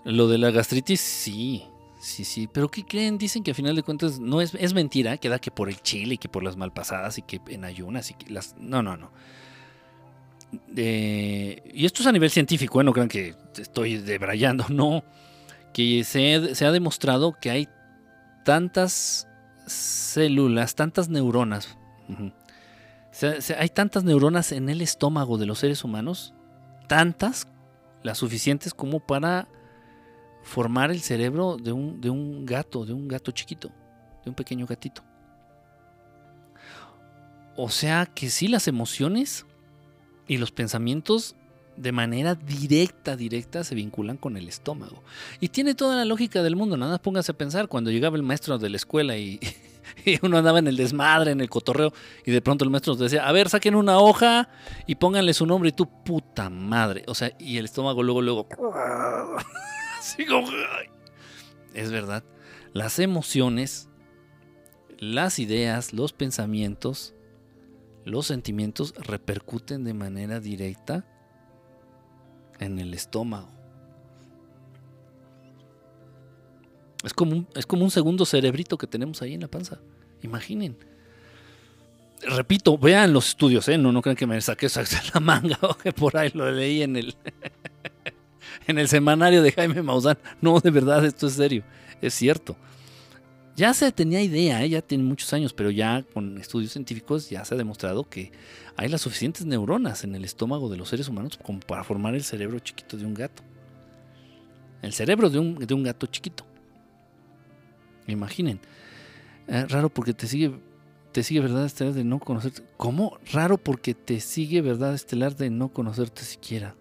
Lo de la gastritis, sí, sí, sí. Pero ¿qué creen? Dicen que a final de cuentas no es, es mentira, que da que por el chile y que por las malpasadas y que en ayunas y que las... No, no, no. y esto es a nivel científico, ¿eh? no crean que estoy debrayando, no. Que se, se ha demostrado que hay tantas células, tantas neuronas. hay tantas neuronas en el estómago de los seres humanos, tantas, las suficientes como para formar el cerebro de un, de un gato, de un gato chiquito, de un pequeño gatito. O sea que sí, las emociones y los pensamientos de manera directa, directa, se vinculan con el estómago. Y tiene toda la lógica del mundo. Nada, póngase a pensar cuando llegaba el maestro de la escuela y, uno andaba en el desmadre, en el cotorreo, y de pronto el maestro nos decía, a ver, saquen una hoja y pónganle su nombre y tú, puta madre. O sea, y el estómago luego, luego... es verdad. Las emociones, las ideas, los pensamientos, los sentimientos repercuten de manera directa en el estómago. Es como, un, es como un segundo cerebrito que tenemos ahí en la panza. Imaginen. Repito, vean los estudios, ¿eh? no, no crean que me saqué la manga o que por ahí lo leí en el, en el semanario de Jaime Maussan. No, de verdad, esto es serio, es cierto. Ya se tenía idea, ¿eh? ya tiene muchos años, pero ya con estudios científicos ya se ha demostrado que hay las suficientes neuronas en el estómago de los seres humanos como para formar el cerebro chiquito de un gato. El cerebro de un, gato chiquito. Imaginen. Eh, raro porque te sigue, te sigue verdad estelar de no conocerte. ¿Cómo? Raro porque te sigue verdad estelar de no conocerte siquiera.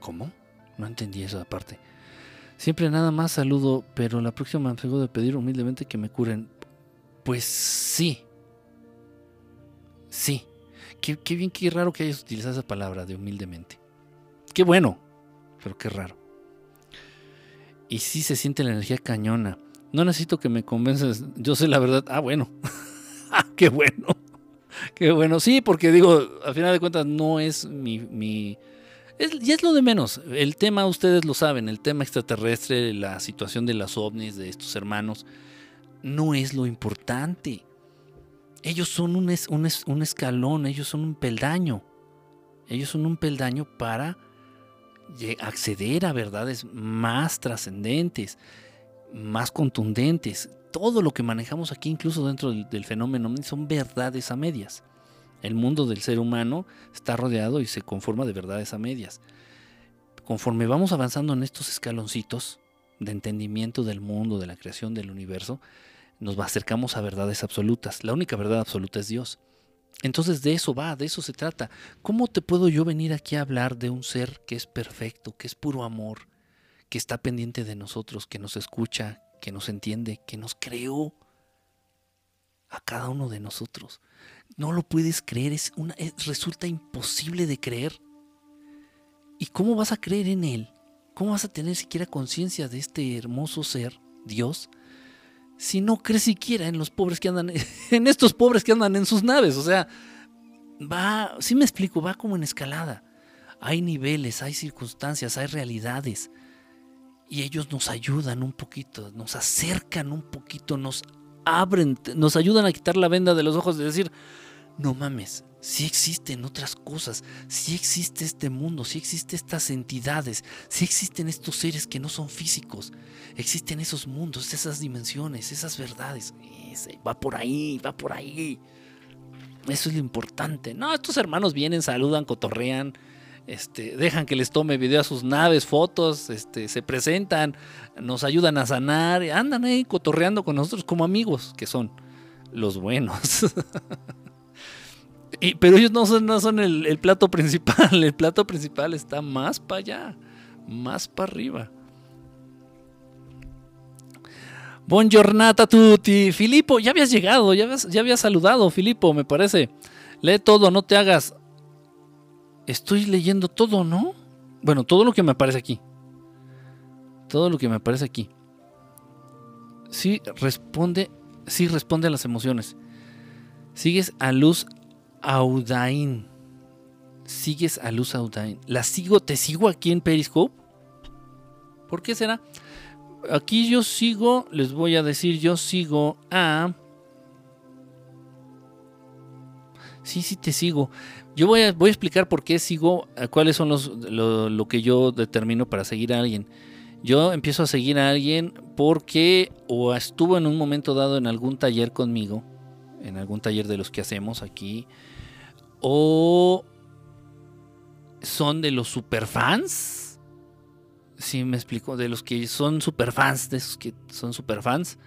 ¿Cómo? No entendí esa parte. Siempre nada más saludo, pero la próxima me de pedir humildemente que me curen. Pues sí. Sí. Qué, bien, qué raro que hayas utilizado esa palabra de humildemente. Qué bueno, pero qué raro. Y sí se siente la energía cañona. No necesito que me convences. Yo sé la verdad. Ah, bueno. Qué bueno. Qué bueno. Sí, porque digo, al final de cuentas no es mi, mi y es lo de menos. El tema, ustedes lo saben, el tema extraterrestre, la situación de las ovnis, de estos hermanos, no es lo importante. Ellos son un escalón, ellos son un peldaño. Ellos son un peldaño para acceder a verdades más trascendentes, más contundentes. Todo lo que manejamos aquí, incluso dentro del, del fenómeno, son verdades a medias. El mundo del ser humano está rodeado y se conforma de verdades a medias. Conforme vamos avanzando en estos escaloncitos de entendimiento del mundo, de la creación del universo, nos acercamos a verdades absolutas. La única verdad absoluta es Dios. Entonces de eso va, de eso se trata. ¿Cómo te puedo yo venir aquí a hablar de un ser que es perfecto, que es puro amor, que está pendiente de nosotros, que nos escucha, que nos entiende, que nos creó a cada uno de nosotros. No lo puedes creer, es una, resulta imposible de creer. ¿Y cómo vas a creer en Él? ¿Cómo vas a tener siquiera conciencia de este hermoso ser, Dios, si no crees siquiera en los pobres que andan, en estos pobres que andan en sus naves? O sea, va, si me explico, va como en escalada. Hay niveles, hay circunstancias, hay realidades. Y ellos nos ayudan un poquito, nos acercan un poquito, nos abren, nos ayudan a quitar la venda de los ojos de decir, no mames, si existen otras cosas, si existe este mundo, si existen estas entidades, si existen estos seres que no son físicos, existen esos mundos, esas dimensiones, esas verdades. va por ahí, va por ahí. Eso es lo importante. No, estos hermanos vienen, saludan, cotorrean, este, dejan que les tome video a sus naves, fotos, este, se presentan, nos ayudan a sanar, andan ahí cotorreando con nosotros como amigos, que son los buenos. pero ellos no son, el, plato principal, el plato principal está más para allá, más para arriba. Buongiornata tutti, Filipo, ya habías llegado, ya habías, ya habías saludado, Filipo, me parece. Lee todo, no te hagas estoy leyendo todo, ¿no? Bueno, todo lo que me aparece aquí. Todo lo que me aparece aquí. Sí responde, sí responde a las emociones. Sigues a Luz Audain. Sigues a Luz Audain. La sigo, te sigo aquí en Periscope. ¿Por qué será? Aquí yo sigo, les voy a decir, yo sigo a... Sí, sí, te sigo. Yo voy a, voy a explicar por qué sigo, cuáles son los, lo, que yo determino para seguir a alguien. Yo empiezo a seguir a alguien porque o estuvo en un momento dado en algún taller conmigo, en algún taller de los que hacemos aquí, o son de los superfans. Sí, me explico, de los que son superfans, de esos que son superfans.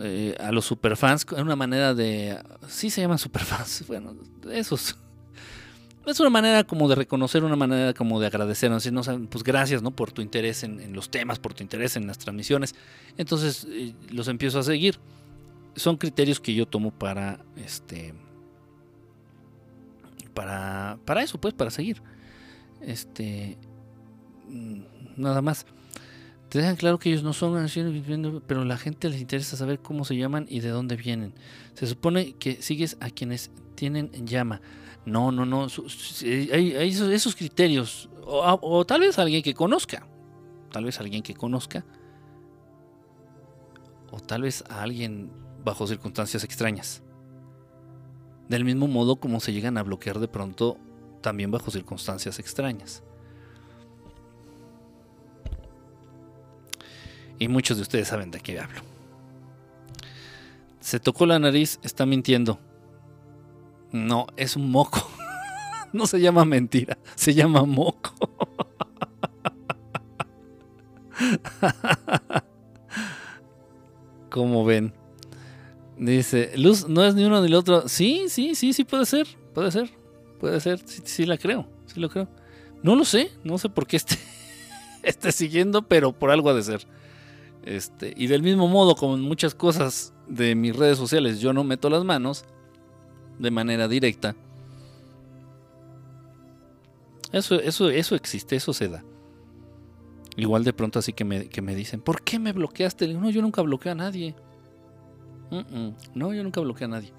Eh, a los superfans, es una manera de. Sí se llaman superfans, bueno, esos es una manera como de reconocer, una manera como de agradecer, ¿no? pues gracias, ¿no? Por tu interés en, los temas, por tu interés en las transmisiones. Entonces eh, los empiezo a seguir. Son criterios que yo tomo para, este, para, para eso, pues, para seguir. Este, mm, nada más. Te dejan claro que ellos no son viviendo, pero la gente les interesa saber cómo se llaman y de dónde vienen. Se supone que sigues a quienes tienen llama. No, no, no. Hay, esos, criterios. O, tal vez alguien que conozca. Tal vez alguien que conozca. O tal vez a alguien bajo circunstancias extrañas. Del mismo modo como se llegan a bloquear de pronto también bajo circunstancias extrañas. Y muchos de ustedes saben de qué hablo. Se tocó la nariz, está mintiendo. No, es un moco. No se llama mentira, se llama moco. Como ven? Dice, Luz no es ni uno ni el otro. Sí, sí, sí, sí puede ser, puede ser, puede ser, sí, sí la creo, sí lo creo. No lo sé, no sé por qué esté, esté siguiendo, pero por algo ha de ser. Este, y del mismo modo, como en muchas cosas de mis redes sociales, yo no meto las manos, de manera directa. Eso, eso, eso existe, eso se da. Igual de pronto así que me, que me dicen, ¿por qué me bloqueaste? no, yo nunca bloqueo a nadie. No, yo nunca bloqueo a nadie.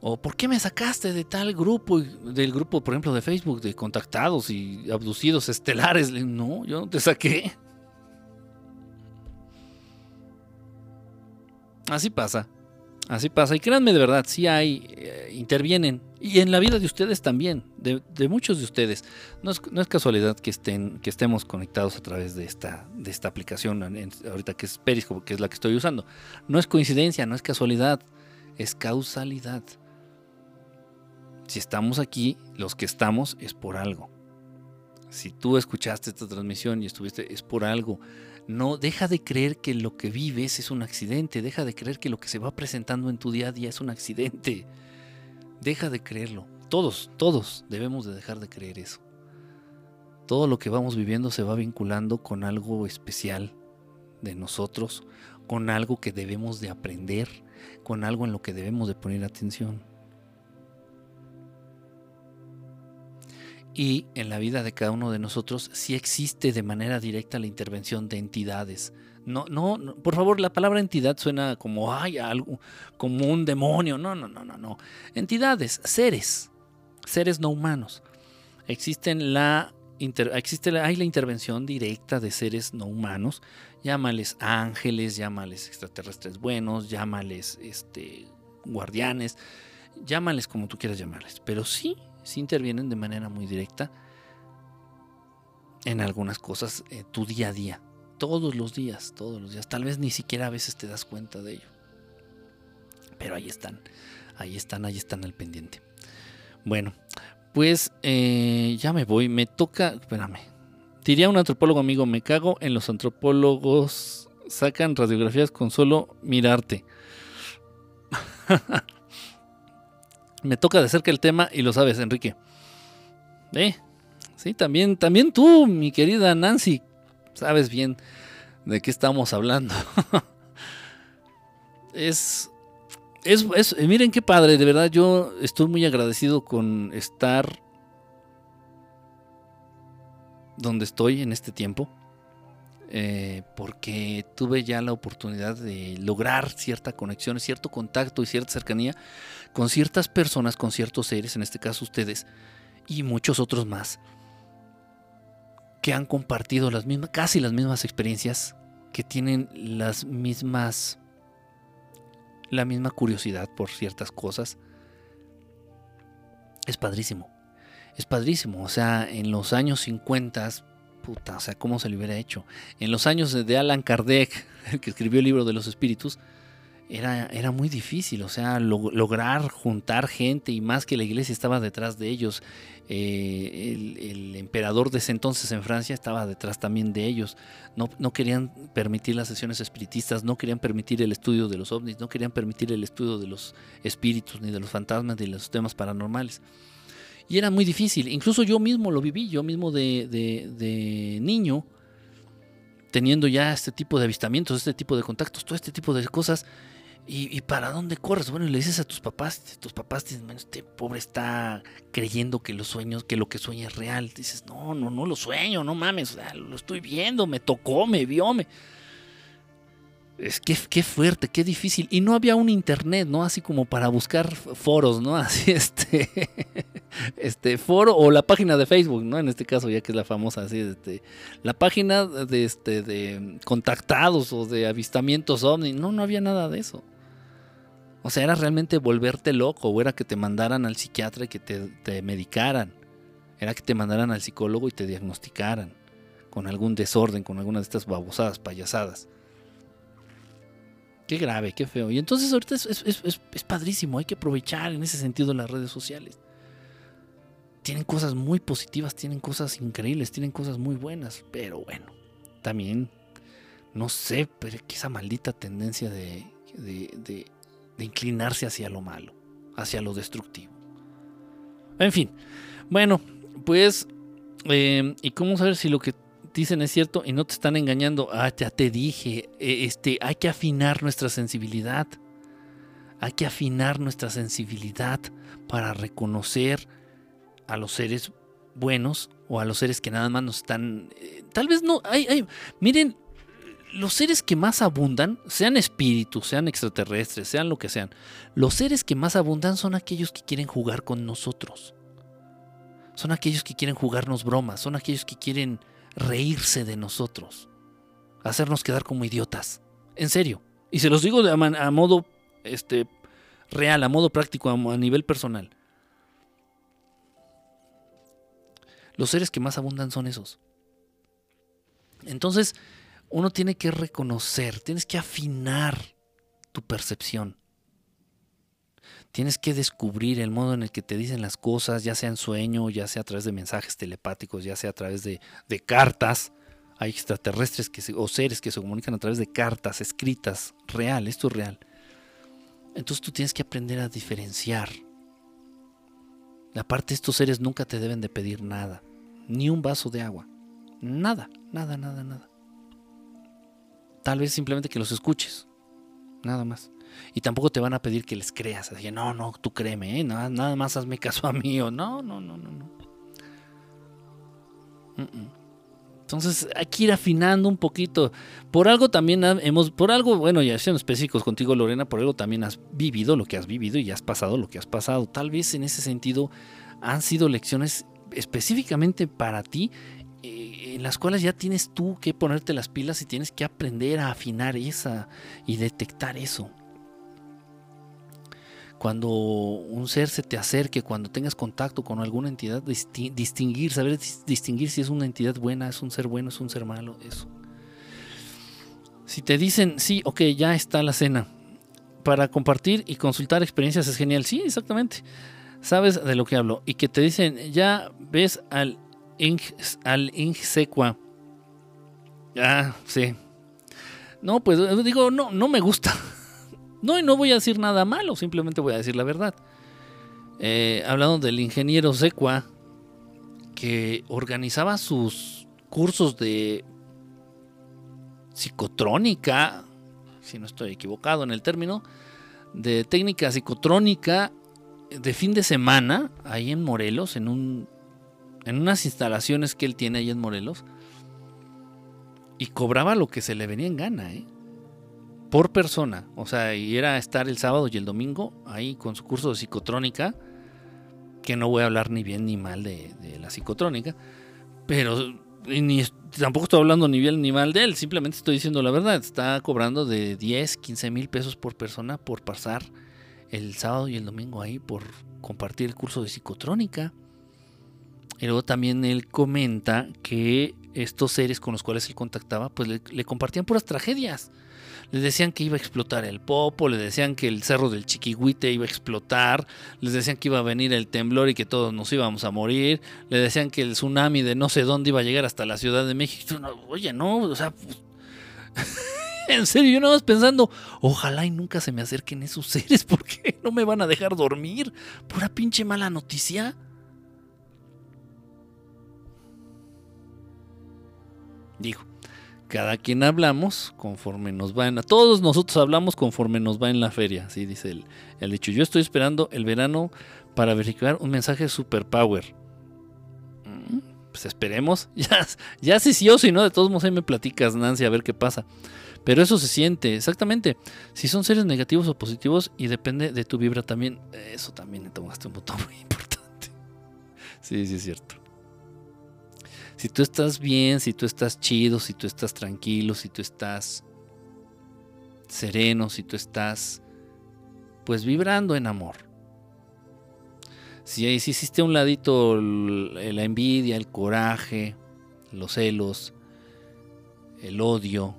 O ¿por qué me sacaste de tal grupo, del grupo, por ejemplo, de Facebook, de contactados y abducidos estelares? No, yo no te saqué. Así pasa. Así pasa. Y créanme de verdad, sí hay, eh, intervienen. Y en la vida de ustedes también, de, muchos de ustedes. No es, no es, casualidad que, estén, que estemos conectados a través de esta, de esta aplicación, ahorita que es Periscope, que es la que estoy usando. No es coincidencia, no es casualidad, es causalidad. Si estamos aquí, los que estamos es por algo. Si tú escuchaste esta transmisión y estuviste, es por algo. No, deja de creer que lo que vives es un accidente, deja de creer que lo que se va presentando en tu día a día es un accidente. Deja de creerlo. Todos, todos debemos de dejar de creer eso. Todo lo que vamos viviendo se va vinculando con algo especial de nosotros, con algo que debemos de aprender, con algo en lo que debemos de poner atención. Y en la vida de cada uno de nosotros sí existe de manera directa la intervención de entidades. No, no, por favor, la palabra entidad suena como ay, algo, como un demonio. No, no, no, no, no. Entidades, seres, seres no humanos. Existen la existe la, hay la intervención directa de seres no humanos, llámales ángeles, llámales extraterrestres buenos, llámales este, guardianes, llámales como tú quieras llamarles, pero sí si intervienen de manera muy directa en algunas cosas, eh, tu día a día, todos los días, todos los días. Tal vez ni siquiera a veces te das cuenta de ello. Pero ahí están, ahí están, ahí están al pendiente. Bueno, pues eh, ya me voy, me toca, espérame. Diría un antropólogo amigo, me cago en los antropólogos, sacan radiografías con solo mirarte. me toca de cerca el tema y lo sabes, Enrique. Eh, sí, también, también tú, mi querida Nancy, sabes bien de qué estamos hablando. es, es, es, miren qué padre, de verdad yo estoy muy agradecido con estar donde estoy en este tiempo. Eh, porque tuve ya la oportunidad de lograr cierta conexión, cierto contacto y cierta cercanía con ciertas personas, con ciertos seres, en este caso ustedes, y muchos otros más, que han compartido las mismas, casi las mismas experiencias, que tienen las mismas, la misma curiosidad por ciertas cosas. Es padrísimo, es padrísimo. O sea, en los años 50 puta, o sea, ¿cómo se le hubiera hecho? En los años de Alan Kardec, el que escribió el libro de los espíritus, era, era muy difícil, o sea, lograr juntar gente y más que la iglesia estaba detrás de ellos. Eh, el, emperador de ese entonces en Francia estaba detrás también de ellos. No, no querían permitir las sesiones espiritistas, no querían permitir el estudio de los ovnis, no querían permitir el estudio de los espíritus, ni de los fantasmas, ni de los temas paranormales. Y era muy difícil. Incluso yo mismo lo viví, yo mismo de, niño, teniendo ya este tipo de avistamientos, este tipo de contactos, todo este tipo de cosas. ¿Y, para dónde corres? Bueno, y le dices a tus papás, tus papás dicen, este pobre está creyendo que los sueños, que lo que sueña es real. Dices, no, no, no lo sueño, no mames, lo estoy viendo, me tocó, me vio, me... Es que qué fuerte, qué difícil. Y no había un internet, ¿no? Así como para buscar foros, ¿no? Así este. Este foro o la página de Facebook, ¿no? En este caso, ya que es la famosa, así, este. La página de este. de contactados o de avistamientos ovni. No, no había nada de eso. O sea, era realmente volverte loco, o era que te mandaran al psiquiatra y que te, te medicaran. Era que te mandaran al psicólogo y te diagnosticaran. Con algún desorden, con alguna de estas babosadas, payasadas. Qué grave, qué feo. Y entonces ahorita es, padrísimo, hay que aprovechar en ese sentido las redes sociales. Tienen cosas muy positivas, tienen cosas increíbles, tienen cosas muy buenas, pero bueno, también, no sé, pero esa maldita tendencia de, de, inclinarse hacia lo malo, hacia lo destructivo. En fin, bueno, pues, eh, ¿y cómo saber si lo que dicen es cierto y no te están engañando. Ah, ya te dije, e, este, hay que afinar nuestra sensibilidad. Hay que afinar nuestra sensibilidad para reconocer a los seres buenos o a los seres que nada más nos están... Eh, tal vez no... Hay, hay, miren, los seres que más abundan, sean espíritus, sean extraterrestres, sean lo que sean, los seres que más abundan son aquellos que quieren jugar con nosotros. Son aquellos que quieren jugarnos bromas, son aquellos que quieren reírse de nosotros, hacernos quedar como idiotas. En serio. Y se los digo a, modo este, real, a modo práctico, a, nivel personal. Los seres que más abundan son esos. Entonces, uno tiene que reconocer, tienes que afinar tu percepción. Tienes que descubrir el modo en el que te dicen las cosas, ya sea en sueño, ya sea a través de mensajes telepáticos, ya sea a través de, cartas. Hay extraterrestres que o seres que se comunican a través de cartas escritas, real, esto es real. Entonces tú tienes que aprender a diferenciar. Aparte, estos seres nunca te deben de pedir nada, ni un vaso de agua. Nada, nada, nada, nada. Tal vez simplemente que los escuches, nada más. Y tampoco te van a pedir que les creas. Así, no, no, tú créeme, ¿eh? nada, nada, más hazme caso a mí. O no, no, no, no, no. Entonces hay que ir afinando un poquito. Por algo también hemos, por algo, bueno, ya siendo específicos contigo, Lorena, por algo también has vivido lo que has vivido y has pasado lo que has pasado. Tal vez en ese sentido han sido lecciones específicamente para ti eh, en las cuales ya tienes tú que ponerte las pilas y tienes que aprender a afinar esa y detectar eso. Cuando un ser se te acerque, cuando tengas contacto con alguna entidad, distinguir, saber distinguir si es una entidad buena, es un ser bueno, es un ser malo, eso. Si te dicen, sí, ok, ya está la cena, para compartir y consultar experiencias es genial, sí, exactamente, sabes de lo que hablo, y que te dicen, ya ves al al Insequa. Ah, sí. No, pues digo, no, no me gusta. No, y no voy a decir nada malo, simplemente voy a decir la verdad. Eh, hablando del ingeniero Secua, que organizaba sus cursos de psicotrónica, si no estoy equivocado en el término, de técnica psicotrónica de fin de semana, ahí en Morelos, en un en unas instalaciones que él tiene ahí en Morelos y cobraba lo que se le venía en gana, ¿eh? Por persona. O sea, y era estar el sábado y el domingo ahí con su curso de psicotrónica, que no voy a hablar ni bien ni mal de, la psicotrónica, pero ni, tampoco estoy hablando ni bien ni mal de él, simplemente estoy diciendo la verdad. Está cobrando de 10, 15 mil pesos por persona por pasar el sábado y el domingo ahí por compartir el curso de psicotrónica. Y luego también él comenta que estos seres con los cuales él contactaba, pues le, compartían puras tragedias. Les decían que iba a explotar el Popo, le decían que el cerro del Chiquihuite iba a explotar, les decían que iba a venir el temblor y que todos nos íbamos a morir, le decían que el tsunami de no sé dónde iba a llegar hasta la Ciudad de México. oye, no, o sea, pues, en serio, yo nada más pensando, ojalá y nunca se me acerquen esos seres porque no me van a dejar dormir. Pura pinche mala noticia. Dijo, cada quien hablamos conforme nos va en la... Todos nosotros hablamos conforme nos va en la feria, así dice el, el dicho. Yo estoy esperando el verano para verificar un mensaje superpower. Mm, pues esperemos. Ya, ya si sí o si no, de todos modos ahí me platicas, Nancy, a ver qué pasa. Pero eso se siente, exactamente. Si son seres negativos o positivos y depende de tu vibra también, eso también tomaste un botón muy importante. Sí, sí es cierto. Si tú estás bien, si tú estás chido, si tú estás tranquilo, si tú estás sereno, si tú estás pues vibrando en amor. Si, si hiciste a un ladito la envidia, el coraje, los celos, el odio,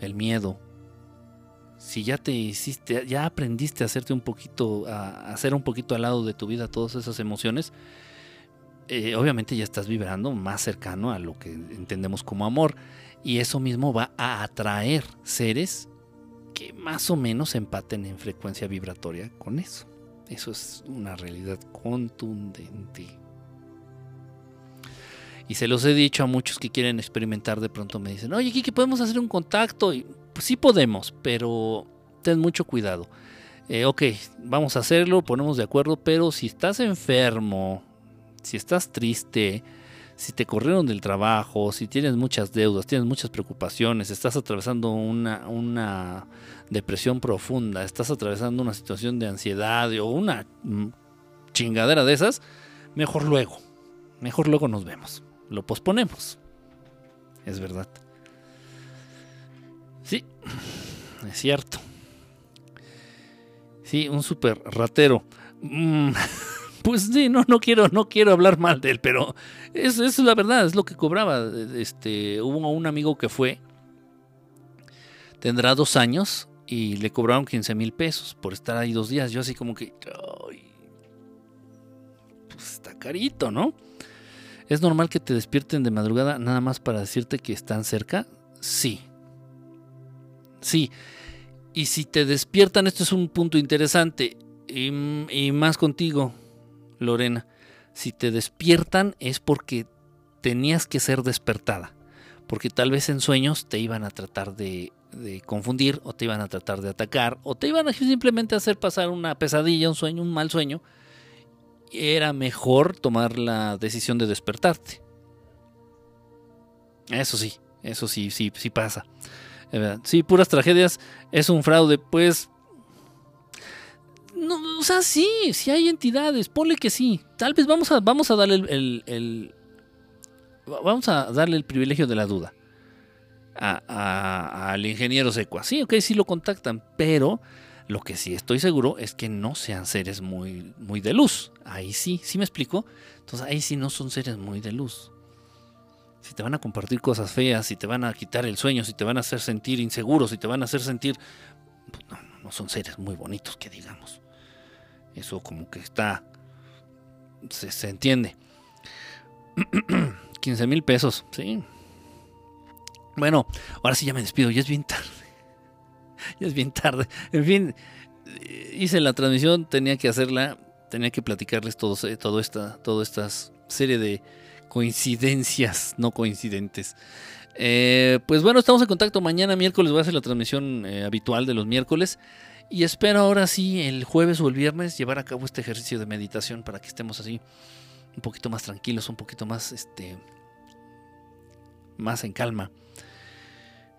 el miedo, si ya te hiciste, ya aprendiste a hacerte un poquito, a hacer un poquito al lado de tu vida todas esas emociones, eh, obviamente ya estás vibrando más cercano a lo que entendemos como amor. Y eso mismo va a atraer seres que más o menos empaten en frecuencia vibratoria con eso. Eso es una realidad contundente. Y se los he dicho a muchos que quieren experimentar, de pronto me dicen, oye, Kiki, ¿podemos hacer un contacto? Y, pues sí podemos, pero ten mucho cuidado. Eh, ok, vamos a hacerlo, ponemos de acuerdo, pero si estás enfermo, si estás triste, si te corrieron del trabajo, si tienes muchas deudas, tienes muchas preocupaciones, estás atravesando una, depresión profunda, estás atravesando una situación de ansiedad o una mm, chingadera de esas, mejor luego, mejor luego nos vemos, lo posponemos. Es verdad. Sí, es cierto. Sí, un super ratero. Mm, Pues sí, no, no quiero, no quiero hablar mal de él, pero eso es la verdad, es lo que cobraba. Este, hubo un amigo que fue, tendrá dos años y le cobraron 15 mil pesos por estar ahí dos días. Yo así como que, pues está carito, ¿no? ¿Es normal que te despierten de madrugada nada más para decirte que están cerca? Sí. Sí. Y si te despiertan, esto es un punto interesante, y más contigo, Lorena, si te despiertan es porque tenías que ser despertada, porque tal vez en sueños te iban a tratar de confundir, o te iban a tratar de atacar, o te iban a simplemente hacer pasar una pesadilla, un sueño, un mal sueño. Era mejor tomar la decisión de despertarte. Eso sí, eso sí, sí, sí pasa. Sí, puras tragedias, es un fraude, pues no, o sea, sí, sí hay entidades, ponle que sí. Tal vez vamos a, vamos a darle el, vamos a darle el privilegio de la duda al ingeniero Secua. Sí, ok, sí lo contactan, pero lo que sí estoy seguro es que no sean seres muy, muy de luz. Ahí sí, ¿sí me explico? Entonces ahí sí no son seres muy de luz. Si te van a compartir cosas feas, si te van a quitar el sueño, si te van a hacer sentir inseguro, si te van a hacer sentir... Pues no, no son seres muy bonitos que digamos. Eso como que está... Se, se entiende. 15 mil pesos, sí. Bueno, ahora sí ya me despido, ya es bien tarde. Ya es bien tarde. En fin, hice la transmisión, tenía que hacerla, tenía que platicarles todo, todo esta, toda esta serie de coincidencias no coincidentes. Eh, pues bueno, estamos en contacto. Mañana miércoles voy a hacer la transmisión eh, habitual de los miércoles. Y espero ahora sí, el jueves o el viernes, llevar a cabo este ejercicio de meditación para que estemos así un poquito más tranquilos, un poquito más, este, más en calma.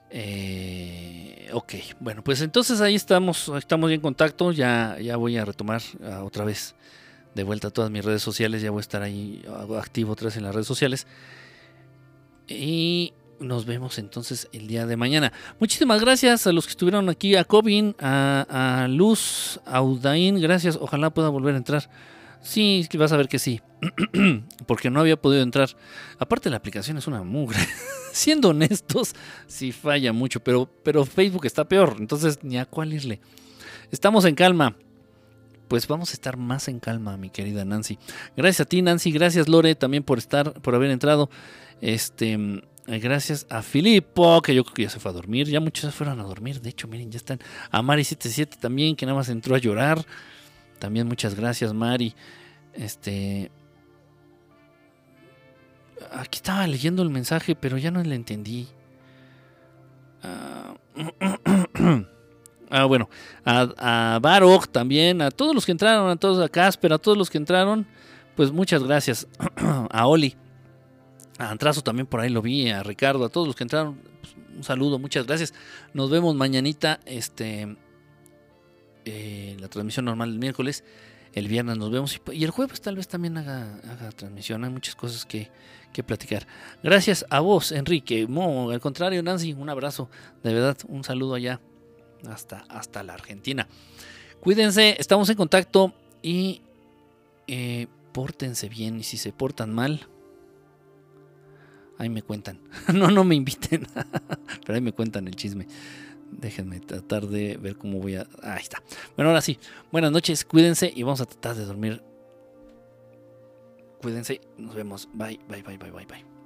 Eh, ok, bueno, pues entonces ahí estamos, estamos en contacto. Ya, ya voy a retomar ah, otra vez de vuelta a todas mis redes sociales. Ya voy a estar ahí activo otra vez en las redes sociales. Y nos vemos entonces el día de mañana. Muchísimas gracias a los que estuvieron aquí, a Cobin, a, Luz, a Udain, gracias. Ojalá pueda volver a entrar. Sí, vas a ver que sí. Porque no había podido entrar. Aparte la aplicación es una mugre. Siendo honestos, sí falla mucho, pero, pero Facebook está peor. Entonces ni a cuál irle. Estamos en calma. Pues vamos a estar más en calma, mi querida Nancy. Gracias a ti, Nancy. Gracias, Lore, también por estar, por haber entrado. Este, gracias a Filippo, que yo creo que ya se fue a dormir. Ya muchos se fueron a dormir. De hecho, miren, ya están. A Mari77 también, que nada más entró a llorar. También muchas gracias, Mari. Este. Aquí estaba leyendo el mensaje, pero ya no le entendí. Ah, ah bueno. A, a Barok también, a todos los que entraron, a todos a Casper, a todos los que entraron, pues muchas gracias. a Oli. A Antrazo también por ahí lo vi, a Ricardo, a todos los que entraron, pues, un saludo, muchas gracias. Nos vemos mañanita, este, eh, la transmisión normal el miércoles. El viernes nos vemos y, el jueves tal vez también haga, transmisión. Hay muchas cosas que, que, platicar. Gracias a vos, Enrique. No, al contrario, Nancy, un abrazo. De verdad, un saludo allá hasta, hasta la Argentina. Cuídense, estamos en contacto y eh, pórtense bien. Y si se portan mal, Ahí me cuentan. no, no me inviten. Pero ahí me cuentan el chisme. Déjenme tratar de ver cómo voy a... Ahí está. Bueno, ahora sí. Buenas noches. Cuídense y vamos a tratar de dormir. Cuídense. Nos vemos. Bye, bye, bye, bye, bye, bye.